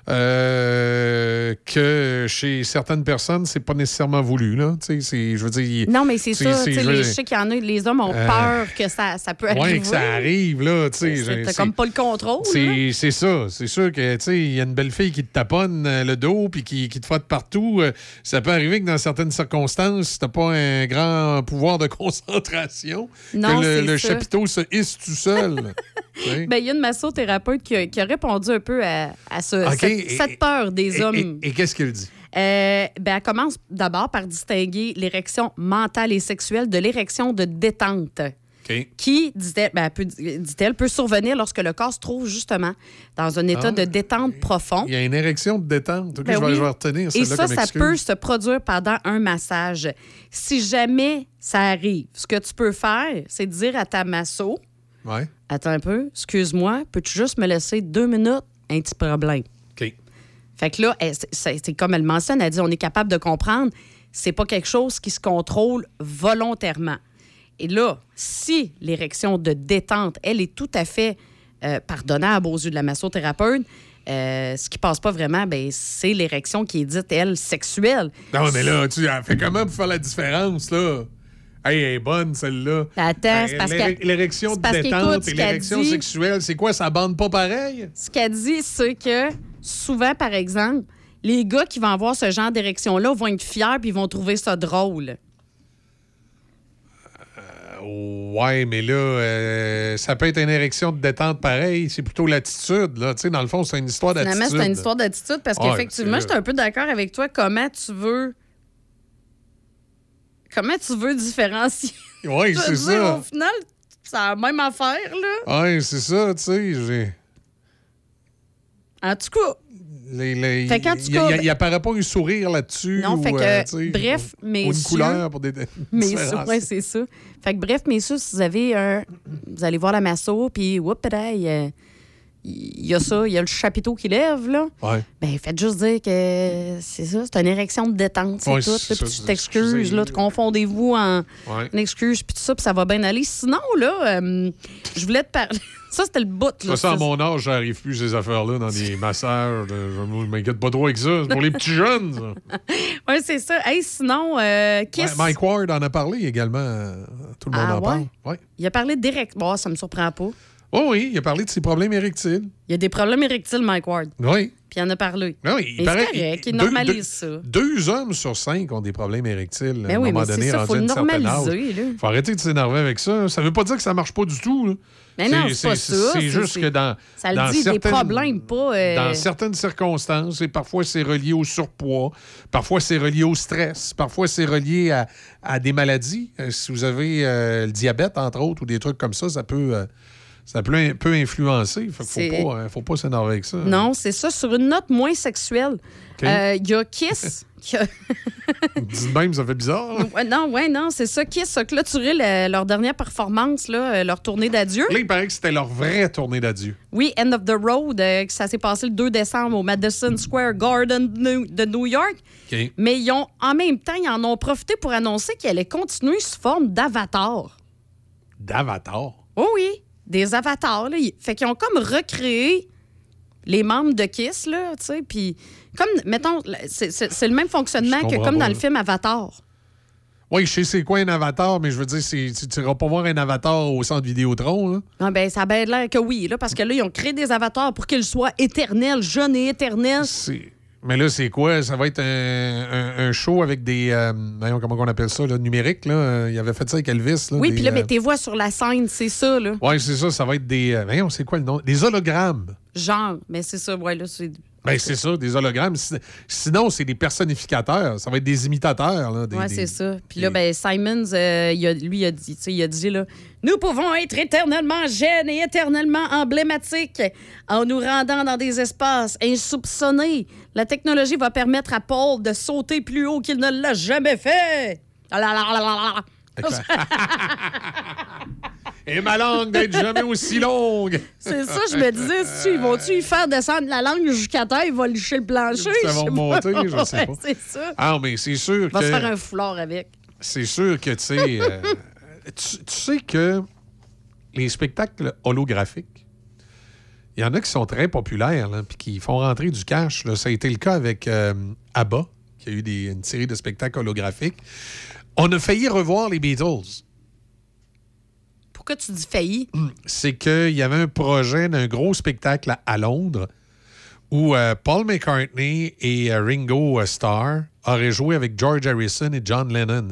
euh, que chez certaines personnes, c'est pas nécessairement voulu, là. Je veux dire. Non, mais c'est ça. je les- sais qu'il y en a, les hommes ont Euh, peur que ça, ça peut arriver. Ouais, que ça arrive, là. C'est- comme pas le contrôle. C'est ça. C'est sûr que, tu sais, il y a une belle fille qui te taponne euh, le dos puis qui, qui te frotte partout. Ça peut arriver que dans certaines circonstances, si t'as pas un grand pouvoir de concentration, Non, que le, le ça. chapiteau se hisse tout seul. Ben, il y a une massothérapeute qui a, qui a répondu un peu à, à ce- cette, et- cette peur des Et- hommes. Et, et qu'est-ce qu'elle dit? Euh, ben, elle commence d'abord par distinguer l'érection mentale et sexuelle de l'érection de détente. Qui, dit-elle, ben, peut, dit-elle, peut survenir lorsque le corps se trouve justement dans un état Ah, de détente profond. Il y a une érection de détente. OK, Ben je, vais, oui. je vais retenir Et ça, comme ça peut se produire pendant un massage. Si jamais ça arrive, ce que tu peux faire, c'est dire à ta masso, Ouais. attends un peu, excuse-moi, peux-tu juste me laisser deux minutes? Un petit problème. Fait que là, elle- c'est- comme elle mentionne, elle dit on est capable de comprendre, c'est pas quelque chose qui se contrôle volontairement. Et là, si l'érection de détente, elle est tout à fait euh, pardonnable aux yeux de la massothérapeute, euh, ce qui passe pas vraiment, ben, c'est l'érection qui est dite, elle, sexuelle. Non, mais là, tu fait comment pour faire la différence, là? Hey, elle est bonne, celle-là. Attends, Hey, c'est parce qu'elle- L'érection de détente et l'érection sexuelle, c'est quoi? Ça bande pas pareil? Ce qu'elle dit, c'est que souvent, par exemple, les gars qui vont avoir ce genre d'érection-là vont être fiers puis ils vont trouver ça drôle. Ouais, mais là, euh, ça peut être une érection de détente pareil. C'est plutôt l'attitude, là. Tu sais, dans le fond, c'est une histoire d'attitude. Finalement, c'est une histoire d'attitude parce Ouais, qu'effectivement, je suis un peu d'accord avec toi. Comment tu veux. Comment tu veux différencier? Oui, c'est ça. Au final, c'est la même affaire, là. Ouais, c'est ça, tu sais. En tout cas, les- les- Fait qu'en tout il- cas, il- il apparaît pas un sourire là-dessus. Non, ou, fait que, euh, tu bref, messieurs- Ou une couleur pour des. ouais, c'est ça. Fait que bref, messieurs, si vous avez un. Vous allez voir la masso, puis whoop, il y a ça, il y a le chapiteau qui lève, là. Ouais. Ben, faites juste dire que c'est ça, c'est une érection de détente, c'est Ouais, tout. là, Puis tu t'excuses, là, tu confondez-vous en Ouais. une excuse, puis tout ça, puis ça va bien aller. Sinon, là, euh, je voulais te parler. Ça, c'était le bout, là. Ça, ça, à mon âge, j'arrive plus ces affaires-là dans des massages. Je m'inquiète pas trop avec ça. C'est pour les petits jeunes. Ouais, c'est ça. Hey, sinon, euh, Kiss. Ouais, Mike Ward en a parlé également. euh, Tout le monde Ah, en parle. Il a parlé direct. Bon, ça me surprend pas. Oh oui, il a parlé de ses problèmes érectiles. Il y a des problèmes érectiles, Mike Ward. Oui. Puis il en a parlé. Oui, il paraît- correct, il deux- normalise deux- ça. Deux hommes sur cinq ont des problèmes érectiles Ben à un moment mais donné. ça, faut le normaliser, là. faut arrêter de s'énerver avec ça. Ça veut pas dire que ça marche pas du tout. là. Mais non, c'est pas ça. C'est juste que dans. Ça le dans dit, des certaines- problèmes, pas. euh, Dans certaines circonstances, et parfois c'est relié au surpoids, parfois c'est relié au stress, parfois c'est relié à, à des maladies. Euh, si vous avez euh, le diabète, entre autres, ou des trucs comme ça, ça peut, euh, Ça peut, peut influencer. Fait faut pas, hein, faut pas s'énerver avec ça. Non, c'est ça. Sur une note moins sexuelle, euh, il y a Kiss. qui a- même, ça fait bizarre. hein? Non, ouais, non, c'est ça. Kiss a clôturé le- leur dernière performance, là, euh, leur tournée d'adieu. Là, il paraît que c'était leur vraie tournée d'adieu. Oui, End of the Road, euh, ça s'est passé le 2 décembre au Madison Square Garden de New, York. Mais ils ont, en même temps, ils en ont profité pour annoncer qu'ils allaient continuer sous forme d'avatar. D'Avatar? Oh oui, des avatars. Là. Fait qu'ils ont comme recréé les membres de Kiss, là, tu sais, puis comme, mettons, c'est- c'est c'est le même fonctionnement que comme dans le film Avatar. Oui, je sais c'est quoi un avatar, mais je veux dire, c'est- tu n'iras pas voir un avatar au centre Vidéotron. Là. Ah ben, ça a bien l'air que oui, là, parce que là, ils ont créé des avatars pour qu'ils soient éternels, jeunes et éternels. Mais là, c'est quoi? Ça va être un, un- un show avec des. euh, voyons, comment on appelle ça, là, numérique. Là? Euh, Il avait fait ça avec Elvis. Là, Oui, puis là, euh, ben, tes voix sur la scène, c'est ça, là. Ouais, c'est ça. Ça va être des. euh, voyons, c'est quoi le nom? Des hologrammes. Genre, mais c'est ça, ouais, là, c'est... Ben, c'est ça, des hologrammes. Si- Sinon, c'est des personnificateurs. Ça va être des imitateurs. Des- des- c'est ça. Puis là, ben, Simons, euh, il a- lui, il a dit, tu sais, il a dit, là, nous pouvons être éternellement jeunes et éternellement emblématiques en nous rendant dans des espaces insoupçonnés. La technologie va permettre à Paul de sauter plus haut qu'il ne l'a jamais fait. Ah là là là là là. Et ma langue d'être jamais aussi longue. C'est ça, je me disais, si ils vont-tu y faire descendre la langue jusqu'à terre, il va licher le plancher? Ça va pas. je sais Ouais, pas. c'est ça. Ah, mais c'est sûr Il va que. se faire un foulard avec. C'est sûr que, tu sais. euh, tu, tu sais que les spectacles holographiques, il y en a qui sont très populaires, puis qui font rentrer du cash. là. Ça a été le cas avec euh, ABBA, qui a eu des- une série de spectacles holographiques. On a failli revoir les Beatles. Pourquoi tu dis failli? c'est qu'il y avait un projet d'un gros spectacle à, à Londres où euh, Paul McCartney et euh, Ringo Starr auraient joué avec George Harrison et John Lennon.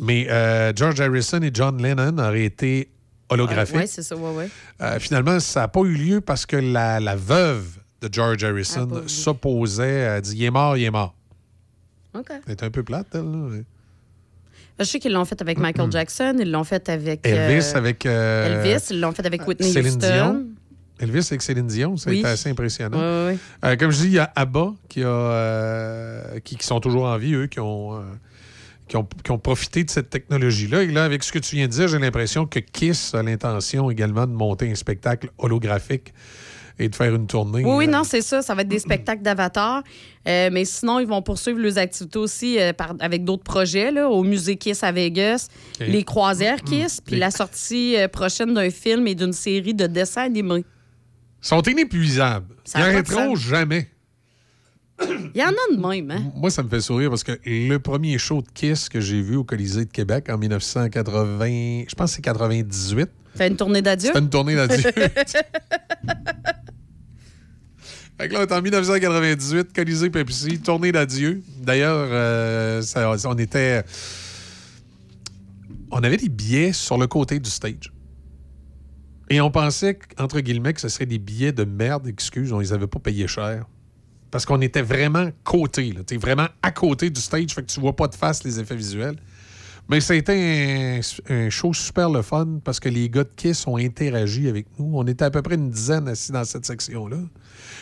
Mais euh, George Harrison et John Lennon auraient été holographiques. Oui, c'est ça, ouais, ouais. Finalement, ça n'a pas eu lieu parce que la, la veuve de George Harrison s'opposait, a dit « Il est mort, il est mort OK. ». C'est un peu plate, elle. là. Je sais qu'ils l'ont fait avec Michael Jackson, ils l'ont fait avec. Elvis avec... Elvis, ils l'ont fait avec Whitney Céline Houston. Dion. Elvis avec Céline Dion, ça a été assez impressionnant. Euh, comme je dis, il y a ABBA qui, a, euh, qui, qui sont toujours en vie, eux, qui ont, euh, qui ont, qui ont profité de cette technologie-là. Et là, avec ce que tu viens de dire, j'ai l'impression que Kiss a l'intention également de monter un spectacle holographique et de faire une tournée. Oui, oui, non, c'est ça. Ça va être des spectacles d'avatar. Euh, mais sinon, ils vont poursuivre leurs activités aussi euh, par- avec d'autres projets, là, au Musée Kiss à Vegas, les croisières Kiss, puis Les- la sortie euh, prochaine d'un film et d'une série de dessins animés. Sont inépuisables. Ça Ils n'arrêteront jamais. Il y en a de même, hein? Moi, ça me fait sourire parce que le premier show de Kiss que j'ai vu au Colisée de Québec en 1980, je pense que c'est 98. Fait une tournée d'adieu? C'était une tournée d'adieu. Fait que là, on est en 1998, Colisée Pepsi, tournée d'adieu. D'ailleurs, euh, on était. On avait des billets sur le côté du stage. Et on pensait, entre guillemets, que ce serait des billets de merde, excuse, on les avait pas payés cher. Parce qu'on était vraiment côté, là. T'es vraiment à côté du stage, fait que tu vois pas de face les effets visuels. Mais été un, un show super le fun parce que les gars de Kiss ont interagi avec nous. On était à peu près une dizaine assis dans cette section-là.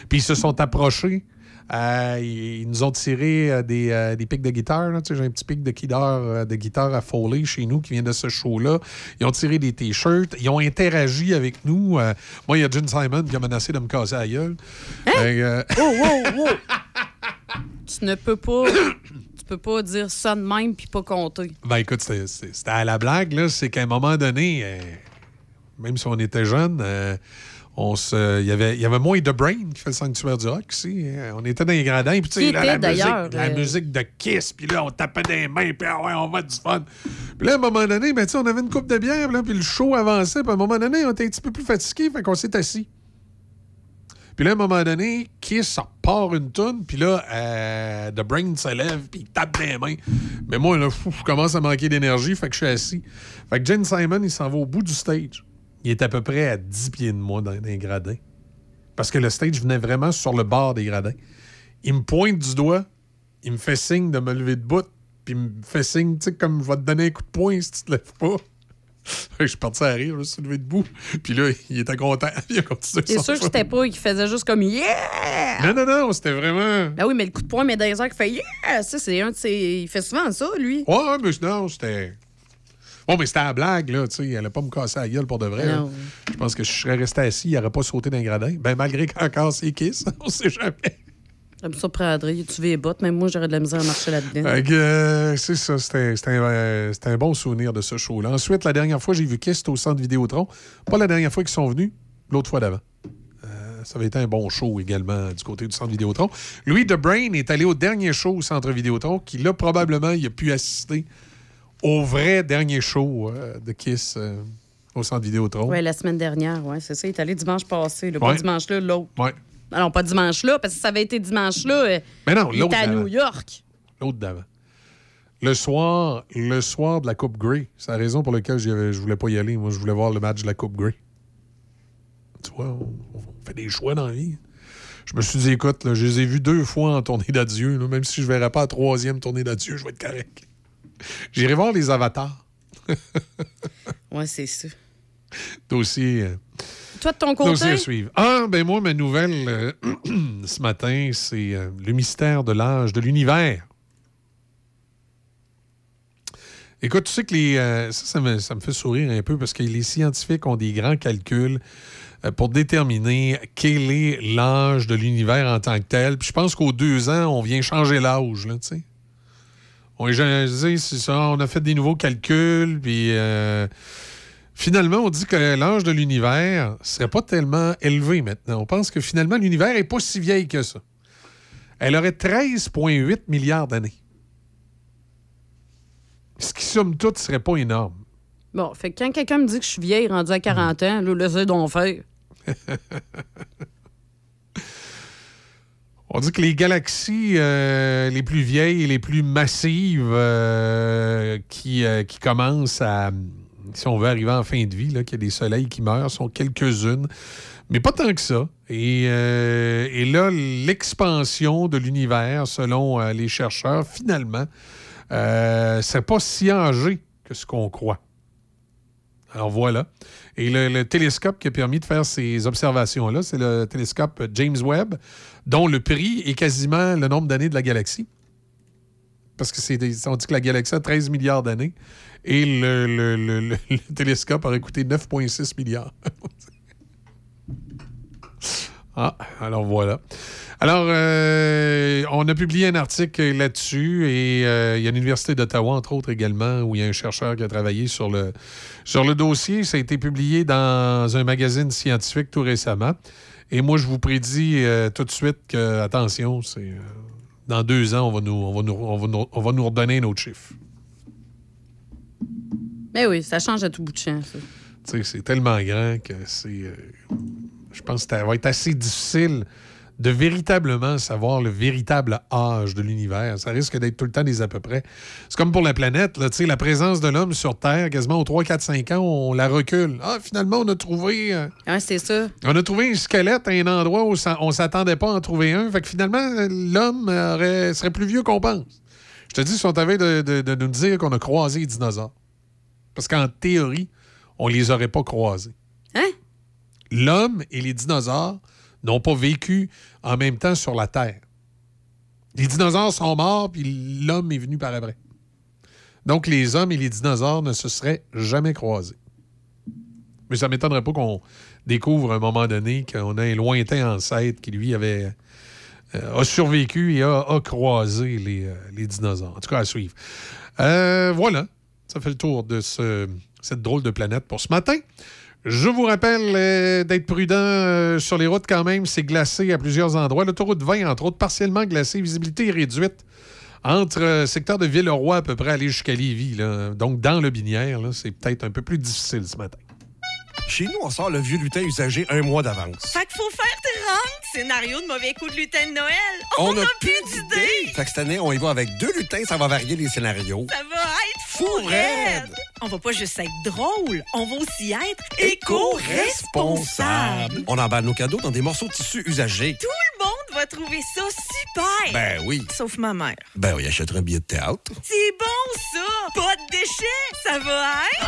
Puis ils se sont approchés. Euh, ils nous ont tiré euh, des, euh, des pics de guitare. là. Tu sais, J'ai un petit pic de guitare, euh, de guitare à Foley chez nous qui vient de ce show-là. Ils ont tiré des T-shirts. Ils ont interagi avec nous. Euh, moi, il y a Gene Simon qui a menacé de me casser la gueule. Oh, wow, wow! tu ne peux pas. tu peux pas dire ça de même puis pas compter. Ben écoute, c'était- à la blague, là. C'est qu'à un moment donné, même si on était jeunes, euh, on se, il y avait, il y avait moins de Brain qui fait le sanctuaire du rock aussi. hein. On était dans les gradins, puis tu sais, la, musique, la euh, musique de Kiss, puis là, on tapait des mains, puis ah ouais, on va du fun. Puis là, à un moment donné, ben, on avait une coupe de bière, puis le show avançait, puis à un moment donné, on était un petit peu plus fatigué, fait qu'on s'est assis. Puis là, à un moment donné, Kiss part une toune, puis là, euh, The Brain se lève, puis il tape des mains. Mais moi, là, fou, je commence à manquer d'énergie, fait que je suis assis. Fait que Jen Simon, il s'en va au bout du stage. Il est à peu près à 10 pieds de moi dans, dans les gradins. Parce que le stage venait vraiment sur le bord des gradins. Il me pointe du doigt, il me fait signe de me lever de bout, puis il me fait signe, tu sais, comme je vais te donner un coup de poing si tu te lèves pas. je suis parti à rire, je me suis levé debout. Puis là, il était content. Il a continué C'est sûr que c'était pas qu'il faisait juste comme Yeah! Non, non, non, c'était vraiment. Ben oui, mais le coup de poing, mais dans les qui fait Yeah! Ça, c'est un de ses. Il fait souvent ça, lui. Ouais, mais non, c'était. Bon, mais c'était à la blague, là, tu sais. Elle allait pas me casser la gueule pour de vrai. Non. Je pense que je serais resté assis, il n'aurait pas sauté d'un gradin. Ben, malgré qu'encore c'est kiss, on sait jamais. Ça me surprendrait. Tu veux les bottes, même moi, j'aurais de la misère à marcher là-dedans. Euh, c'est ça, c'était un, euh, un bon souvenir de ce show-là. Ensuite, la dernière fois, j'ai vu Kiss, au centre Vidéotron. Pas la dernière fois qu'ils sont venus, l'autre fois d'avant. Euh, ça avait été un bon show également du côté du centre Vidéotron. Louis De Brain est allé au dernier show au centre Vidéotron, qui là, probablement, il a pu assister au vrai dernier show euh, de Kiss euh, au centre Vidéotron. Oui, la semaine dernière, ouais, c'est ça. Il est allé dimanche passé. Le Ouais. Pas dimanche-là, l'autre. Ouais. Ah non, pas dimanche-là, parce que ça avait été dimanche-là, euh, Mais non, il l'autre était à. New York. L'autre d'avant. Le soir, le soir de la Coupe Grey. C'est la raison pour laquelle je voulais pas y aller. Moi, je voulais voir le match de la Coupe Grey. Tu vois, on, on fait des choix dans la vie. Je me suis dit, écoute, là, je les ai vus deux fois en tournée d'adieu. Même si je ne verrai pas la troisième tournée d'adieu, je vais être correct. J'irai voir les avatars. Ouais, c'est ça. Dossier, euh, Toi, de ton dossier à côté? suivre. Ah, ben moi, ma nouvelle euh, ce matin, c'est euh, le mystère de l'âge de l'univers. Écoute, tu sais que les, euh, ça, ça me, ça me fait sourire un peu parce que les scientifiques ont des grands calculs euh, pour déterminer quel est l'âge de l'univers en tant que tel. Puis je pense qu'aux deux ans, on vient changer l'âge, là, tu sais. On, est- je dis, c'est ça, on a fait des nouveaux calculs, puis euh, finalement, on dit que l'âge de l'univers serait pas tellement élevé maintenant. On pense que finalement, l'univers est pas si vieille que ça. Elle aurait 13,8 milliards d'années. Ce qui, somme toute, serait pas énorme. Bon, fait que quand quelqu'un me dit que je suis vieille, rendu à 40 ans, là, laissez donc faire. On dit que les galaxies euh, les plus vieilles et les plus massives euh, qui, euh, qui commencent à, si on veut arriver en fin de vie, qu'il y a des soleils qui meurent, sont quelques-unes, mais pas tant que ça. Et, et là, l'expansion de l'univers, selon les chercheurs, finalement, c'est pas si âgé que ce qu'on croit. Alors voilà. Et le télescope qui a permis de faire ces observations-là, c'est le télescope James Webb, dont le prix est quasiment le nombre d'années de la galaxie. Parce que c'est des- on dit que la galaxie a 13 milliards d'années et le, le- le- le- le télescope aurait coûté 9,6 milliards. ah, alors voilà. Alors, euh, on a publié un article là-dessus et euh, il y a l'Université d'Ottawa, entre autres également, où il y a un chercheur qui a travaillé sur le, sur le dossier. Ça a été publié dans un magazine scientifique tout récemment. Et moi, je vous prédis euh, tout de suite que, attention, c'est euh, dans deux ans, on va, nous, on, va nous, on, va nous, on va nous redonner notre chiffre. Mais oui, ça change à tout bout de champ, ça. Tu sais, c'est tellement grand que c'est. euh, je pense que ça va être assez difficile de véritablement savoir le véritable âge de l'univers. Ça risque d'être tout le temps des à peu près. C'est comme pour la planète, là, tu sais, la présence de l'homme sur Terre, quasiment aux 3, 4, 5 ans, on la recule. Ah, finalement, on a trouvé. euh, c'est ça. on a trouvé un squelette à un endroit où on s'attendait pas à en trouver un. Fait que finalement, l'homme serait plus vieux qu'on pense. Je te dis, ils sont en train de, de- de nous dire qu'on a croisé les dinosaures. Parce qu'en théorie, on les aurait pas croisés. Hein? L'homme et les dinosaures n'ont pas vécu en même temps sur la Terre. Les dinosaures sont morts, puis l'homme est venu par après. Donc, les hommes et les dinosaures ne se seraient jamais croisés. Mais ça ne m'étonnerait pas qu'on découvre à un moment donné qu'on a un lointain ancêtre qui, lui, avait euh, a survécu et a, croisé les, euh, les dinosaures. En tout cas, à suivre. Euh, voilà. Ça fait le tour de ce- cette drôle de planète pour ce matin. Je vous rappelle euh, d'être prudent euh, sur les routes quand même. C'est glacé à plusieurs endroits. L'autoroute 20, entre autres, partiellement glacée. Visibilité réduite entre euh, secteur de Villeroy à peu près aller jusqu'à Lévis. là. Donc, dans le Binière, c'est peut-être un peu plus difficile ce matin. Chez nous, on sort le vieux lutin usagé un mois d'avance. Fait qu'il faut faire 30 scénarios de mauvais coups de lutin de Noël. On On, a a plus d'idées. Fait que cette année, on y va avec deux lutins, ça va varier les scénarios. Ça va être fou raide. On va pas juste être drôle, on va aussi être Éco-responsable. On emballe nos cadeaux dans des morceaux de tissu usagés. Tout le monde va trouver ça super! Ben oui. Sauf ma mère. Ben oui, achèterait un billet de théâtre. C'est bon, ça! Pas de déchets! Ça va être...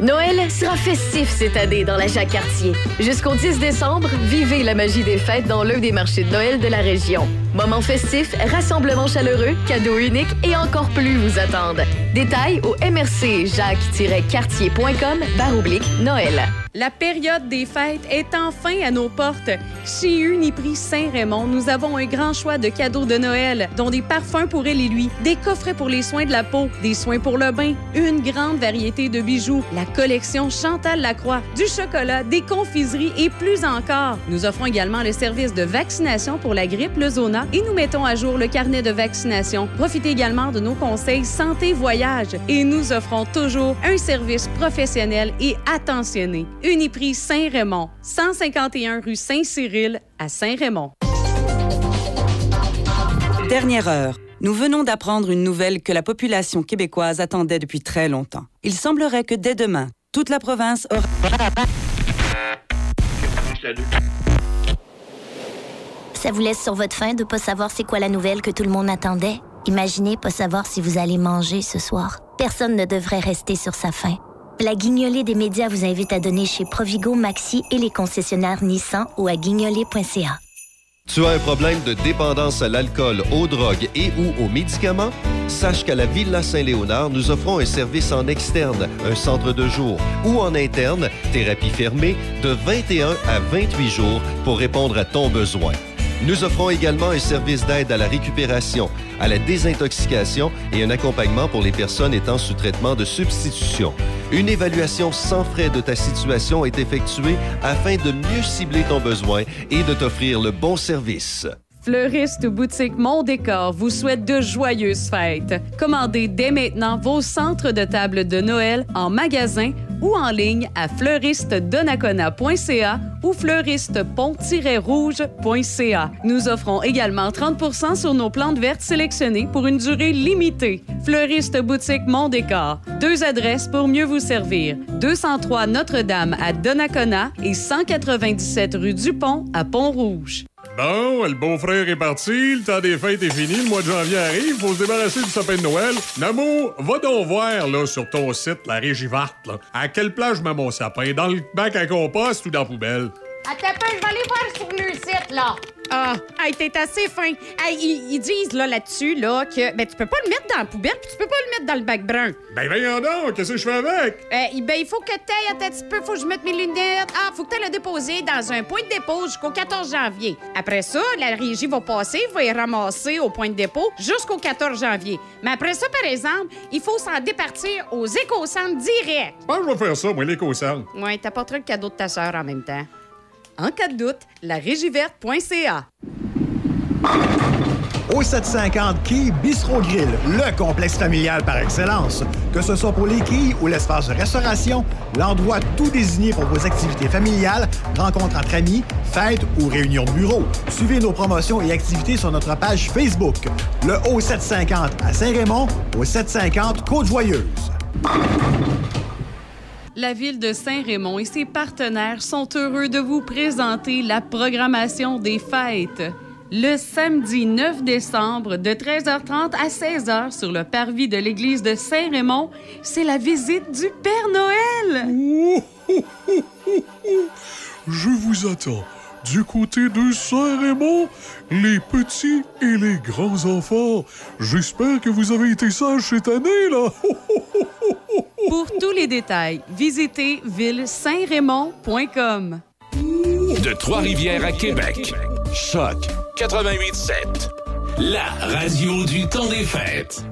Noël sera festif cette année dans la Jacques-Cartier. Jusqu'au 10 décembre, vivez la magie des fêtes dans l'un des marchés de Noël de la région. Moments festifs, rassemblements chaleureux, cadeaux uniques et encore plus vous attendent. Détails au mrc jacques-cartier.com baroblique Noël. La période des fêtes est enfin à nos portes. Chez Uniprix Saint-Raymond, nous avons un grand choix de cadeaux de Noël, dont des parfums pour elle et lui, des coffrets pour les soins de la peau, des soins pour le bain, une grande variété de bijoux, collection Chantal Lacroix, du chocolat, des confiseries et plus encore. Nous offrons également le service de vaccination pour la grippe, le zona et nous mettons à jour le carnet de vaccination. Profitez également de nos conseils santé voyage et nous offrons toujours un service professionnel et attentionné. Uniprix Saint-Raymond, 151 rue Saint-Cyril à Saint-Raymond. Dernière heure. Nous venons d'apprendre une nouvelle que la population québécoise attendait depuis très longtemps. Il semblerait que dès demain, toute la province aura... Ça vous laisse sur votre faim de pas savoir c'est quoi la nouvelle que tout le monde attendait? Imaginez pas savoir si vous allez manger ce soir. Personne ne devrait rester sur sa faim. La guignolée des médias vous invite à donner chez Provigo, Maxi et les concessionnaires Nissan ou à guignolée.ca. Tu as un problème de dépendance à l'alcool, aux drogues et ou aux médicaments? Sache qu'à la Villa Saint-Léonard, nous offrons un service en externe, un centre de jour ou en interne, thérapie fermée, de 21 à 28 jours pour répondre à ton besoin. Nous offrons également un service d'aide à la récupération, à la désintoxication et un accompagnement pour les personnes étant sous traitement de substitution. Une évaluation sans frais de ta situation est effectuée afin de mieux cibler ton besoin et de t'offrir le bon service. Fleuriste boutique Mon Décor vous souhaite de joyeuses fêtes. Commandez dès maintenant vos centres de table de Noël en magasin ou en ligne à fleuristedonacona.ca ou fleuristepont-rouge.ca. Nous offrons également 30% sur nos plantes vertes sélectionnées pour une durée limitée. Fleuriste boutique Mon Décor. Deux adresses pour mieux vous servir. 203 Notre-Dame à Donnacona et 197 rue Dupont à Pont-Rouge. Bon, le beau-frère est parti, le temps des fêtes est fini, le mois de janvier arrive, faut se débarrasser du sapin de Noël. Namo, va donc voir là, sur ton site, la Régie Verte, là, à quelle place je mets mon sapin, dans le bac à compost ou dans la poubelle? Attends un peu, je vais aller voir sur le site, là. Ah, hey, t'es assez fin. Hey, ils, ils disent là, là-dessus là, que ben, tu peux pas le mettre dans la poubelle puis tu peux pas le mettre dans le bac brun. Ben voyons donc, qu'est-ce que je fais avec? Euh, ben, il faut que t'ailles un petit peu, faut que je mette mes lunettes. Ah, faut que t'ailles le déposer dans un point de dépôt jusqu'au 14 janvier. Après ça, la régie va passer, va y ramasser au point de dépôt jusqu'au 14 janvier. Mais après ça, par exemple, il faut s'en départir aux éco-centres direct. Je pense que je vais faire ça, moi, l'éco-centre. Ouais, t'apporteras le cadeau de ta sœur en même temps. En cas de doute, la régieverte.ca. Au 750 Quai Bistro Grill, le complexe familial par excellence. Que ce soit pour les quilles ou l'espace de restauration, l'endroit tout désigné pour vos activités familiales, rencontres entre amis, fêtes ou réunions de bureau. Suivez nos promotions et activités sur notre page Facebook. Le O750 à Saint-Raymond, au 750 Côte-Joyeuse. La ville de Saint-Raymond et ses partenaires sont heureux de vous présenter la programmation des fêtes. Le samedi 9 décembre, de 13h30 à 16h sur le parvis de l'église de Saint-Raymond, c'est la visite du Père Noël. Je vous attends. Du côté de Saint-Raymond, les petits et les grands enfants. J'espère que vous avez été sages cette année, là. Pour tous les détails, visitez ville-saint-raymond.com. De Trois-Rivières à Québec. Choc 88.7. La radio du temps des fêtes.